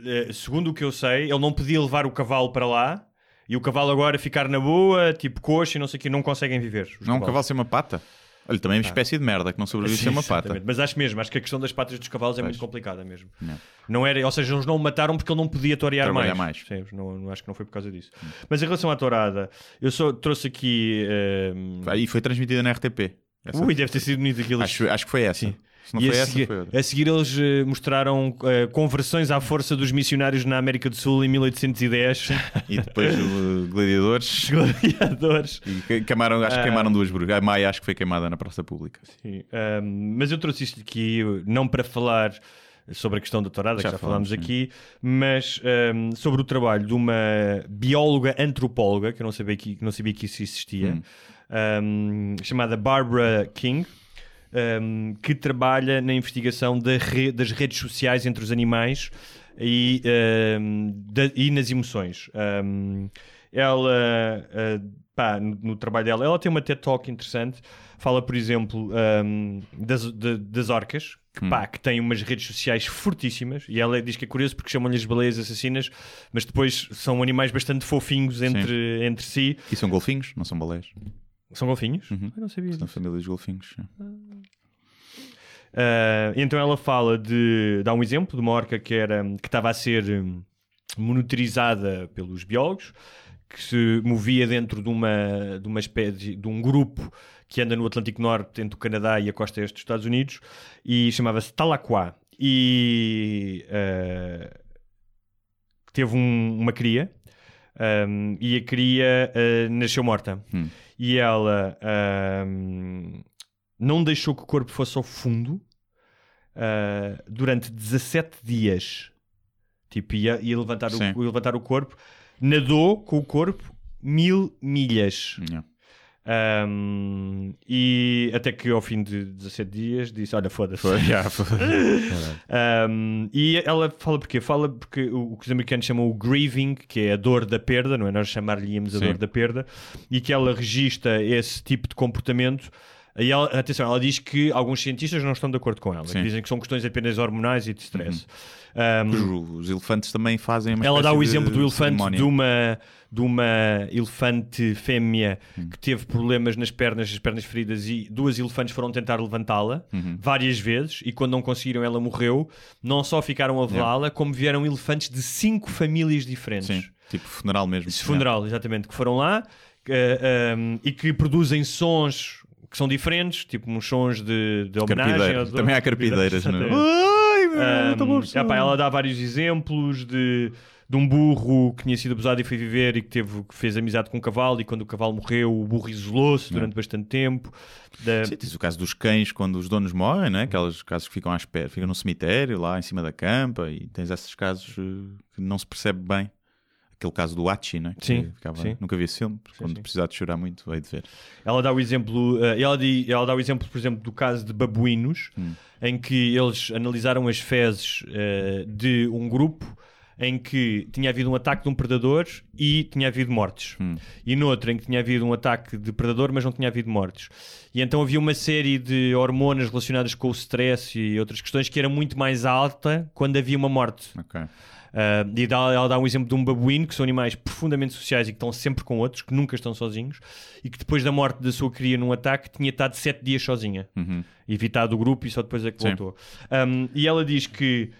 Speaker 6: eh, segundo o que eu sei, ele não podia levar o cavalo para lá e o cavalo agora ficar na boa, tipo coxa e não sei o que, não conseguem viver.
Speaker 1: Não é um
Speaker 6: cavalos.
Speaker 1: cavalo sem uma pata. Olha, também é uma espécie de merda que não sobrevive sem uma pata.
Speaker 6: Mas acho mesmo, acho que a questão das patas dos cavalos é
Speaker 1: Pois.
Speaker 6: muito complicada mesmo.
Speaker 1: Não.
Speaker 6: Não era, ou seja, eles não o mataram porque ele não podia torear
Speaker 1: Trabalhar
Speaker 6: mais.
Speaker 1: mais.
Speaker 6: Percebes? Não, não- acho que não foi por causa disso. Mas em relação à tourada, eu só trouxe aqui. ehm,
Speaker 1: Aí foi transmitida na RTP. Essa-
Speaker 6: Ui, deve ter sido bonito aquilo.
Speaker 1: acho, acho que foi essa. Se não
Speaker 6: E
Speaker 1: foi
Speaker 6: a,
Speaker 1: essa,
Speaker 6: seguir,
Speaker 1: foi
Speaker 6: a seguir eles eh, mostraram eh, conversões à força dos missionários na América do Sul em 1810. [LAUGHS]
Speaker 1: E depois o Gladiadores.
Speaker 6: Gladiadores.
Speaker 1: E que- queimaram, acho que
Speaker 6: Ah.
Speaker 1: queimaram duas burgas. A Maia acho que foi queimada na praça pública.
Speaker 6: Sim, mas eu trouxe isto aqui não para falar sobre a questão da tourada,
Speaker 1: Já
Speaker 6: que já falámos aqui, mas ahm, sobre o trabalho de uma bióloga antropóloga, que eu não sabia que, não sabia que isso existia, ahm, chamada Barbara King. Ahm, que trabalha na investigação da re- das redes sociais entre os animais e, ahm, da- e nas emoções. Ahm, ela, ah, pá, no, no trabalho dela, ela tem uma TED Talk interessante. Fala, por exemplo, das, de- das orcas, que, pá, que têm umas redes sociais fortíssimas. E ela diz que é curioso porque chamam-lhes baleias assassinas, mas depois são animais bastante fofinhos entre, entre si.
Speaker 1: E são golfinhos, não são baleias.
Speaker 6: São golfinhos?
Speaker 1: Uhum.
Speaker 6: Eu não sabia.
Speaker 1: São famílias de golfinhos.
Speaker 6: Uh, então ela fala de. dá um exemplo de uma orca que era que estava a ser hum, monitorizada pelos biólogos, que se movia dentro de uma, de uma espécie de um grupo que anda no Atlântico Norte entre o Canadá e a costa este dos Estados Unidos e chamava-se Talaquá. E uh, teve um- uma cria. um, e a cria uh, nasceu morta.
Speaker 1: Hum.
Speaker 6: E ela um, não deixou que o corpo fosse ao fundo uh, durante 17 dias. Tipo, ia, ia levantar, o, ia levantar o corpo, nadou com o corpo mil milhas.
Speaker 1: Yeah.
Speaker 6: Um, e até que ao fim de 17 dias disse: Olha, foda-se. Um, [LAUGHS] e ela fala porquê? Fala porque o, que os americanos chamam o grieving, que é a dor da perda, não é? Nós chamar-lhe-íamos a
Speaker 1: Sim.
Speaker 6: dor da perda, e que ela registra esse tipo de comportamento. E ela, atenção, ela diz que alguns cientistas não estão de acordo com ela, que dizem que são questões apenas hormonais e de stress. Um,
Speaker 1: Os, elefantes também fazem uma
Speaker 6: ela dá o exemplo do elefante
Speaker 1: cerimónia.
Speaker 6: de uma, de uma elefante fêmea que teve problemas nas pernas, as pernas feridas, e duas elefantes foram tentar levantá-la várias vezes. E quando não conseguiram, ela morreu. Não só ficaram a velá-la, como vieram elefantes de cinco famílias diferentes.
Speaker 1: Sim, tipo funeral mesmo.
Speaker 6: Esse funeral, exatamente, que foram lá eh, um, e que produzem sons que são diferentes, tipo uns sons de, de homenagem. De-
Speaker 1: Também há carpideiras, não é? Ai, meu,
Speaker 6: Um,
Speaker 1: pessoal.
Speaker 6: epá, ela dá vários exemplos de, de um burro que tinha sido abusado e foi viver e que, teve, que fez amizade com um cavalo e quando o cavalo morreu o burro isolou-se durante bastante tempo. Da-
Speaker 1: Sim, tens o caso dos cães quando os donos morrem, né? aqueles casos que ficam à espera, ficam no cemitério, lá em cima da campa, e tens esses casos eh, que não se percebe bem. Aquele caso do Hachi, né? que
Speaker 6: Sim,
Speaker 1: ficava-
Speaker 6: sim.
Speaker 1: Nunca vi esse filme, quando
Speaker 6: sim.
Speaker 1: precisar de chorar muito, veio de ver.
Speaker 6: Ela dá o exemplo, eh, ela, ela dá o exemplo, por exemplo, do caso de babuínos, em que eles analisaram as fezes eh, de um grupo em que tinha havido um ataque de um predador e tinha havido mortes. E noutro em que tinha havido um ataque de predador, mas não tinha havido mortes. E então havia uma série de hormonas relacionadas com o stress e outras questões que era muito mais alta quando havia uma morte.
Speaker 1: Ok.
Speaker 6: Uh, e dá, ela dá um exemplo de um babuíno, que são animais profundamente sociais e que estão sempre com outros, que nunca estão sozinhos, e que depois da morte da sua cria num ataque tinha estado sete dias sozinha, evitado o grupo e só depois é que
Speaker 1: Sim.
Speaker 6: voltou. Um, e ela diz que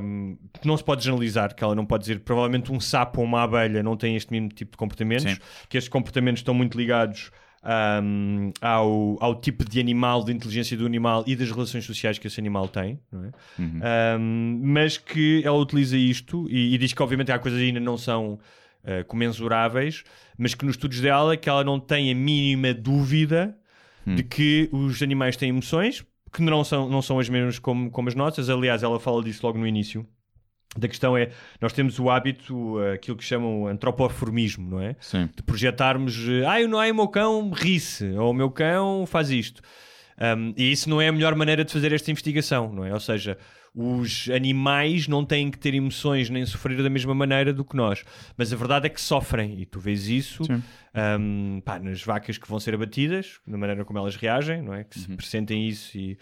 Speaker 6: um, não se pode generalizar, que ela não pode dizer provavelmente um sapo ou uma abelha não têm este mesmo tipo de comportamentos,
Speaker 1: Sim.
Speaker 6: que estes comportamentos estão muito ligados um, ao, ao tipo de animal, de inteligência do animal e das relações sociais que esse animal tem, é? Um, mas que ela utiliza isto e, e diz que obviamente há coisas que ainda não são uh, comensuráveis, mas que nos estudos dela que ela não tem a mínima dúvida de que os animais têm emoções que não são, não são as mesmas como, como as nossas. Aliás, ela fala disso logo no início. Da questão é, nós temos o hábito, uh, aquilo que chamam antropoformismo, não é?
Speaker 1: Sim.
Speaker 6: de projetarmos, ah, ai, não, ai, o meu cão ri-se, ou o meu cão faz isto. Um, e isso não é a melhor maneira de fazer esta investigação, não é? Ou seja, os animais não têm que ter emoções nem sofrer da mesma maneira do que nós. Mas a verdade é que sofrem, e tu vês isso um, pá, nas vacas que vão ser abatidas, na maneira como elas reagem, não é? Que se pressentem isso e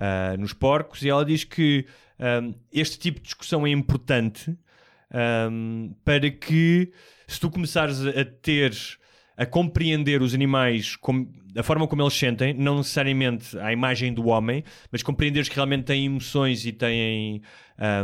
Speaker 6: ah, nos porcos. E ela diz que um, este tipo de discussão é importante um, para que se tu começares a a ter a compreender os animais, como, a forma como eles sentem, não necessariamente à imagem do homem, mas compreender que realmente têm emoções e têm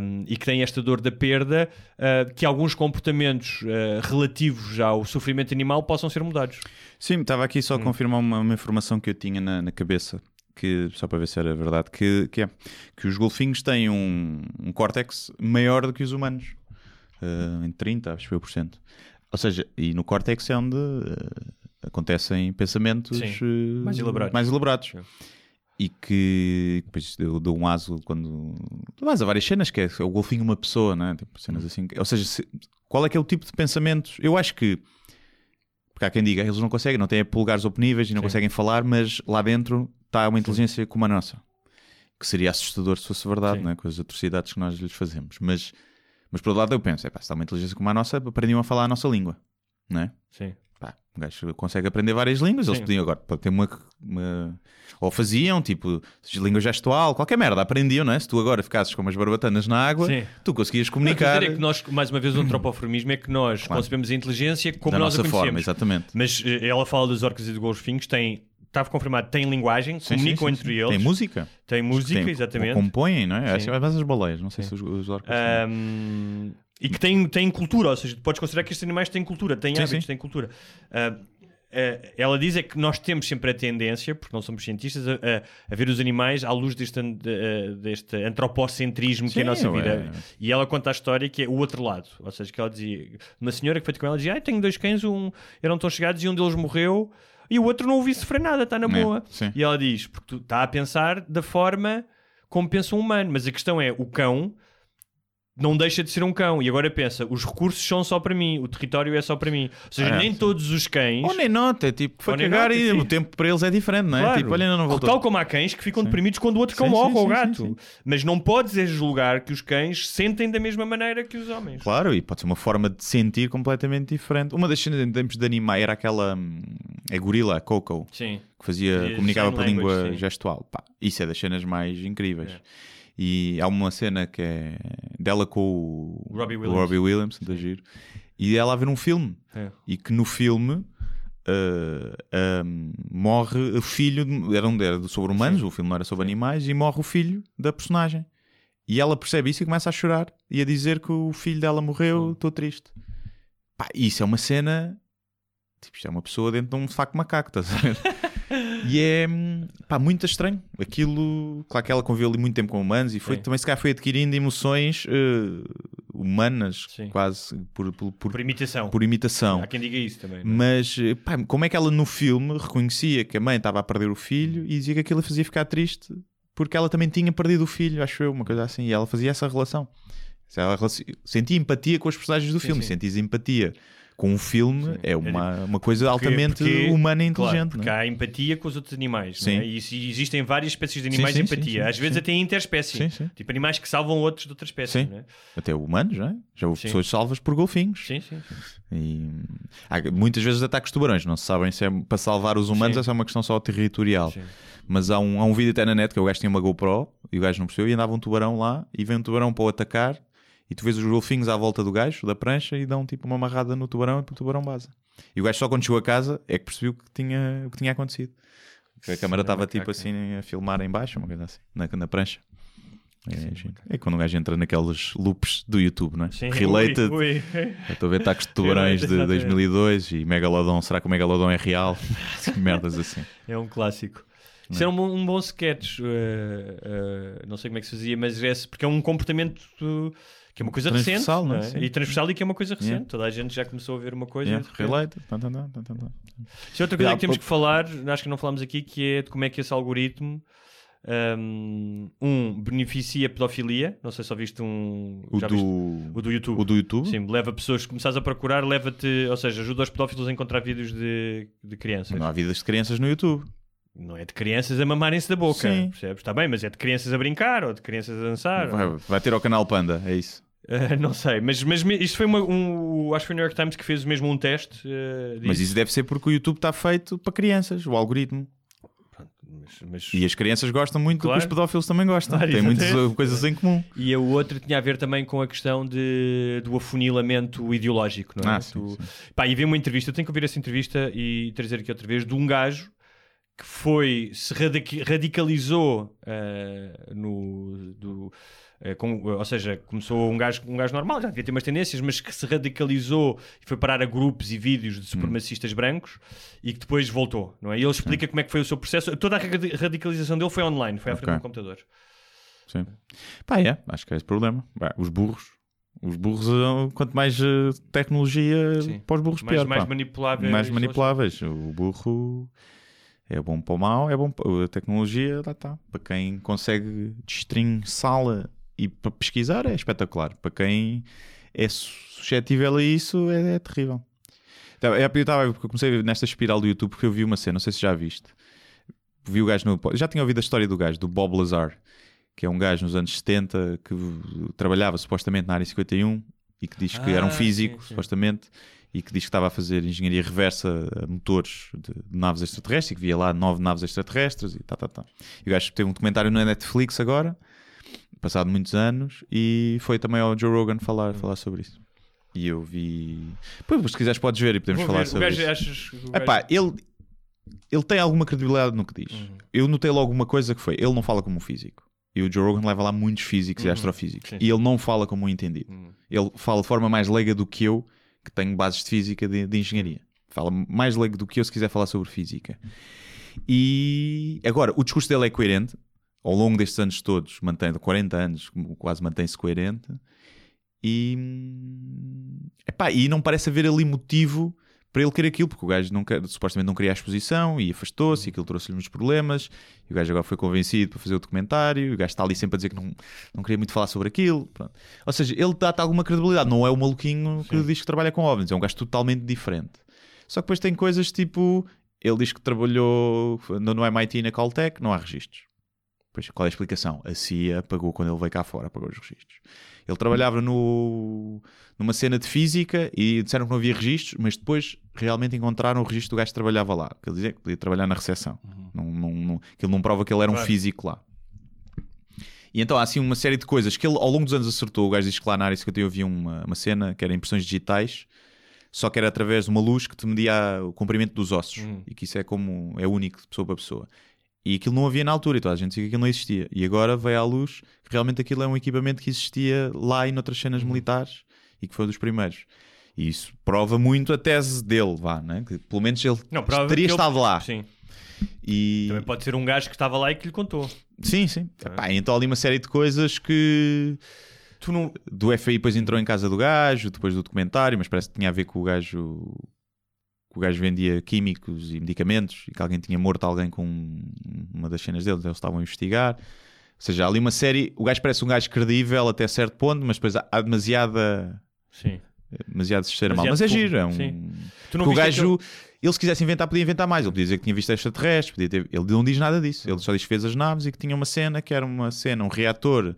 Speaker 6: um, e que têm esta dor da perda, uh, que alguns comportamentos uh, relativos ao sofrimento animal possam ser mudados.
Speaker 1: Sim, estava aqui
Speaker 6: Hum.
Speaker 1: só a confirmar uma, uma informação que eu tinha na, na cabeça, que, só para ver se era verdade, que, que é que os golfinhos têm um, um córtex maior do que os humanos, uh, em 30, acho que foi por cento. Ou seja, e no córtex é onde uh, acontecem pensamentos uh,
Speaker 6: Mais elaborados.
Speaker 1: mais elaborados. E que depois deu, deu um aso quando. Mas há várias cenas que é, é o golfinho uma pessoa, né? Tipo, cenas
Speaker 6: Hum.
Speaker 1: assim. Ou seja, se- qual é que é o tipo de pensamentos? Eu acho que porque há quem diga, eles não conseguem, não têm polegares oponíveis e não
Speaker 6: Sim.
Speaker 1: conseguem falar, mas lá dentro está uma inteligência como a nossa. Que seria assustador se fosse verdade,
Speaker 6: Sim.
Speaker 1: né? com as atrocidades que nós lhes fazemos. Mas, mas por outro lado eu penso, epá, se está uma inteligência como a nossa, aprendiam a falar a nossa língua. Não é?
Speaker 6: Sim.
Speaker 1: Pá, um gajo consegue aprender várias línguas, eles
Speaker 6: Sim.
Speaker 1: podiam agora ter uma, uma- Ou faziam, tipo, língua gestual, qualquer merda, aprendiam, não é? Se tu agora ficasses com umas barbatanas na água,
Speaker 6: Sim.
Speaker 1: tu conseguias comunicar
Speaker 6: é que nós, mais uma vez, o antropoformismo é que nós
Speaker 1: Claro.
Speaker 6: concebemos a inteligência como
Speaker 1: da
Speaker 6: nós a
Speaker 1: nossa
Speaker 6: conhecemos.
Speaker 1: forma, exatamente.
Speaker 6: Mas eh, ela fala dos orcas e dos golfinhos, tem, estava confirmado, tem linguagem,
Speaker 1: Sim,
Speaker 6: comunicam
Speaker 1: sim, sim,
Speaker 6: entre eles.
Speaker 1: Tem música.
Speaker 6: Tem música,
Speaker 1: Tem-
Speaker 6: exatamente.
Speaker 1: Compõem, não é?
Speaker 6: Sim.
Speaker 1: Mas as baleias, não sei se os, os têm.
Speaker 6: Ahm, e que têm, têm cultura, ou seja, podes considerar que estes animais têm cultura, têm hábitos, têm cultura. Ah, ela diz é que nós temos sempre a tendência, porque não somos cientistas, a, a- a ver os animais à luz deste, eh, deste antropocentrismo que é a nossa vida. E ela conta a história que é o outro lado. Ou seja, que ela dizia, uma senhora que foi com ela dizia: ah, tenho dois cães, um eram tão chegados e um deles morreu. E o outro não ouvi sofrer nada, está na
Speaker 1: É,
Speaker 6: boa.
Speaker 1: sim.
Speaker 6: E ela diz: porque tu está a pensar da forma como pensa um humano, mas a questão é: o cão não deixa de ser um cão. E agora pensa: os recursos são só para mim, o território é só para mim. Ou seja,
Speaker 1: É,
Speaker 6: nem
Speaker 1: sim.
Speaker 6: todos os cães.
Speaker 1: Ou nem nota, é tipo, foi cagar e
Speaker 6: sim.
Speaker 1: o tempo para eles é diferente, não é?
Speaker 6: Claro.
Speaker 1: Tipo, olha, não voltou.
Speaker 6: Tal como há cães que ficam deprimidos quando o outro cão
Speaker 1: Sim,
Speaker 6: morre
Speaker 1: sim,
Speaker 6: ou
Speaker 1: sim,
Speaker 6: gato.
Speaker 1: sim, sim.
Speaker 6: Mas não podes julgar que os cães sentem da mesma maneira que os homens.
Speaker 1: Claro, e pode ser uma forma de sentir completamente diferente. Uma das cenas em termos de animais era aquela. hum, É gorila, a Coco,
Speaker 6: Sim.
Speaker 1: que fazia, comunicava por língua
Speaker 6: sim.
Speaker 1: gestual. Pá, isso é das cenas mais incríveis.
Speaker 6: É.
Speaker 1: E há uma cena que é dela com o
Speaker 6: Robbie
Speaker 1: o
Speaker 6: Williams.
Speaker 1: Robbie Williams, muito giro. E ela a ver um filme.
Speaker 6: É.
Speaker 1: E que no filme uh, um, morre o filho, de- era, um, era sobre humanos, o filme não era sobre animais, e morre o filho da personagem. E ela percebe isso e começa a chorar e a dizer que o filho dela morreu, estou triste. Pá, isso é uma cena. Tipo, isto é uma pessoa dentro de um saco macaco, estás a ver? [LAUGHS] e é pá, muito estranho. Aquilo, claro que ela conviveu ali muito tempo com humanos e foi,
Speaker 6: Sim.
Speaker 1: também se calhar foi adquirindo emoções eh, humanas,
Speaker 6: Sim.
Speaker 1: quase por, por, por,
Speaker 6: Por imitação.
Speaker 1: por imitação.
Speaker 6: Há quem diga isso também. é?
Speaker 1: Mas eh, pá, como é que ela no filme reconhecia que a mãe estava a perder o filho e dizia que aquilo a fazia ficar triste porque ela também tinha perdido o filho, acho eu, uma coisa assim, e ela fazia essa relação. Ela sentia empatia com os personagens do
Speaker 6: Sim,
Speaker 1: filme,
Speaker 6: sim.
Speaker 1: sentis empatia com o filme,
Speaker 6: Sim.
Speaker 1: é uma, uma coisa
Speaker 6: Porque-
Speaker 1: altamente
Speaker 6: porque-
Speaker 1: humana e
Speaker 6: claro,
Speaker 1: inteligente.
Speaker 6: porque
Speaker 1: não é?
Speaker 6: há empatia com os outros animais.
Speaker 1: Sim.
Speaker 6: Não é? E existem várias espécies de animais
Speaker 1: sim,
Speaker 6: de
Speaker 1: sim,
Speaker 6: empatia.
Speaker 1: sim,
Speaker 6: Às vezes
Speaker 1: sim.
Speaker 6: até interespécie.
Speaker 1: Sim, sim.
Speaker 6: Tipo animais que salvam outros de outra espécie.
Speaker 1: Sim.
Speaker 6: não é?
Speaker 1: Até humanos, não é? Já houve
Speaker 6: Sim.
Speaker 1: pessoas salvas por golfinhos.
Speaker 6: Sim, sim, sim.
Speaker 1: E há muitas vezes ataques de tubarões, não se sabem se é para salvar os humanos
Speaker 6: Sim.
Speaker 1: se é uma questão só territorial.
Speaker 6: Sim.
Speaker 1: Mas há um, há um vídeo até na net que o gajo tinha uma GoPro e o gajo não percebeu e andava um tubarão lá e vem um tubarão para o atacar e tu vês os golfinhos à volta do gajo, da prancha, e dão tipo uma amarrada no tubarão e o tubarão baza. E o gajo só quando chegou a casa é que percebeu que tinha, o que tinha acontecido. Que a câmara estava tipo assim a filmar em baixo, uma coisa assim, na, na prancha. É, giro. é quando o gajo entra naqueles loops do YouTube, não é?
Speaker 6: Sim.
Speaker 1: Related.
Speaker 6: Ui, ui.
Speaker 1: Estou a ver ataques de tubarões de
Speaker 6: Exatamente.
Speaker 1: 2002 e Megalodon. Será que o Megalodon é real? [LAUGHS] Merdas assim.
Speaker 6: É um clássico. Isso era um, bom- um bom sketch. eh, eh, não sei como é que se fazia, mas é porque é um comportamento uh, que é uma coisa recente.
Speaker 1: Transversal, não é?
Speaker 6: é? E transversal e que é uma coisa recente.
Speaker 1: Yeah.
Speaker 6: Toda a gente já começou a ver uma coisa.
Speaker 1: Yeah, related. Tan, tan.
Speaker 6: Isso é outra coisa
Speaker 1: Yeah,
Speaker 6: que temos
Speaker 1: pô-
Speaker 6: que falar, acho que não falamos aqui, que é de como é que esse algoritmo um, um, beneficia a pedofilia. Não sei se ouviste um.
Speaker 1: O
Speaker 6: já viste?
Speaker 1: do,
Speaker 6: o do YouTube.
Speaker 1: o do YouTube?
Speaker 6: Sim, leva pessoas, se começares a procurar, leva-te, ou seja, ajuda os pedófilos a encontrar vídeos de, de crianças.
Speaker 1: Não há vidas de crianças no YouTube.
Speaker 6: Não é de crianças a mamarem-se da boca,
Speaker 1: Sim.
Speaker 6: percebes? Está bem, mas é de crianças a brincar ou de crianças a dançar.
Speaker 1: Vai, vai ter ao canal Panda, é isso.
Speaker 6: Eh, não sei, mas, mas isto foi uma, um. Acho que foi o New York Times que fez mesmo um teste. eh,
Speaker 1: Mas isso deve ser porque o YouTube está feito para crianças, o algoritmo.
Speaker 6: Mas, mas-
Speaker 1: E as crianças gostam muito do que
Speaker 6: Claro.
Speaker 1: os pedófilos também gostam.
Speaker 6: Claro,
Speaker 1: Têm muitas uh, coisas em comum.
Speaker 6: E a outra tinha a ver também com a questão de, do afunilamento ideológico, não é?
Speaker 1: Ah, sim,
Speaker 6: Tu-
Speaker 1: sim.
Speaker 6: Pá, e vi uma entrevista, eu tenho que ouvir essa entrevista e trazer aqui outra vez, de um gajo que foi, se radic- radicalizou eh, no. Do, com- ou seja, começou um gajo, um gajo normal, já devia ter umas tendências, mas que se radicalizou e foi parar a grupos e vídeos de supremacistas brancos e que depois voltou, não é? E ele explica como é que foi o seu processo. Toda a radi- radicalização dele foi online, foi à frente
Speaker 1: Ok.
Speaker 6: do computador.
Speaker 1: Sim. Pá, é, acho que é esse o problema. Pá, os burros. Os burros, uh, quanto mais tecnologia
Speaker 6: Sim.
Speaker 1: para os burros,
Speaker 6: Mais,
Speaker 1: pior.
Speaker 6: mais
Speaker 1: pá.
Speaker 6: manipuláveis.
Speaker 1: mais manipuláveis. O burro é bom para o mal, é bom para a tecnologia, lá está. Para quem consegue destrinçá-la e para pesquisar é espetacular. Para quem é suscetível a isso é, é terrível. Então, é, Eu eu comecei a ver nesta espiral do YouTube porque eu vi uma cena, não sei se já viste. Vi o gajo no. Já tinha ouvido a história do gajo, do Bob Lazar, que é um gajo nos anos 70 que trabalhava supostamente na área 51 e que diz que era um
Speaker 6: Ah,
Speaker 1: físico,
Speaker 6: sim, sim.
Speaker 1: supostamente, e que diz que estava a fazer engenharia reversa a motores de, de naves extraterrestres e que via lá nove naves extraterrestres e tá, tá, tá. E o gajo teve um documentário na Netflix agora, passado muitos anos, e foi também ao Joe Rogan falar,
Speaker 6: Hum.
Speaker 1: falar sobre isso. E eu vi. Pois, se quiseres, podes ver e podemos
Speaker 6: Vou
Speaker 1: falar
Speaker 6: ver.
Speaker 1: Sobre
Speaker 6: gajo,
Speaker 1: isso.
Speaker 6: achas que o
Speaker 1: Epá,
Speaker 6: gajo-
Speaker 1: ele, ele tem alguma credibilidade no que diz.
Speaker 6: Uhum.
Speaker 1: Eu notei logo uma coisa que foi: ele não fala como um físico. E o Joe Rogan leva lá muitos físicos e
Speaker 6: Uhum.
Speaker 1: astrofísicos.
Speaker 6: Sim.
Speaker 1: E ele não fala como um entendido.
Speaker 6: Uhum.
Speaker 1: Ele fala de forma mais leiga do que eu, que tenho bases de física de, de engenharia. Fala mais leigo do que eu se quiser falar sobre física. E agora, o discurso dele é coerente. Ao longo destes anos todos, mantém 40 anos, quase mantém-se coerente. E, epá, e não parece haver ali motivo para ele querer aquilo, porque o gajo nunca, supostamente não queria a exposição e afastou-se, e aquilo trouxe-lhe muitos problemas. E o gajo agora foi convencido para fazer o documentário. E o gajo está ali sempre a dizer que não, não queria muito falar sobre aquilo. Pronto. Ou seja, ele dá-te alguma credibilidade, não é o maluquinho que diz que trabalha com OVNIs, é um gajo totalmente diferente. Só que depois tem coisas tipo. Ele diz que trabalhou no no MIT e na Caltech, não há registros. Pois, qual é a explicação? A CIA pagou quando ele veio cá fora, pagou os registros. Ele trabalhava no, numa cena de física e disseram que não havia registros, mas depois realmente encontraram o registro do gajo que trabalhava lá. Que ele dizia que podia trabalhar na recepção. Não, não, não, que ele não prova que ele era um
Speaker 6: Claro.
Speaker 1: físico lá. E então há assim uma série de coisas que ele ao longo dos anos acertou. O gajo diz que lá na área 51 havia uma, uma cena que era impressões digitais, só que era através de uma luz que te media o comprimento dos ossos.
Speaker 6: Hum.
Speaker 1: E que isso é como é único de pessoa para pessoa. E aquilo não havia na altura, e toda a gente dizia que aquilo não existia. E agora veio à luz que realmente aquilo é um equipamento que existia lá e noutras cenas
Speaker 6: Uhum.
Speaker 1: militares e que foi dos primeiros. E isso prova muito a tese dele, vá, né? que pelo menos ele
Speaker 6: Não,
Speaker 1: teria estado lá.
Speaker 6: Sim.
Speaker 1: E...
Speaker 6: Também pode ser um gajo que estava lá e que lhe contou.
Speaker 1: Sim, sim. Epá, então ali uma série de coisas que
Speaker 6: Tu não.
Speaker 1: do FAI depois entrou em casa do gajo, depois do documentário, mas parece que tinha a ver com o gajo que o gajo vendia químicos e medicamentos e que alguém tinha morto alguém com uma das cenas deles, eles estavam a investigar. Ou seja, há ali uma série, o gajo parece um gajo credível até certo ponto, mas depois há, demasiada
Speaker 6: Sim.
Speaker 1: demasiado ser mal. Mas é giro, é um
Speaker 6: sim. Tu não
Speaker 1: o gajo, ele se quisesse inventar, podia inventar mais. Ele podia dizer que tinha visto extraterrestres, podia ter... ele não diz nada disso. Ele só diz que fez as naves e que tinha uma cena que era uma cena, um reator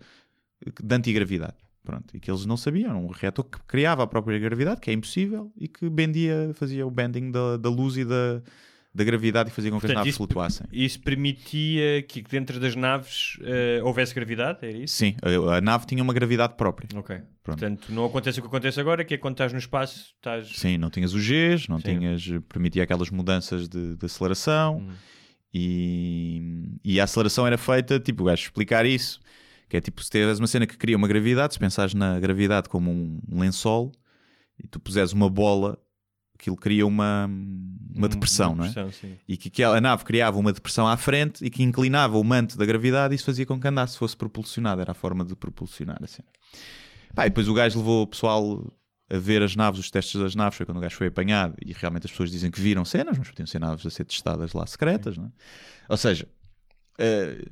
Speaker 1: de antigravidade. Pronto, e que eles não sabiam, era um reator que criava a própria gravidade, que é impossível, e que bendia, fazia o bending da, da luz e da, da gravidade e fazia com que as naves
Speaker 6: isso-
Speaker 1: flutuassem.
Speaker 6: Isso permitia que dentro das naves eh, houvesse gravidade? Era isso?
Speaker 1: Sim, a, a nave tinha uma gravidade própria.
Speaker 6: Ok.
Speaker 1: Pronto.
Speaker 6: Portanto, não acontece o que acontece agora, que é quando estás no espaço, estás.
Speaker 1: Sim, não tinhas os Gs, não
Speaker 6: Sim.
Speaker 1: tinhas, permitia aquelas mudanças de, de aceleração
Speaker 6: Hum.
Speaker 1: e, e a aceleração era feita, tipo, o gajo explicar isso, que é tipo, se tiveres uma cena que cria uma gravidade, se pensares na gravidade como um, lençol e tu puseres uma bola, aquilo cria uma, uma depressão,
Speaker 6: uma
Speaker 1: não é?
Speaker 6: depressão, sim.
Speaker 1: E que, que a nave criava uma depressão à frente e que inclinava o manto da gravidade e isso fazia com que andasse, fosse propulsionado, era a forma de propulsionar assim. Pá, e depois o gajo levou o pessoal a ver as naves, os testes das naves, foi quando o gajo foi apanhado e realmente as pessoas dizem que viram cenas, mas podiam ser naves a ser testadas lá secretas, não é? Ou seja, eh,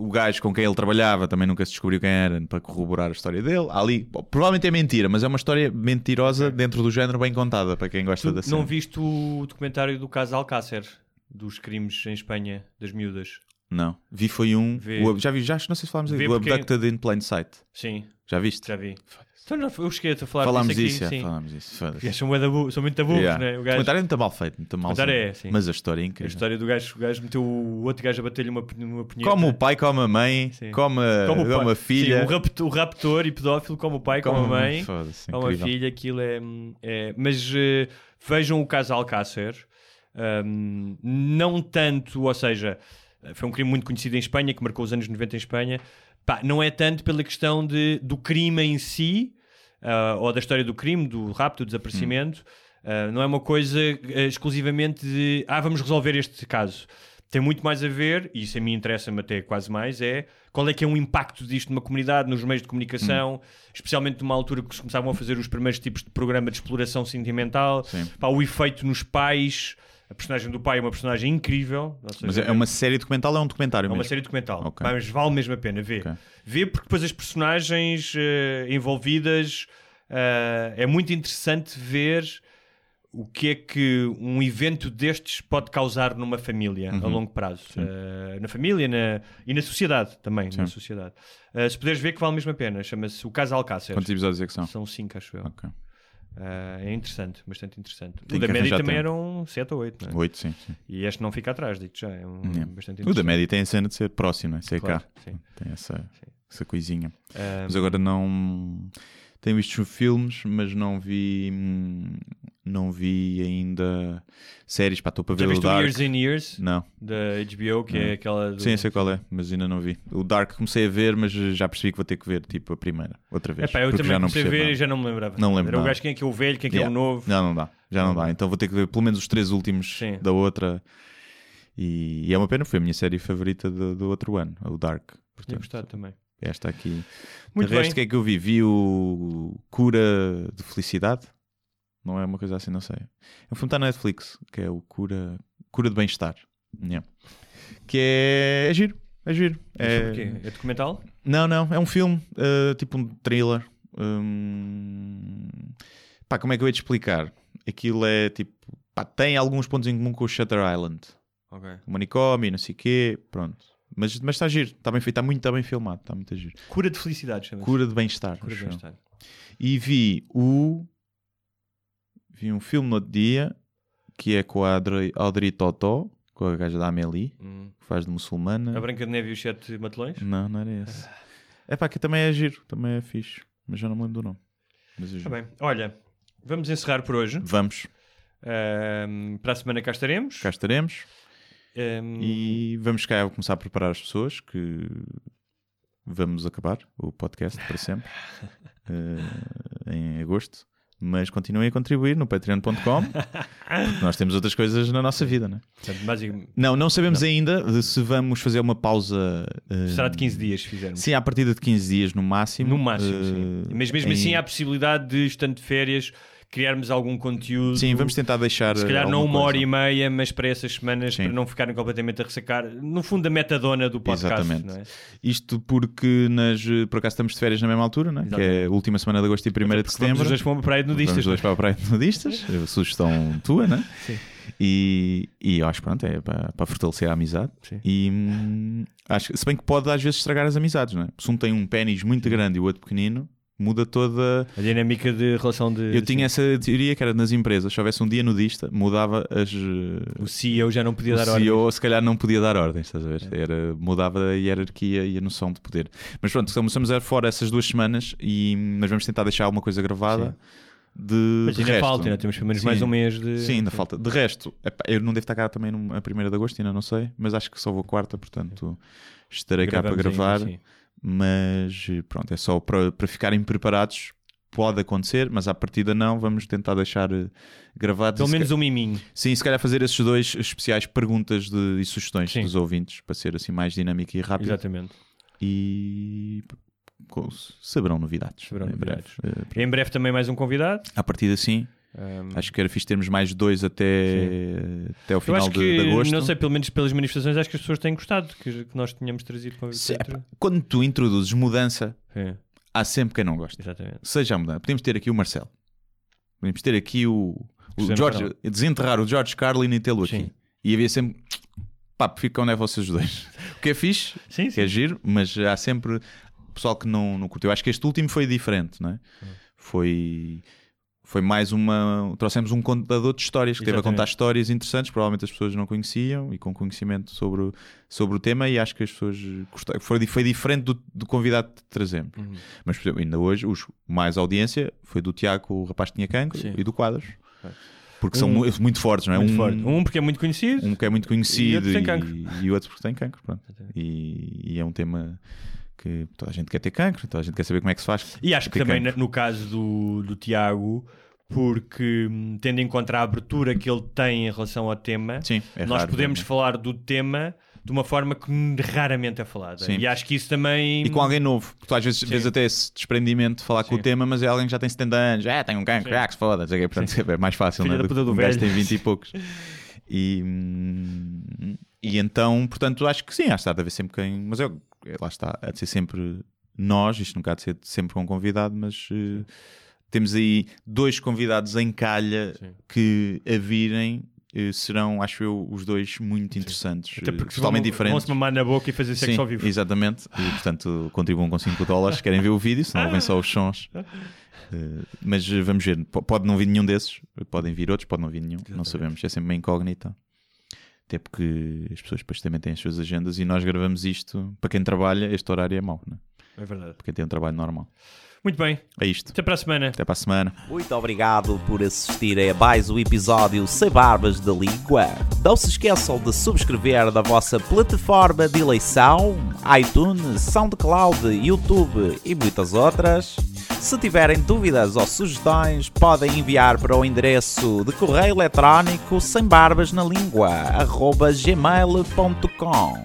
Speaker 1: o gajo com quem ele trabalhava também nunca se descobriu quem era para corroborar a história dele. Há Ali, provavelmente é mentira, mas é uma história mentirosa dentro do género bem contada para quem gosta
Speaker 6: Tu
Speaker 1: da cena.
Speaker 6: não viste o documentário do caso Alcácer, dos crimes em Espanha, das miúdas?
Speaker 1: Não, vi foi um.
Speaker 6: Vê.
Speaker 1: o- já vi, já não sei se falámos do
Speaker 6: porque-
Speaker 1: Abducted in Plain Sight.
Speaker 6: Sim.
Speaker 1: Já viste?
Speaker 6: Já vi. Então, não, eu cheguei a falar
Speaker 1: Falámos
Speaker 6: disso aqui,
Speaker 1: disso,
Speaker 6: sim.
Speaker 1: falámos isso.
Speaker 6: São, são muito tabucos,
Speaker 1: Yeah.
Speaker 6: né? O
Speaker 1: O
Speaker 6: gajo,
Speaker 1: comentário é muito mal feito, muito mal
Speaker 6: é, sim.
Speaker 1: Mas a história é
Speaker 6: a
Speaker 1: incrível.
Speaker 6: história do gajo, o gajo meteu o outro gajo a bater-lhe uma, uma punheta.
Speaker 1: Como o pai, como a mãe,
Speaker 6: Sim.
Speaker 1: como a,
Speaker 6: Como o
Speaker 1: como
Speaker 6: pai.
Speaker 1: a filha.
Speaker 6: Sim, o, rapto- o raptor e pedófilo, como o pai, como, a mãe,
Speaker 1: Foda-se,
Speaker 6: como a filha, aquilo é. é- mas eh, vejam o caso Alcácer. Ahm, não tanto, ou seja, foi um crime muito conhecido em Espanha, que marcou os anos 90 em Espanha. Pá, não é tanto pela questão de, do crime em si, ah, ou da história do crime, do rapto, do desaparecimento. Ah, não é uma coisa eh, exclusivamente de ah, vamos resolver este caso. Tem muito mais a ver, e isso a mim interessa-me até quase mais, é qual é que é o impacto disto numa comunidade, nos meios de comunicação, especialmente numa altura que se começavam a fazer os primeiros tipos de programa de exploração sentimental,
Speaker 1: Sim.
Speaker 6: Pá, o efeito nos pais. A personagem do pai é uma personagem incrível. seja,
Speaker 1: Mas é uma série documental ou é um documentário
Speaker 6: é uma
Speaker 1: mesmo?
Speaker 6: série documental,
Speaker 1: Ok.
Speaker 6: mas vale mesmo a pena ver.
Speaker 1: Ok.
Speaker 6: Ver porque depois as personagens eh, envolvidas eh, é muito interessante ver o que é que um evento destes pode causar numa família
Speaker 1: Uhum.
Speaker 6: a longo prazo. Eh, na família na- e na sociedade também. Na sociedade. Eh, se puderes ver que vale mesmo a pena. Chama-se O Caso Alcácer.
Speaker 1: Quantos episódios é que são?
Speaker 6: São cinco, acho eu.
Speaker 1: Ok.
Speaker 6: Eh, é interessante, bastante interessante.
Speaker 1: Tem
Speaker 6: o da média também
Speaker 1: tempo.
Speaker 6: eram sete ou oito. não é?
Speaker 1: Oito, sim. sim.
Speaker 6: E este não fica atrás, digo já. É um,
Speaker 1: Yeah.
Speaker 6: bastante
Speaker 1: O da média tem a cena de ser próximo, é? Ser
Speaker 6: Claro,
Speaker 1: cá.
Speaker 6: sim.
Speaker 1: Tem essa, essa coisinha.
Speaker 6: Ah,
Speaker 1: Mas agora não. Tenho visto filmes, mas não vi. hum, Não vi ainda séries. Pá, estou para
Speaker 6: já
Speaker 1: ver o
Speaker 6: o
Speaker 1: Dark.
Speaker 6: Years and Years
Speaker 1: Não.
Speaker 6: da HBO, que é aquela. Do...
Speaker 1: Sim, sei qual é, mas ainda não vi. O Dark comecei a ver, mas já percebi que vou ter que ver tipo a primeira, outra vez.
Speaker 6: Epá, eu
Speaker 1: porque
Speaker 6: também
Speaker 1: já não
Speaker 6: comecei a ver e já não me lembrava.
Speaker 1: Não lembro
Speaker 6: Era o
Speaker 1: nada.
Speaker 6: gajo quem é que é o velho, quem é que é o novo.
Speaker 1: Não, não dá. Já não dá. Então vou ter que ver pelo menos os três últimos
Speaker 6: Sim.
Speaker 1: da outra. E, e é uma pena, foi a minha série favorita do, do outro ano, o Dark.
Speaker 6: Tinha
Speaker 1: Portanto,
Speaker 6: gostado também.
Speaker 1: Esta aqui.
Speaker 6: Muito
Speaker 1: de resto,
Speaker 6: bem.
Speaker 1: o que é que eu vi? Vi o Cura de Felicidade. Não é uma coisa assim, não sei. É um filme que está na Netflix, que é o Cura, Cura de Bem-Estar. Yeah. Que é, é giro. É giro.
Speaker 6: É...
Speaker 1: É?
Speaker 6: É documental?
Speaker 1: não, não, é um filme, uh, tipo um thriller. Hum, Pá, como é que eu ia te explicar? Aquilo é tipo. Pá, tem alguns pontos em comum com o Shutter Island.
Speaker 6: Ok.
Speaker 1: O manicômio, não sei o quê, pronto. Mas, mas está giro, está bem feito, está muito, está bem filmado, está muito giro.
Speaker 6: Cura de felicidade, chama-se.
Speaker 1: Cura de bem-estar.
Speaker 6: Cura de bem-estar.
Speaker 1: E vi o. Vi um filme no outro dia que é com a Audrey, Audrey Totó, com a gaja da Amélie,
Speaker 6: Hum.
Speaker 1: que faz de muçulmana.
Speaker 6: A Branca de Neve e os Sete Matelões?
Speaker 1: Não, não era esse. É pá, que também é giro, também é fixe, mas já não me lembro do nome. Mas é
Speaker 6: Está
Speaker 1: giro.
Speaker 6: bem. Olha, vamos encerrar por hoje.
Speaker 1: Vamos,
Speaker 6: para a semana cá estaremos.
Speaker 1: cá estaremos
Speaker 6: Ahm,
Speaker 1: e vamos cá começar a preparar as pessoas que vamos acabar o podcast para sempre [LAUGHS] eh, em agosto. Mas continuem a contribuir no patreon.com porque nós temos outras coisas na nossa vida, né?
Speaker 6: portanto,
Speaker 1: Não, não sabemos ainda de se vamos fazer uma pausa. eh,
Speaker 6: será de 15 dias se fizermos.
Speaker 1: Sim, à partida de 15 dias no máximo.
Speaker 6: No máximo,
Speaker 1: eh,
Speaker 6: sim. Mas mesmo
Speaker 1: em-
Speaker 6: assim há a possibilidade de, estando de férias, criarmos algum conteúdo.
Speaker 1: Sim, vamos tentar deixar.
Speaker 6: Se calhar
Speaker 1: eh,
Speaker 6: não uma hora
Speaker 1: coisa.
Speaker 6: e meia, mas para essas semanas,
Speaker 1: Sim.
Speaker 6: para não ficarem completamente a ressacar. No fundo, a metadona do podcast.
Speaker 1: Exatamente.
Speaker 6: Não é?
Speaker 1: Isto porque nas, por acaso estamos de férias na mesma altura, né? que é a última semana de agosto e primeira de
Speaker 6: Porque Vamos
Speaker 1: setembro.
Speaker 6: os dois para uma praia de
Speaker 1: Vamos
Speaker 6: nudistas.
Speaker 1: os dois para a praia de nudistas, [LAUGHS] É sugestão tua, né?
Speaker 6: Sim.
Speaker 1: E, e eu acho pronto, é para, para fortalecer a amizade.
Speaker 6: Sim.
Speaker 1: E hum, acho, se bem que pode às vezes estragar as amizades, né? Se um tem um pênis muito grande e o outro pequenino, muda toda.
Speaker 6: A dinâmica de relação de.
Speaker 1: Eu tinha essa teoria que era nas empresas, se houvesse um dia nudista, mudava as.
Speaker 6: O CEO já não podia
Speaker 1: o
Speaker 6: dar ordem.
Speaker 1: CEO se calhar não podia dar ordens, estás a ver? Era, mudava a hierarquia e a noção de poder. Mas pronto, começamos a fora essas duas semanas e mas vamos tentar deixar alguma coisa gravada. De,
Speaker 6: Mas
Speaker 1: de
Speaker 6: ainda
Speaker 1: resto.
Speaker 6: falta, ainda temos pelo menos
Speaker 1: Sim.
Speaker 6: mais um mês de.
Speaker 1: Sim, ainda falta. De resto, eu não devo estar cá também a 1 de agosto, ainda não sei, mas acho que só vou a quarta, portanto estarei cá para
Speaker 6: Gravamos
Speaker 1: gravar.
Speaker 6: ainda, sim.
Speaker 1: Mas pronto, é só para, para ficarem preparados. Pode acontecer, mas à partida não. Vamos tentar deixar eh, gravado.
Speaker 6: Pelo menos um miminho.
Speaker 1: Sim, se calhar fazer esses dois especiais perguntas de, e sugestões
Speaker 6: Sim.
Speaker 1: dos ouvintes para ser assim mais dinâmico e rápido.
Speaker 6: Exatamente.
Speaker 1: E saberão novidades.
Speaker 6: Saberão
Speaker 1: em
Speaker 6: novidades.
Speaker 1: breve. Eh,
Speaker 6: Em breve também mais um convidado.
Speaker 1: à partida, sim.
Speaker 6: Um,
Speaker 1: Acho que era fixe termos mais dois até, até o final de,
Speaker 6: que,
Speaker 1: de agosto.
Speaker 6: não sei, pelo menos pelas manifestações, acho que as pessoas têm gostado que, que nós tínhamos trazido
Speaker 1: epá, quando tu introduzes mudança,
Speaker 6: É,
Speaker 1: há sempre quem não gosta.
Speaker 6: exatamente.
Speaker 1: Seja a mudança. Podemos ter aqui o Marcelo. Podemos ter aqui o, o George, desenterrar o George Carlin e tê-lo aqui. E havia sempre. Pá, fica onde é vocês dois. [LAUGHS] O que é fixe,
Speaker 6: Sim,
Speaker 1: é
Speaker 6: sim.
Speaker 1: giro, mas há sempre pessoal que não, não curtiu. Acho que este último foi diferente, não é? Foi, foi mais uma. Trouxemos um contador de histórias que teve a
Speaker 6: Exatamente.
Speaker 1: contar histórias interessantes, provavelmente as pessoas não conheciam e com conhecimento sobre, o- sobre o tema, e acho que as pessoas gostaram. Foi, foi diferente do, do convidado que trazemos.
Speaker 6: Uhum.
Speaker 1: Mas, por exemplo, ainda hoje, os mais audiência foi do Tiago, o rapaz que tinha cancro,
Speaker 6: Sim.
Speaker 1: e do Quadros. Porque são
Speaker 6: Um-
Speaker 1: mu- muito fortes, não é?
Speaker 6: Muito
Speaker 1: um,
Speaker 6: forte. Um porque é muito conhecido.
Speaker 1: um que é muito conhecido
Speaker 6: E outro
Speaker 1: e, e outro porque tem cancro. Pronto. E, e é um tema que toda a gente quer ter cancro, toda a gente quer saber como é que se faz.
Speaker 6: E acho que também
Speaker 1: cancro.
Speaker 6: no caso do, do Tiago, porque hum, tendo em conta a abertura que ele tem em relação ao tema,
Speaker 1: Sim, é
Speaker 6: nós
Speaker 1: raro,
Speaker 6: podemos
Speaker 1: não é?
Speaker 6: falar do tema de uma forma que raramente é falada.
Speaker 1: Sim.
Speaker 6: E acho que isso também.
Speaker 1: E com alguém novo, porque tu às vezes vês até esse desprendimento de falar com o
Speaker 6: Sim.
Speaker 1: tema, mas é alguém que já tem 70 anos, é, tem um cancro,
Speaker 6: Sim.
Speaker 1: ah, que se foda, portanto é mais fácil,
Speaker 6: Filha
Speaker 1: né?
Speaker 6: da
Speaker 1: do que
Speaker 6: do
Speaker 1: um gajo tem 20 e poucos. E, hum, e então, portanto, acho que sim, acho que há de haver sempre quem. Mas eu, lá está, há de ser sempre nós, isto nunca há de ser sempre com um convidado, mas eh, temos aí dois convidados em calha
Speaker 6: Sim.
Speaker 1: que a virem. eh, Serão, acho eu, os dois muito interessantes,
Speaker 6: Até
Speaker 1: eh,
Speaker 6: porque
Speaker 1: totalmente
Speaker 6: vão,
Speaker 1: diferentes.
Speaker 6: Vão-se mamar na boca e fazer sexo
Speaker 1: Sim,
Speaker 6: ao vivo.
Speaker 1: Exatamente, e portanto contribuam com 5 dólares. Querem ver o vídeo, senão ouvem só os sons. [LAUGHS] Eh, mas eh, vamos ver, pode não vir nenhum desses, podem vir outros, pode não vir nenhum, não sabemos, é sempre uma incógnita. Até porque as pessoas depois também têm as suas agendas e nós gravamos isto. Para quem trabalha, este horário é mau, né?
Speaker 6: É verdade.
Speaker 1: para quem tem um trabalho normal.
Speaker 6: Muito bem.
Speaker 1: É isto,
Speaker 6: Até para a semana.
Speaker 1: até para a semana.
Speaker 7: Muito obrigado por assistirem a mais um episódio Sem Barbas da Língua. Não se esqueçam de subscrever na vossa plataforma de eleição, iTunes, SoundCloud, YouTube e muitas outras. Se tiverem dúvidas ou sugestões, podem enviar para o endereço de correio eletrónico sem barbas na língua, gmail.com.